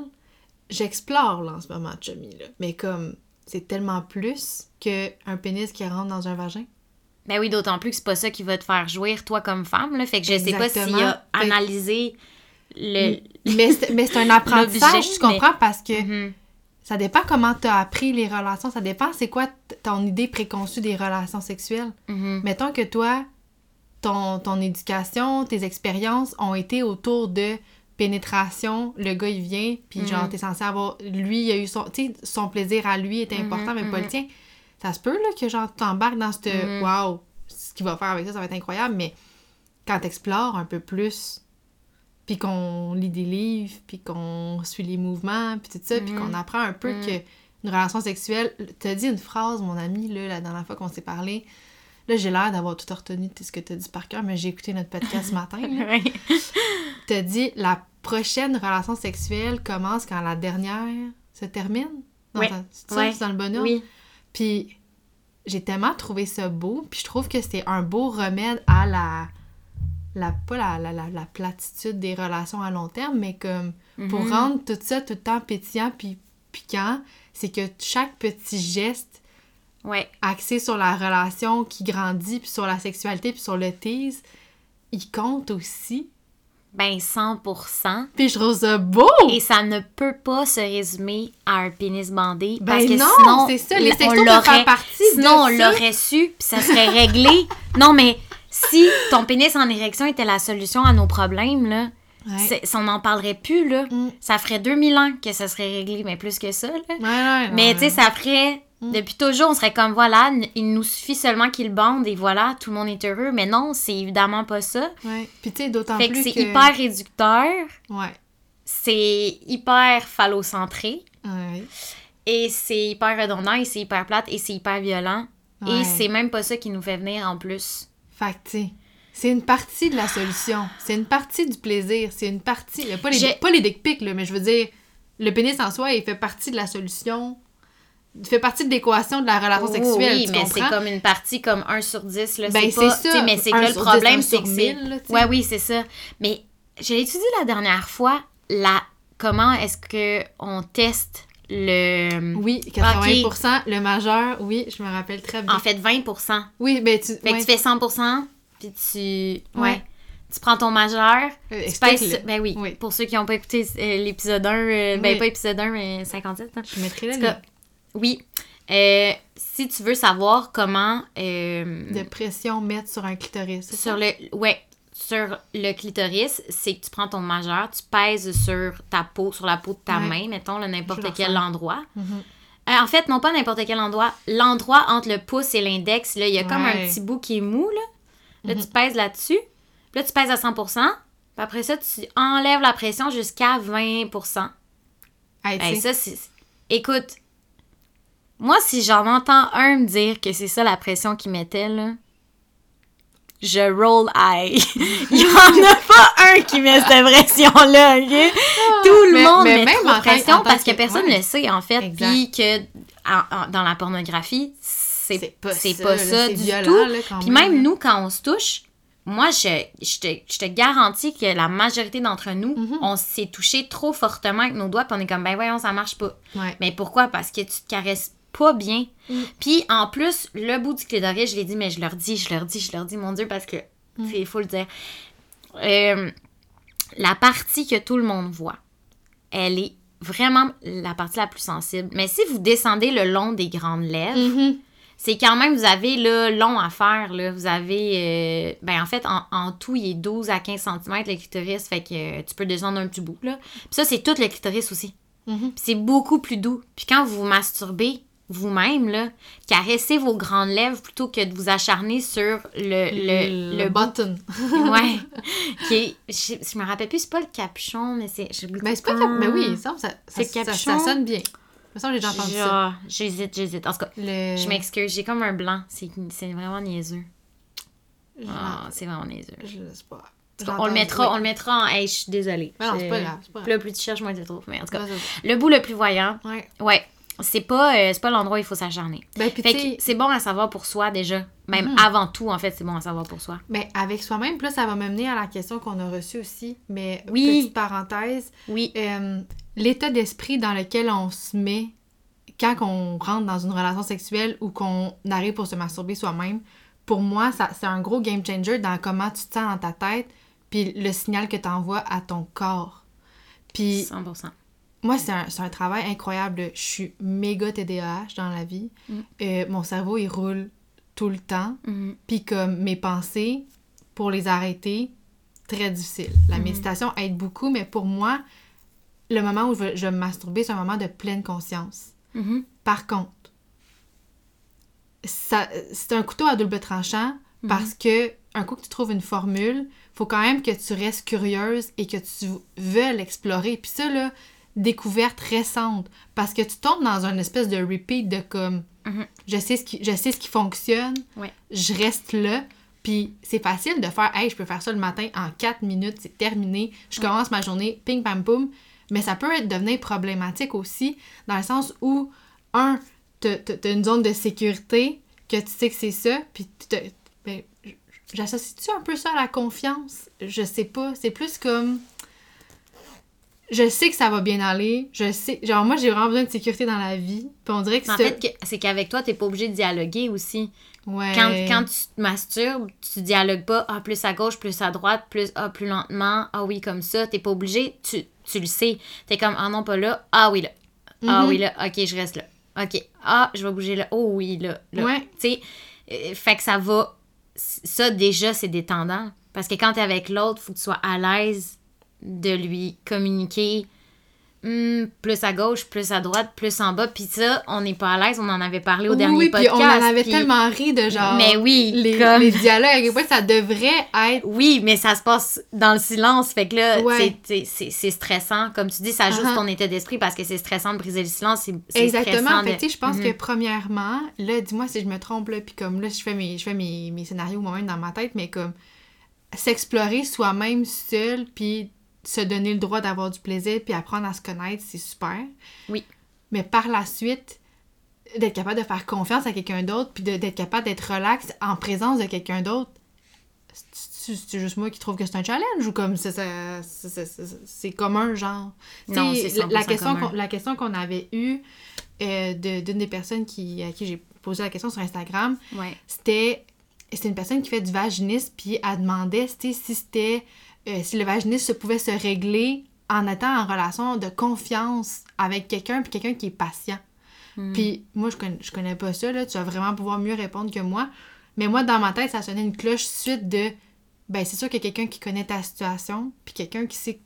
j'explore, là, en ce moment, chummy, là. Mais comme, c'est tellement plus qu'un pénis qui rentre dans un vagin. Ben oui, d'autant plus que c'est pas ça qui va te faire jouir, toi, comme femme, là. Fait que je sais pas s'il a Fait analysé le... Mais c'est un apprentissage, tu comprends? Parce que Mhm. ça dépend comment tu as appris les relations. Ça dépend c'est quoi ton idée préconçue des relations sexuelles. Mhm. Mettons que toi, ton, ton éducation, tes expériences ont été autour de pénétration. Le gars, il vient, puis genre, t'es censé avoir... Lui, il a eu son... Tu sais, son plaisir à lui est important, mais pas le tien. Ça se peut, là, que genre, tu t'embarques dans ce... Mhm. Wow! Ce qu'il va faire avec ça, ça va être incroyable, mais quand t'explores un peu plus, puis qu'on lit des livres, puis qu'on suit les mouvements, puis tout ça, puis qu'on apprend un peu que une relation sexuelle... T'as dit une phrase, mon ami, là, la dernière fois qu'on s'est parlé. Là, j'ai l'air d'avoir tout retenu de ce que t'as dit par cœur, mais j'ai écouté notre podcast ce matin. Ouais. T'as dit la prochaine relation sexuelle commence quand la dernière se termine? Ouais. ça- c'est ça, dans le bon ordre? Oui. Puis j'ai tellement trouvé ça beau, puis je trouve que c'est un beau remède à la la pas la, la, la, la platitude des relations à long terme, mais comme pour Mhm. rendre tout ça tout le temps pétillant puis piquant, c'est que chaque petit geste Ouais. axé sur la relation qui grandit, puis sur la sexualité, puis sur le tease, il compte aussi. Ben, 100%. Puis je trouve ça beau! Et ça ne peut pas se résumer à un pénis bandé. Ben parce que non, sinon, c'est ça, les on sextos peuvent faire partie de Sinon, on ça. l'aurait su, puis ça serait réglé. non, mais si ton pénis en érection était la solution à nos problèmes, là, Ouais. on n'en parlerait plus, là. Mm. Ça ferait 2000 ans que ça serait réglé, mais plus que ça, là. Ouais, ouais, Mais tu sais, ça ferait. Mm. Depuis toujours, on serait comme voilà, il nous suffit seulement qu'il bande et voilà, tout le monde est heureux. Mais non, c'est évidemment pas ça. Ouais. Puis tu sais, d'autant Fait plus que c'est que... hyper réducteur, Ouais. c'est hyper phallocentré Ouais. et c'est hyper redondant et c'est hyper plate et c'est hyper violent. Ouais. Et c'est même pas ça qui nous fait venir en plus. Fait que, tu sais, c'est une partie de la solution. C'est une partie du plaisir. C'est une partie. Pas les, pas les dick pics, là, mais je veux dire, le pénis en soi, il fait partie de la solution. Fait partie de l'équation de la relation Oh, sexuelle. oui, tu mais c'est comme une partie comme 1 sur 10. Là. Ben, c'est ça. Mais c'est que là, le problème, 10, un c'est que c'est. 1000, là, tu sais. Ouais, oui, c'est ça. Mais j'ai étudié la dernière fois la comment est-ce que on teste le. Oui, 80%. Le majeur, oui, je me rappelle très bien. En fait, 20% oui, ben tu. Fait ouais. que tu fais 100% puis tu. Ouais. Ouais. Tu prends ton majeur. Euh, Tu pèses. Ben oui. Oui. Pour ceux qui n'ont pas écouté euh, l'épisode 1, euh, ben Oui. pas épisode 1, mais 57. hein. Je mettrai là oui. Euh, si tu veux savoir comment. euh, de pression mettre sur un clitoris. sur le. Ouais. Sur le clitoris, c'est que tu prends ton majeur, tu pèses sur ta peau, sur la peau de ta Ouais. main, mettons, n'importe quel endroit. Mhm. Euh, en fait, non pas n'importe quel endroit. L'endroit entre le pouce et l'index, là, il y a comme un petit bout qui est mou, là. Là, Mhm. tu pèses là-dessus. Là, tu pèses à 100% Puis après ça, tu enlèves la pression jusqu'à 20 Hey, ça, c'est... Écoute, moi, si j'en entends un me dire que c'est ça la pression qu'il mettait, là, je roll eye. Il y en a pas un qui met cette pression-là, OK? Tout le mais- monde mais met même trop de pression en parce que, que- personne ouais. ne le sait, en fait. Puis que en- en- dans la pornographie, c'est pas ça. pas là, ça du violent, tout. là, Puis même, nous, quand on se touche, moi, je, je, te, je te garantis que la majorité d'entre nous, Mhm. on s'est touché trop fortement avec nos doigts, puis on est comme, ben voyons, ça marche pas. Ouais. Mais pourquoi? Parce que tu te caresses pas bien. Mm. Puis en plus, le bout du clitoris, je l'ai dit, mais je leur dis, je leur dis, je leur dis, mon Dieu, parce que Mm. c'est il faut le dire. Euh, la partie que tout le monde voit, elle est vraiment la partie la plus sensible. Mais si vous descendez le long des grandes lèvres, Mhm. c'est quand même, vous avez là, long à faire. Là. Vous avez, euh, ben en fait, en, en tout, il est 12 à 15 cm le clitoris, fait que euh, tu peux descendre un petit bout. Là. Puis ça, c'est tout le clitoris aussi. Mhm. Puis c'est beaucoup plus doux. Puis quand vous vous masturbez vous-même, là, caressez vos grandes lèvres plutôt que de vous acharner sur le, le, le, button. Ouais. Qui est- je, je me rappelle plus, c'est pas le capuchon, mais c'est. Mais c'est pas cap- Mais oui, ça, ça, ça, C'est ça, ça sonne bien. Me semble que j'ai déjà entendu ça. J'hésite, j'hésite. En tout cas, Le... je m'excuse, j'ai comme un blanc. C'est vraiment niaiseux. Ah, c'est vraiment niaiseux. Je sais pas. On le mettra, on le mettra en. Hey, je suis désolée. Non, c'est pas grave. pas Plus, plus tu cherches, moins tu trouves. Mais en tout cas, grave. le bout le plus voyant, Ouais. ouais, c'est pas, euh, c'est pas l'endroit où il faut s'acharner. Ben, c'est bon à savoir pour soi déjà. Même Mhm. avant tout, en fait, c'est bon à savoir pour soi. ben, avec soi-même, là, ça va m'amener à la question qu'on a reçue aussi. Mais, Oui. petite parenthèse, Oui. euh, l'état d'esprit dans lequel on se met quand on rentre dans une relation sexuelle ou qu'on arrive pour se masturber soi-même, pour moi, ça, c'est un gros game changer dans comment tu te sens dans ta tête, puis le signal que tu envoies à ton corps. Puis 100%. Moi, c'est un, un travail incroyable. Je suis méga TDAH dans la vie. Mm. Euh, mon cerveau, il roule tout le temps. Mhm. Puis comme mes pensées, pour les arrêter, très difficile. La Mhm. méditation aide beaucoup, mais pour moi, le moment où je vais, je vais me masturber, c'est un moment de pleine conscience. Mhm. Par contre, c'est un couteau à double tranchant Mhm. parce que un coup que tu trouves une formule, faut quand même que tu restes curieuse et que tu veuilles l'explorer. Puis ça, là, découverte récente. Parce que tu tombes dans une espèce de repeat de comme Mhm. je, sais ce qui, je sais ce qui fonctionne, Ouais. je reste là. Puis c'est facile de faire Hey, je peux faire ça le matin en 4 minutes, c'est terminé, je commence ma journée, ping pam poum. Mais ça peut être- devenir problématique aussi, dans le sens où, un, t'as une zone de sécurité, que tu sais que c'est ça, puis ben, j'associe-tu un peu ça à la confiance? Je sais pas. C'est plus comme. Je sais que ça va bien aller. Je sais. Genre, moi, j'ai vraiment besoin de sécurité dans la vie. Puis on dirait que En fait, c'est qu'avec toi, t'es pas obligé de dialoguer aussi. ouais. Quand, quand tu te masturbes, tu dialogues pas, ah, plus à gauche, plus à droite, plus, ah, plus lentement, ah oui, comme ça. T'es pas obligé, tu, tu le sais. T'es comme, ah non, pas là, ah oui, là. Ah Mhm. oui, là, ok, je reste là. Ok, ah, je vais bouger là, oh oui, là. là. Ouais. Tu sais, euh, fait que ça va. Ça, déjà, c'est détendant. Parce que quand t'es avec l'autre, faut que tu sois à l'aise de lui communiquer hmm, plus à gauche, plus à droite, plus en bas. Puis ça, on n'est pas à l'aise. On en avait parlé au Oui, dernier oui, podcast. on en avait tellement ri de genre. Mais oui, les, comme- les dialogues, à quel point ça devrait être. Oui, mais ça se passe dans le silence. Fait que là, Ouais. c'est- stressant. Comme tu dis, ça ajuste Uh-huh. ton état d'esprit parce que c'est stressant de briser le silence. Exactement. stressant Fait de- je pense Mhm. que premièrement, là, dis-moi si je me trompe, là, puis comme là, je fais mes, je fais mes, mes scénarios moi-même dans ma tête, mais comme s'explorer soi-même seul, puis se donner le droit d'avoir du plaisir, puis apprendre à se connaître, c'est super. Oui. Mais par la suite, d'être capable de faire confiance à quelqu'un d'autre, puis d'être capable d'être relax en présence de quelqu'un d'autre, c'est juste moi qui trouve que c'est un challenge ou comme c'est commun, genre? Non, c'est la, la 100% question commun. la question qu'on avait eue euh, de- d'une des personnes qui, à qui j'ai posé la question sur Instagram, Ouais. c'était c'était une personne qui fait du vaginisme puis elle demandait si c'était euh, si le vaginisme pouvait se régler en étant en relation de confiance avec quelqu'un puis quelqu'un qui est patient. Hmm. Puis moi je connais je connais pas ça là, tu vas vraiment pouvoir mieux répondre que moi, mais moi dans ma tête ça sonnait une cloche suite de ben c'est sûr que quelqu'un qui connaît ta situation puis quelqu'un qui sait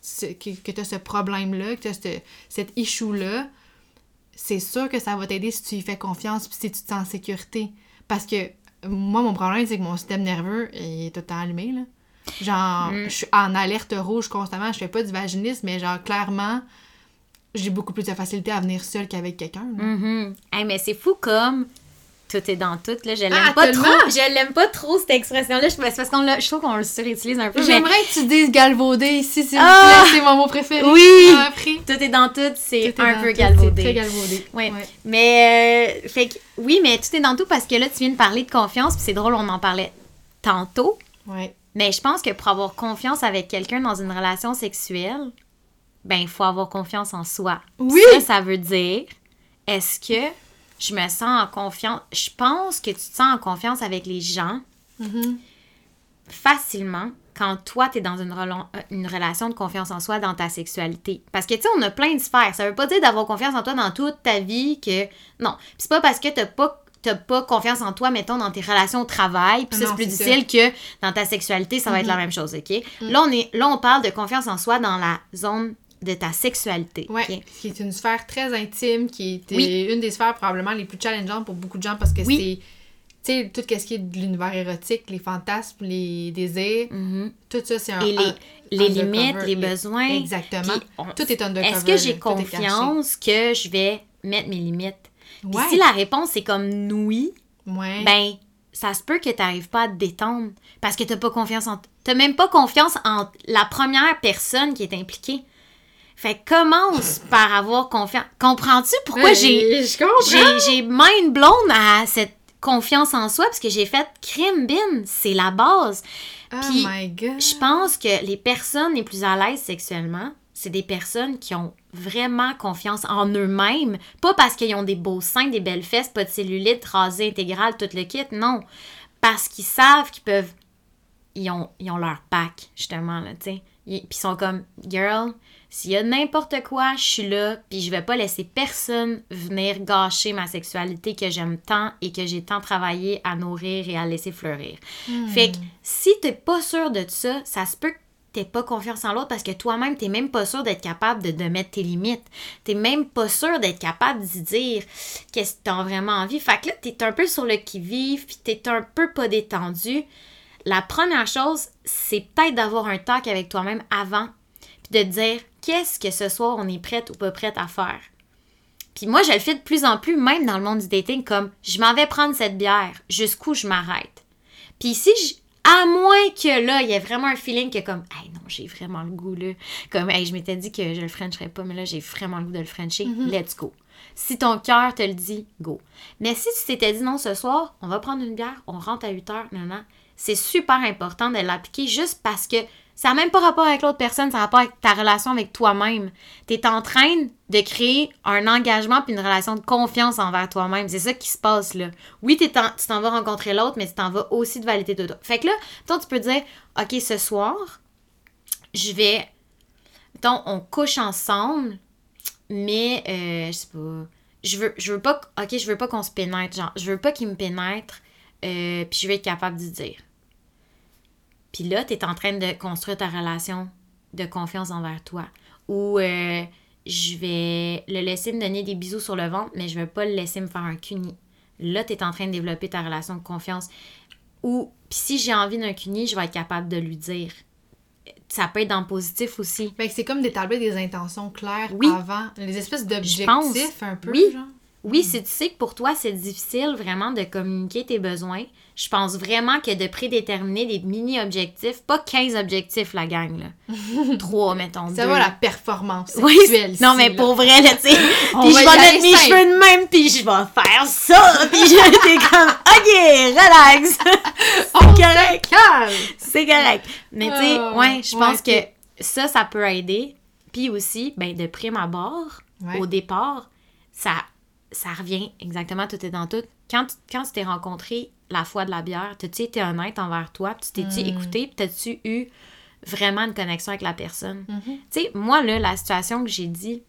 ce- que, que tu as ce problème là, que tu as ce, cet issue là, c'est sûr que ça va t'aider si tu y fais confiance puis si tu te sens en sécurité. Parce que moi, mon problème, c'est que mon système nerveux est tout le temps allumé, là. Genre, Mm. je suis en alerte rouge constamment. Je fais pas du vaginisme, mais genre, clairement, j'ai beaucoup plus de facilité à venir seule qu'avec quelqu'un. Mhm. Hey, mais c'est fou comme tout est dans tout. Là. Je l'aime Ah, pas tellement! trop. Je l'aime pas trop cette expression-là. C'est parce qu'on je trouve qu'on le surutilise un peu. mais J'aimerais que tu dises galvaudé ici, s'il Ah! C'est mon mot préféré. Oui! Tout est dans tout, c'est un peu tout, galvaudé. Très galvaudé. Ouais. Mais, euh, fait que, oui, mais tout est dans tout parce que là, tu viens de parler de confiance, puis c'est drôle, on en parlait tantôt. Ouais. Mais je pense que pour avoir confiance avec quelqu'un dans une relation sexuelle, ben, il faut avoir confiance en soi. Oui! Ça, ça veut dire, est-ce que je me sens en confiance? Je pense que tu te sens en confiance avec les gens Mhm. facilement quand toi, tu es dans une, rela- euh, une relation de confiance en soi dans ta sexualité. Parce que, tu sais, on a plein de sphères. Ça veut pas dire d'avoir confiance en toi dans toute ta vie que... Non. Puis c'est pas parce que t'as pas t'as pas confiance en toi, mettons, dans tes relations au travail, puis ça, c'est plus difficile que dans ta sexualité, ça va être la même chose, OK? Là, on est, là, on parle de confiance en soi dans la zone de ta sexualité, OK? qui est une sphère très intime, qui est euh, Oui. une des sphères probablement les plus challengeantes pour beaucoup de gens parce que Oui. c'est, tu sais, tout ce qui est de l'univers érotique, les fantasmes, les désirs, Mhm. tout ça, c'est un... Et les, un- les undercover. limites, les besoins. Exactement. On- Tout est undercover. Est-ce que j'ai confiance que je vais mettre mes limites? Puis Ouais. si la réponse est comme oui, Ouais. ben ça se peut que tu n'arrives pas à te détendre parce que tu pas confiance en t'as même pas confiance en la première personne qui est impliquée. Fait commence par avoir confiance. Comprends-tu pourquoi Ouais, j'ai j'ai mind blown à cette confiance en soi parce que j'ai fait crime bin, c'est la base. Oh Puis! Je pense que les personnes les plus à l'aise sexuellement, c'est des personnes qui ont vraiment confiance en eux-mêmes. Pas parce qu'ils ont des beaux seins, des belles fesses, pas de cellulite, rasé intégral, tout le kit. Non. Parce qu'ils savent qu'ils peuvent. Ils ont, ils ont leur pack, justement, là, tu sais. Puis ils sont comme, girl, s'il y a n'importe quoi, je suis là, puis je vais pas laisser personne venir gâcher ma sexualité que j'aime tant et que j'ai tant travaillé à nourrir et à laisser fleurir. Hmm. Fait que si t'es pas sûr de ça, ça se peut que pas confiance en l'autre parce que toi-même, t'es même pas sûr d'être capable de, mettre tes limites. T'es même pas sûr d'être capable d'y dire qu'est-ce que t'as vraiment envie. Fait que là, t'es un peu sur le qui-vive, puis t'es un peu pas détendu. La première chose, c'est peut-être d'avoir un talk avec toi-même avant, puis de dire qu'est-ce que ce soir on est prête ou pas prête à faire. Puis moi, je le fais de plus en plus, même dans le monde du dating, comme je m'en vais prendre cette bière, jusqu'où je m'arrête. Puis si je- à moins que là, il y ait vraiment un feeling que comme, hey non, j'ai vraiment le goût là. Comme, hey, je m'étais dit que je le frencherais pas, mais là, j'ai vraiment le goût de le frencher. Let's go. Si ton cœur te le dit, go. Mais si tu t'étais dit non ce soir, on va prendre une bière, on rentre à 8 heures, non, non, c'est super important de l'appliquer juste parce que ça n'a même pas rapport avec l'autre personne, ça a rapport avec ta relation avec toi-même. Tu es en train de créer un engagement puis une relation de confiance envers toi-même. C'est ça qui se passe là. Oui, tu t'en vas rencontrer l'autre, mais tu t'en vas aussi de valider de toi. Fait que là, toi, tu peux dire, OK, ce soir, je vais. Donc, on couche ensemble, mais euh, je sais pas. Je veux, je veux pas. Ok, je veux pas qu'on se pénètre. Genre, je veux pas qu'il me pénètre, euh, puis je vais être capable d'y dire. Puis là, tu es en train de construire ta relation de confiance envers toi. Ou euh, je vais le laisser me donner des bisous sur le ventre, mais je vais pas le laisser me faire un cuni. Là, tu es en train de développer ta relation de confiance. Ou, puis si j'ai envie d'un cuni, je vais être capable de lui dire. Ça peut être dans le positif aussi. C'est comme d'établir des intentions claires Oui. avant, les espèces d'objectifs un peu, Oui. genre. Oui, si tu sais que pour toi, c'est difficile vraiment de communiquer tes besoins, je pense vraiment que de prédéterminer des mini-objectifs, pas 15 objectifs, la gang, là. Trois, mettons. Ça va la performance Oui, sexuelle. non, mais là. pour vrai, là, tu sais. Puis je va vais mettre mes cheveux de même, puis je vais faire ça. Puis j'étais comme, OK, relax. C'est correct. C'est correct. Mais tu sais, Ah, ouais, je pense ouais, que ça, ça peut aider. Puis aussi, ben, de prime abord, Ouais. au départ, ça, ça revient exactement tout est dans tout. Quand, tu- quand tu t'es rencontré la fois de la bière, t'as-tu été honnête envers toi, puis tu t'es-tu Hmm. écouté, puis t'as-tu eu vraiment une connexion avec la personne? Mhm. Tu sais, moi, là, la situation que j'ai dit,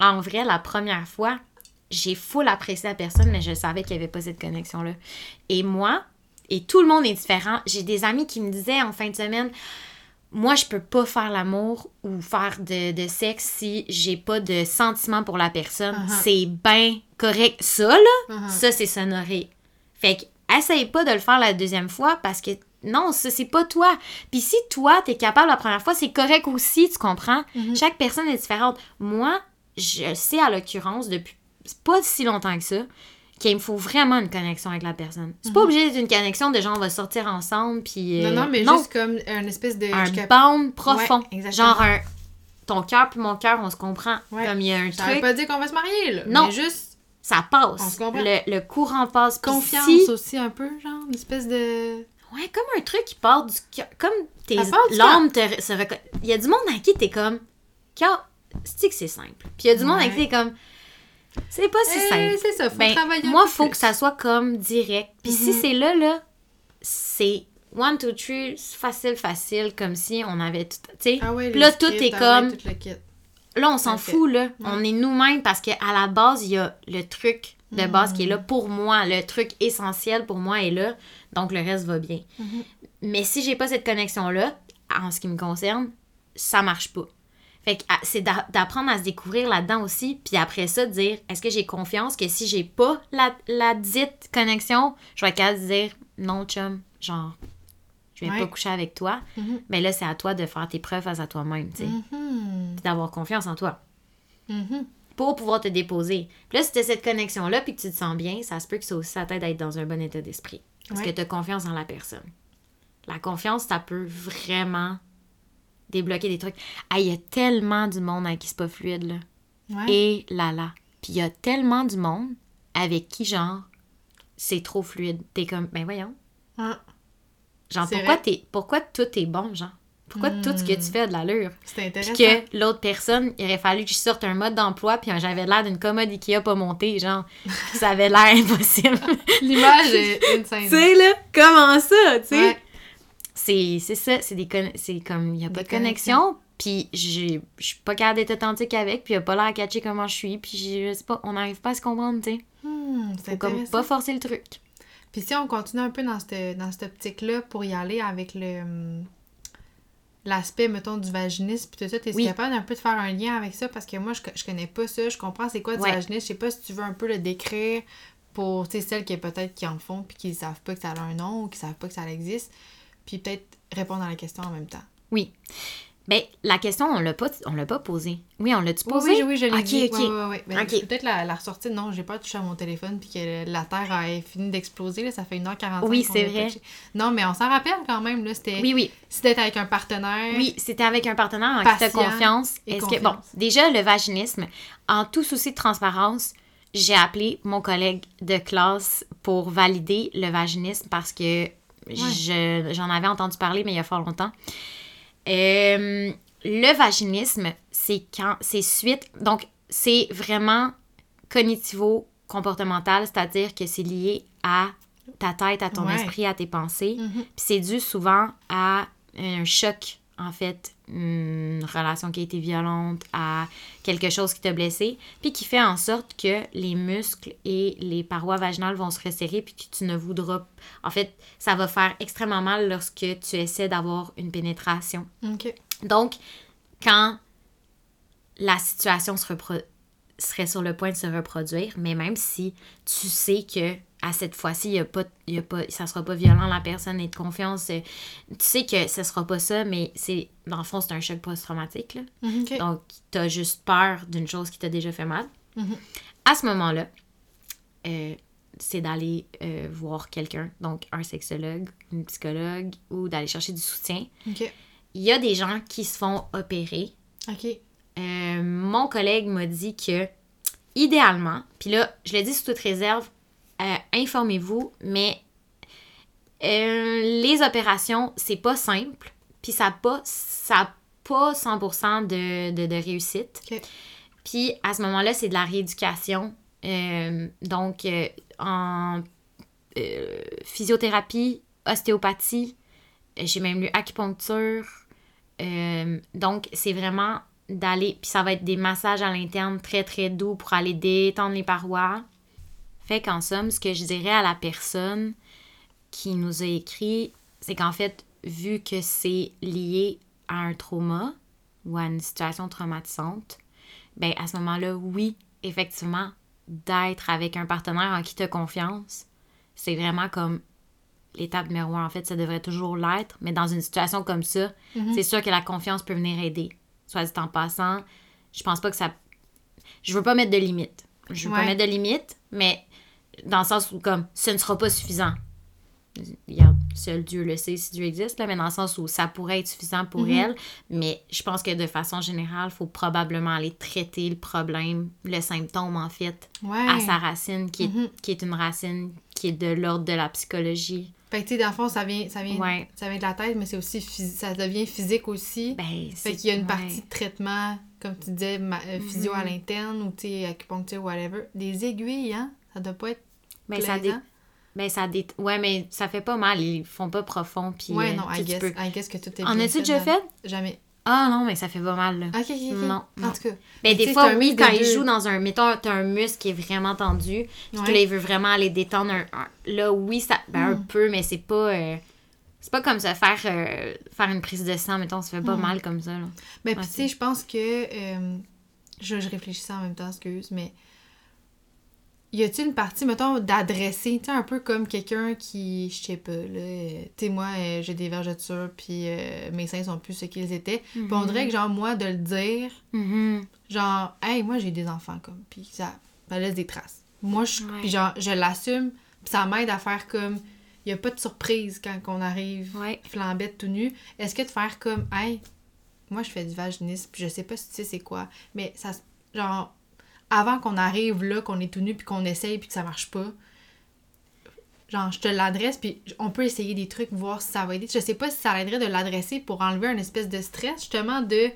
en vrai, la première fois, j'ai full apprécié la personne, mais je savais qu'il n'y avait pas cette connexion-là. Et moi, et tout le monde est différent. J'ai des amis qui me disaient en fin de semaine, moi, je peux pas faire l'amour ou faire de, de sexe si j'ai pas de sentiment pour la personne. Uh-huh. C'est bien correct. Ça, là, Uh-huh. ça, c'est sonoré. Fait que, essaye pas de le faire la deuxième fois parce que non, ça, c'est pas toi. Puis si toi, t'es capable la première fois, c'est correct aussi, tu comprends? Mhm. Chaque personne est différente. Moi, je sais à l'occurrence, depuis pas si longtemps que ça, qu'il me faut vraiment une connexion avec la personne. C'est pas obligé d'être une connexion de genre on va sortir ensemble puis euh, Mhm. Non, non, mais juste comme un espèce de. un cap- bond profond. Ouais, genre un ton cœur puis mon cœur, on se comprend. Ouais. Comme il y a un Ça veut truc, pas dire qu'on va se marier, là. Non. Mais juste ça On passe. se comprend. Le, le courant passe. Confiance si- aussi, un peu, genre. Une espèce de. Ouais, comme un truc qui part du cœur. Comme tes Ça l'âme te se Il y a du monde à qui t'es comme. C'est que c'est simple? Puis il y a du monde à qui t'es comme. C'est pas si Eh, simple. c'est ça, faut Ben, travailler un moi, peu faut plus. que ça soit comme direct. Puis si Mhm. c'est là, là, c'est one, two, three, facile, facile, comme si on avait tout. Tu sais, Ah ouais, là, tout est ah comme- là, on s'en fout, là. On est nous-mêmes parce qu'à la base, il y a le truc de base qui est là pour moi. Le truc essentiel pour moi est là. Donc, le reste va bien. Mhm. Mais si j'ai pas cette connexion-là, en ce qui me concerne, ça marche pas. Fait que c'est d'a- d'apprendre à se découvrir là-dedans aussi, puis après ça, de dire est-ce que j'ai confiance que si j'ai pas la, la dite connexion, je vais capable de dire non, chum, genre, je vais Ouais. pas coucher avec toi. Mhm. Mais là, c'est à toi de faire tes preuves face à toi-même, tu sais, Mhm. puis d'avoir confiance en toi Mhm. pour pouvoir te déposer. Puis là, si tu cette connexion-là puis que tu te sens bien, ça se peut que ça aussi ça t'aide à être dans un bon état d'esprit. Parce Ouais. que tu as confiance en la personne. La confiance, ça peut vraiment débloquer des trucs. Ah, il y a tellement du monde avec qui c'est pas fluide, là. Ouais. Et là là. Puis il y a tellement du monde avec qui, genre, c'est trop fluide. T'es comme, ben voyons. Ouais. Genre, pourquoi, t'es, pourquoi tout est bon, genre? Pourquoi tout ce que tu fais a de l'allure? C'est Puis intéressant. que l'autre personne, il aurait fallu que je sorte un mode d'emploi, puis j'avais l'air d'une commode Ikea pas montée, genre. Ça avait l'air impossible. L'image est insane. tu sais, là, comment ça, tu sais? Ouais. C'est ça, c'est des c'est comme, il n'y a pas Des de connexion, puis je suis pas capable d'être authentique avec, puis il a pas l'air à catcher comment je suis, puis je sais pas, on n'arrive pas à se comprendre, tu sais. Hmm, c'est Faut comme pas forcer le truc. Puis si on continue un peu dans cette, dans cette optique-là pour y aller avec le hum, l'aspect, mettons, du vaginisme, puis tout ça, t'es Oui. capable d'un peu de faire un lien avec ça? Parce que moi, je, je connais pas ça, je comprends c'est quoi du Ouais. vaginisme, je sais pas si tu veux un peu le décrire pour, tu sais, celles qui peut-être qui en font, puis qui savent pas que ça a un nom, ou qui savent pas que ça existe, puis peut-être répondre à la question en même temps. Oui. Ben, la question, on l'a pas, on l'a pas posée. Oui, on l'a-tu Oui, posée? oui, oui, je l'ai Ok, dit. ok. Ouais, ouais, ouais. Ben, peut-être la, la ressortir. Non, j'ai pas touché à mon téléphone puis que la Terre a fini d'exploser. là, Ça fait 1h45. Oui, c'est vrai. touché. Non, mais on s'en rappelle quand même. là, C'était Oui, oui. d'être avec un partenaire. Oui, c'était avec un partenaire en qui tu as Patient confiance. et Est-ce que, bon, déjà, le vaginisme, en tout souci de transparence, j'ai appelé mon collègue de classe pour valider le vaginisme parce que je- j'en avais entendu parler, mais il y a fort longtemps. Euh, le vaginisme, c'est quand, c'est suite, donc c'est vraiment cognitivo-comportemental, c'est-à-dire que c'est lié à ta tête, à ton Ouais. esprit, à tes pensées. Mhm. Puis c'est dû souvent à un choc, en fait, une relation qui a été violente, à quelque chose qui t'a blessé, puis qui fait en sorte que les muscles et les parois vaginales vont se resserrer, puis que tu ne voudras... En fait, ça va faire extrêmement mal lorsque tu essaies d'avoir une pénétration. Donc, quand la situation se serait sur le point de se reproduire, mais même si tu sais que à cette fois-ci, il y a pas, il y a pas, ça sera pas violent, la personne est de confiance, tu sais que ce sera pas ça, mais c'est dans le fond, c'est un choc post-traumatique. là. Mhm, OK. Donc, tu as juste peur d'une chose qui t'a déjà fait mal. Mhm. À ce moment-là, euh, c'est d'aller euh, voir quelqu'un, donc un sexologue, une psychologue, ou d'aller chercher du soutien. Il y a des gens qui se font opérer. Euh, mon collègue m'a dit que, idéalement, puis là, je le dis sous toute réserve, euh, informez-vous, mais euh, les opérations, c'est pas simple, puis ça n'a pas, ça pas 100% de, de, de réussite. Puis à ce moment-là, c'est de la rééducation. Euh, donc, en physiothérapie, ostéopathie, j'ai même lu acupuncture. Donc, c'est vraiment d'aller. Puis ça va être des massages à l'interne très très doux pour aller détendre les parois. Fait qu'en somme, ce que je dirais à la personne qui nous a écrit, c'est qu'en fait, vu que c'est lié à un trauma ou à une situation traumatisante, ben à ce moment-là, oui, effectivement, d'être avec un partenaire en qui tu as confiance, c'est vraiment comme l'étape numéro un. En fait, ça devrait toujours l'être, mais dans une situation comme ça, c'est sûr que la confiance peut venir aider. Soit dit en passant, je pense pas que ça. Je veux pas mettre de limite. Je veux pas mettre de limite, mais dans le sens où, comme, ce ne sera pas suffisant. Regarde, seul Dieu le sait si Dieu existe, là, mais dans le sens où ça pourrait être suffisant pour Mhm. elle. Mais je pense que de façon générale, il faut probablement aller traiter le problème, le symptôme, en fait, Ouais. à sa racine, qui est, Mhm. qui est une racine qui est de l'ordre de la psychologie. Fait que, tu sais, dans le fond, ça vient, ça vient, Ouais. ça vient de la tête, mais c'est aussi ça devient physique aussi. Ben, fait qu'il y a une ouais. partie de traitement, comme tu disais, ma- euh, physio à Mhm. l'interne ou, tu sais, acupuncture, whatever. Des aiguilles, hein? Ça doit pas être Ben, ça dé- ben, ça dé- Ouais, mais ça fait pas mal. Ils font pas profond. Puis, Ouais, euh, non, I guess, peux- I guess que tout est En as-tu déjà fait? Jamais. Ah non, mais ça fait pas mal, là. Ok, ok, ok. Non, En tout cas. Ben, Mais des fois, oui, quand des il deux. joue dans un... Mettons, t'as un muscle qui est vraiment tendu, puis que là, il veut vraiment aller détendre un... un- Là, oui, ça... Ben, un Mm. peu, mais c'est pas... euh, C'est pas comme se faire, euh, faire une prise de sang, mettons, ça fait pas Mm. mal comme ça, là. Mais Ouais, puis, tu sais, je pense que. euh, je, je réfléchissais en même temps, excuse, mais. Y a-t-il une partie, mettons, d'adresser, tu sais, un peu comme quelqu'un qui, je sais pas, là, tu sais, moi, euh, j'ai des vergetures, puis euh, mes seins sont plus ce qu'ils étaient. Puis on dirait que, genre, moi, de le dire, Mhm. genre, hey, moi, j'ai des enfants, comme, puis ça, ça laisse des traces. Moi, je, Ouais. puis genre, je l'assume, puis ça m'aide à faire comme, y a pas de surprise quand on arrive Ouais. flambette tout nu. Est-ce que de faire comme, hey, moi je fais du vaginisme, puis je sais pas si tu sais c'est quoi, mais ça, genre, avant qu'on arrive là, qu'on est tout nu, puis qu'on essaye, puis que ça marche pas, genre, je te l'adresse, puis on peut essayer des trucs, voir si ça va aider. Je sais pas si ça aiderait de l'adresser pour enlever un espèce de stress, justement, de,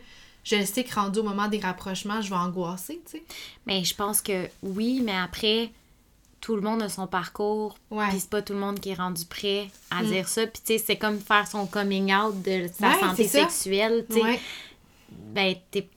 je sais que rendu au moment des rapprochements, je vais angoisser, tu sais. Mais je pense que oui, mais après, tout le monde a son parcours. Ouais. Puis c'est pas tout le monde qui est rendu prêt à Mm. dire ça. Puis tu sais, c'est comme faire son coming out de sa Ouais, santé sexuelle. tu sais. Ouais. Ben, t'es-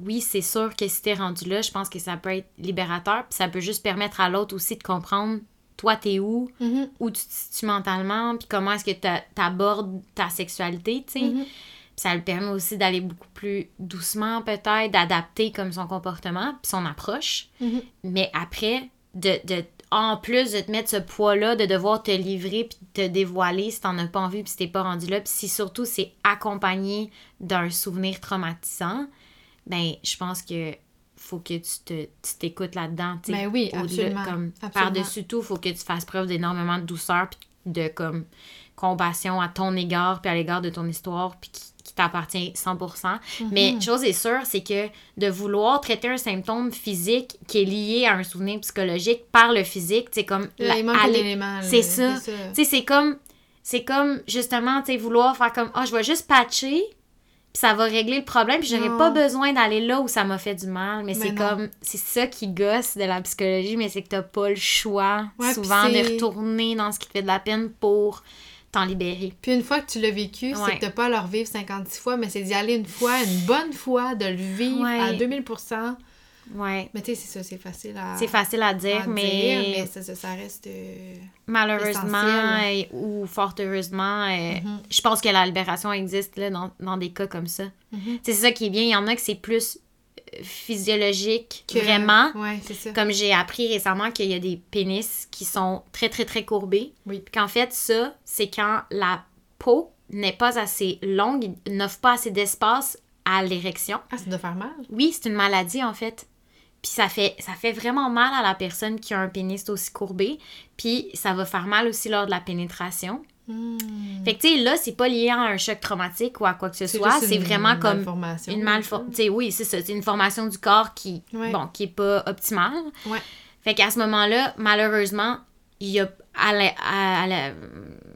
oui, c'est sûr que si t'es rendu là, je pense que ça peut être libérateur. Puis ça peut juste permettre à l'autre aussi de comprendre, toi, t'es où, Mhm. où tu te situes mentalement, puis comment est-ce que t'a- t'abordes ta sexualité, tu sais. Mhm. Puis ça le permet aussi d'aller beaucoup plus doucement, peut-être, d'adapter comme son comportement, puis son approche. Mhm. Mais après, de, de, en plus de te mettre ce poids-là, de devoir te livrer puis te dévoiler si t'en as pas envie puis si t'es pas rendu là, puis si surtout c'est accompagné d'un souvenir traumatisant, ben je pense que faut que tu te tu t'écoutes là-dedans. tu sais. Ben oui, absolument, Comme, par-dessus tout, faut que tu fasses preuve d'énormément de douceur puis de comme compassion à ton égard puis à l'égard de ton histoire puis qui, qui t'appartient 100%. Mhm. Mais chose est sûre, c'est que de vouloir traiter un symptôme physique qui est lié à un souvenir psychologique par le physique, c'est comme Là, il manque aller- un élément. là, c'est ça. Tu sais, c'est comme c'est comme justement, tu sais, vouloir faire comme ah, je vais juste patcher puis ça va régler le problème, puis j'aurais pas besoin d'aller là où ça m'a fait du mal, mais Mais c'est comme c'est ça qui gosse de la psychologie, mais c'est que t'as pas le choix Ouais, souvent de retourner dans ce qui te fait de la peine pour t'en libérer. Puis une fois que tu l'as vécu, c'est que t'as pas à le revivre 56 fois, mais c'est d'y aller une fois, une bonne fois, de le vivre Ouais. à 2000%. Ouais. Mais tu sais, c'est ça, c'est facile à, C'est facile à dire, à mais, dire, mais ça, ça, reste... euh, malheureusement euh, ou fort heureusement, euh, Mhm. je pense que la libération existe là, dans, dans des cas comme ça. Mhm. C'est ça qui est bien. Il y en a que c'est plus physiologique, que- vraiment. Ouais, c'est ça. Comme j'ai appris récemment qu'il y a des pénis qui sont très, très, très courbés. Oui. Puis qu'en fait, ça, c'est quand la peau n'est pas assez longue, n'offre pas assez d'espace à l'érection. Ah, ça doit faire mal. Oui, c'est une maladie, en fait. Puis ça fait, ça fait vraiment mal à la personne qui a un pénis aussi courbé. Puis ça va faire mal aussi lors de la pénétration. Hmm. Fait que, tu sais, là, c'est pas lié à un choc traumatique ou à quoi que ce soit. C'est une vraiment comme malformation. une malformation. Oui, c'est ça. C'est une formation du corps qui, Ouais. bon, qui est pas optimale. Ouais. Fait qu'à ce moment-là, malheureusement, il y a, à la- à- à la-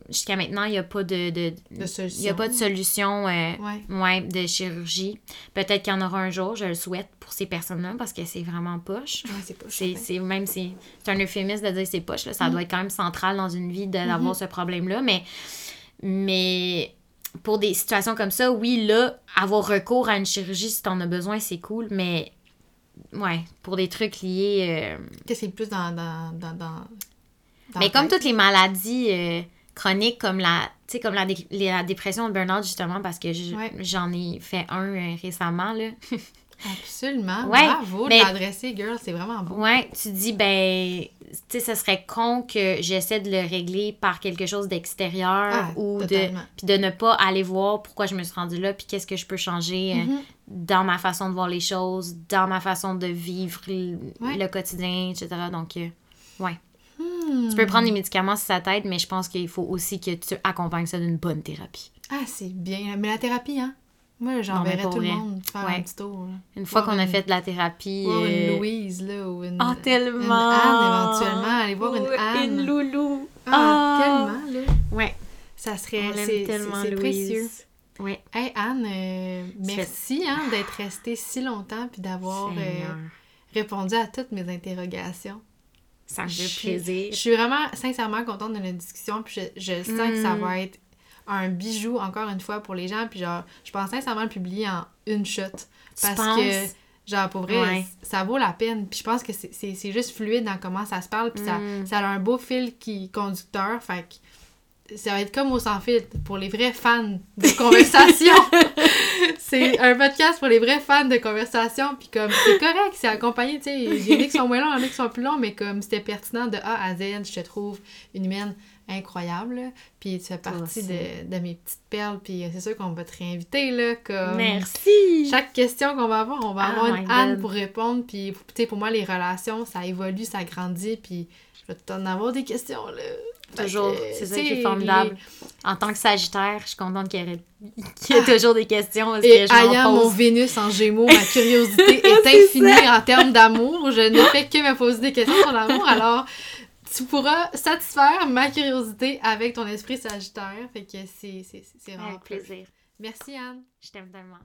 jusqu'à maintenant, il n'y a pas de, de, De solution. il y a pas de solution euh, Ouais. ouais, de chirurgie. Peut-être qu'il y en aura un jour, je le souhaite pour ces personnes-là parce que c'est vraiment poche. Ouais, c'est C'est, même c'est, c'est un euphémisme de dire c'est poche là. Mm. ça doit être quand même central dans une vie d'avoir ce problème là mais mais pour des situations comme ça oui là avoir recours à une chirurgie si t'en as besoin c'est cool mais ouais pour des trucs liés euh, Que c'est plus dans. dans, dans, dans, dans mais comme toutes les maladies euh, chroniques comme la comme la, dé- la dépression le burn-out justement parce que je- Ouais. j'en ai fait un euh, récemment là Absolument. Ouais, Bravo mais- de l'adresser, girl. C'est vraiment beau. Ouais, tu dis, ben, tu sais, ce serait con que j'essaie de le régler par quelque chose d'extérieur Ah, ou de. Puis de ne pas aller voir pourquoi je me suis rendue là, puis qu'est-ce que je peux changer euh, Mhm. dans ma façon de voir les choses, dans ma façon de vivre le, Ouais. le quotidien, etc. Donc, euh, ouais. Hmm. Tu peux prendre des médicaments si ça t'aide, mais je pense qu'il faut aussi que tu accompagnes ça d'une bonne thérapie. Ah, c'est bien. Mais la thérapie, hein? Moi, j'enverrais tout le monde faire Ouais. un petit tour. Une fois qu'on a fait de la thérapie. Voir euh, une Louise, là, ou une... Ah, tellement! Une Anne, éventuellement. Aller voir une Anne. Une loulou! Ah, tellement, là. Ouais, Ça serait... C'est précieux. Ouais. Hey, Anne, euh, merci hein, d'être restée si longtemps puis d'avoir euh, répondu à toutes mes interrogations. Ça me Je fait suis- plaisir. Je suis vraiment sincèrement contente de notre discussion, puis je, je sens que ça Mm. va être un bijou, encore une fois, pour les gens, puis genre, je pense sincèrement le publier en une shot. Tu Parce penses? que, genre, pour vrai, Ouais. ça vaut la peine, puis je pense que c'est- juste fluide dans comment ça se parle, puis ça, Mm. ça a un beau fil qui conducteur, fait que ça va être comme au sans filtre pour les vrais fans de conversation. c'est un podcast pour les vrais fans de conversation, puis comme c'est correct, c'est accompagné, tu sais, il y en a qui sont moins longs, il y en a qui sont plus longs, mais comme c'était pertinent de A à Z, je te trouve une humaine incroyable, là. puis tu fais partie de, de mes petites perles, puis c'est sûr qu'on va te réinviter, là, comme... Merci! Chaque question qu'on va avoir, on va Oh avoir une Anne God. pour répondre. Puis, tu sais, pour moi, les relations, ça évolue, ça grandit. Puis, je vais t'en avoir des questions, là. Fait Toujours, que, c'est ça qui est formidable. En tant que Sagittaire, je suis contente qu'il y, ait... y ait toujours des questions parce Et que je mon. Vénus en Gémeaux, ma curiosité est infinie en termes d'amour. Je ne fais que me poser des questions sur l'amour. Alors, tu pourras satisfaire ma curiosité avec ton esprit Sagittaire. Fait que c'est vraiment Avec plaisir. Merci, Anne. Je t'aime tellement.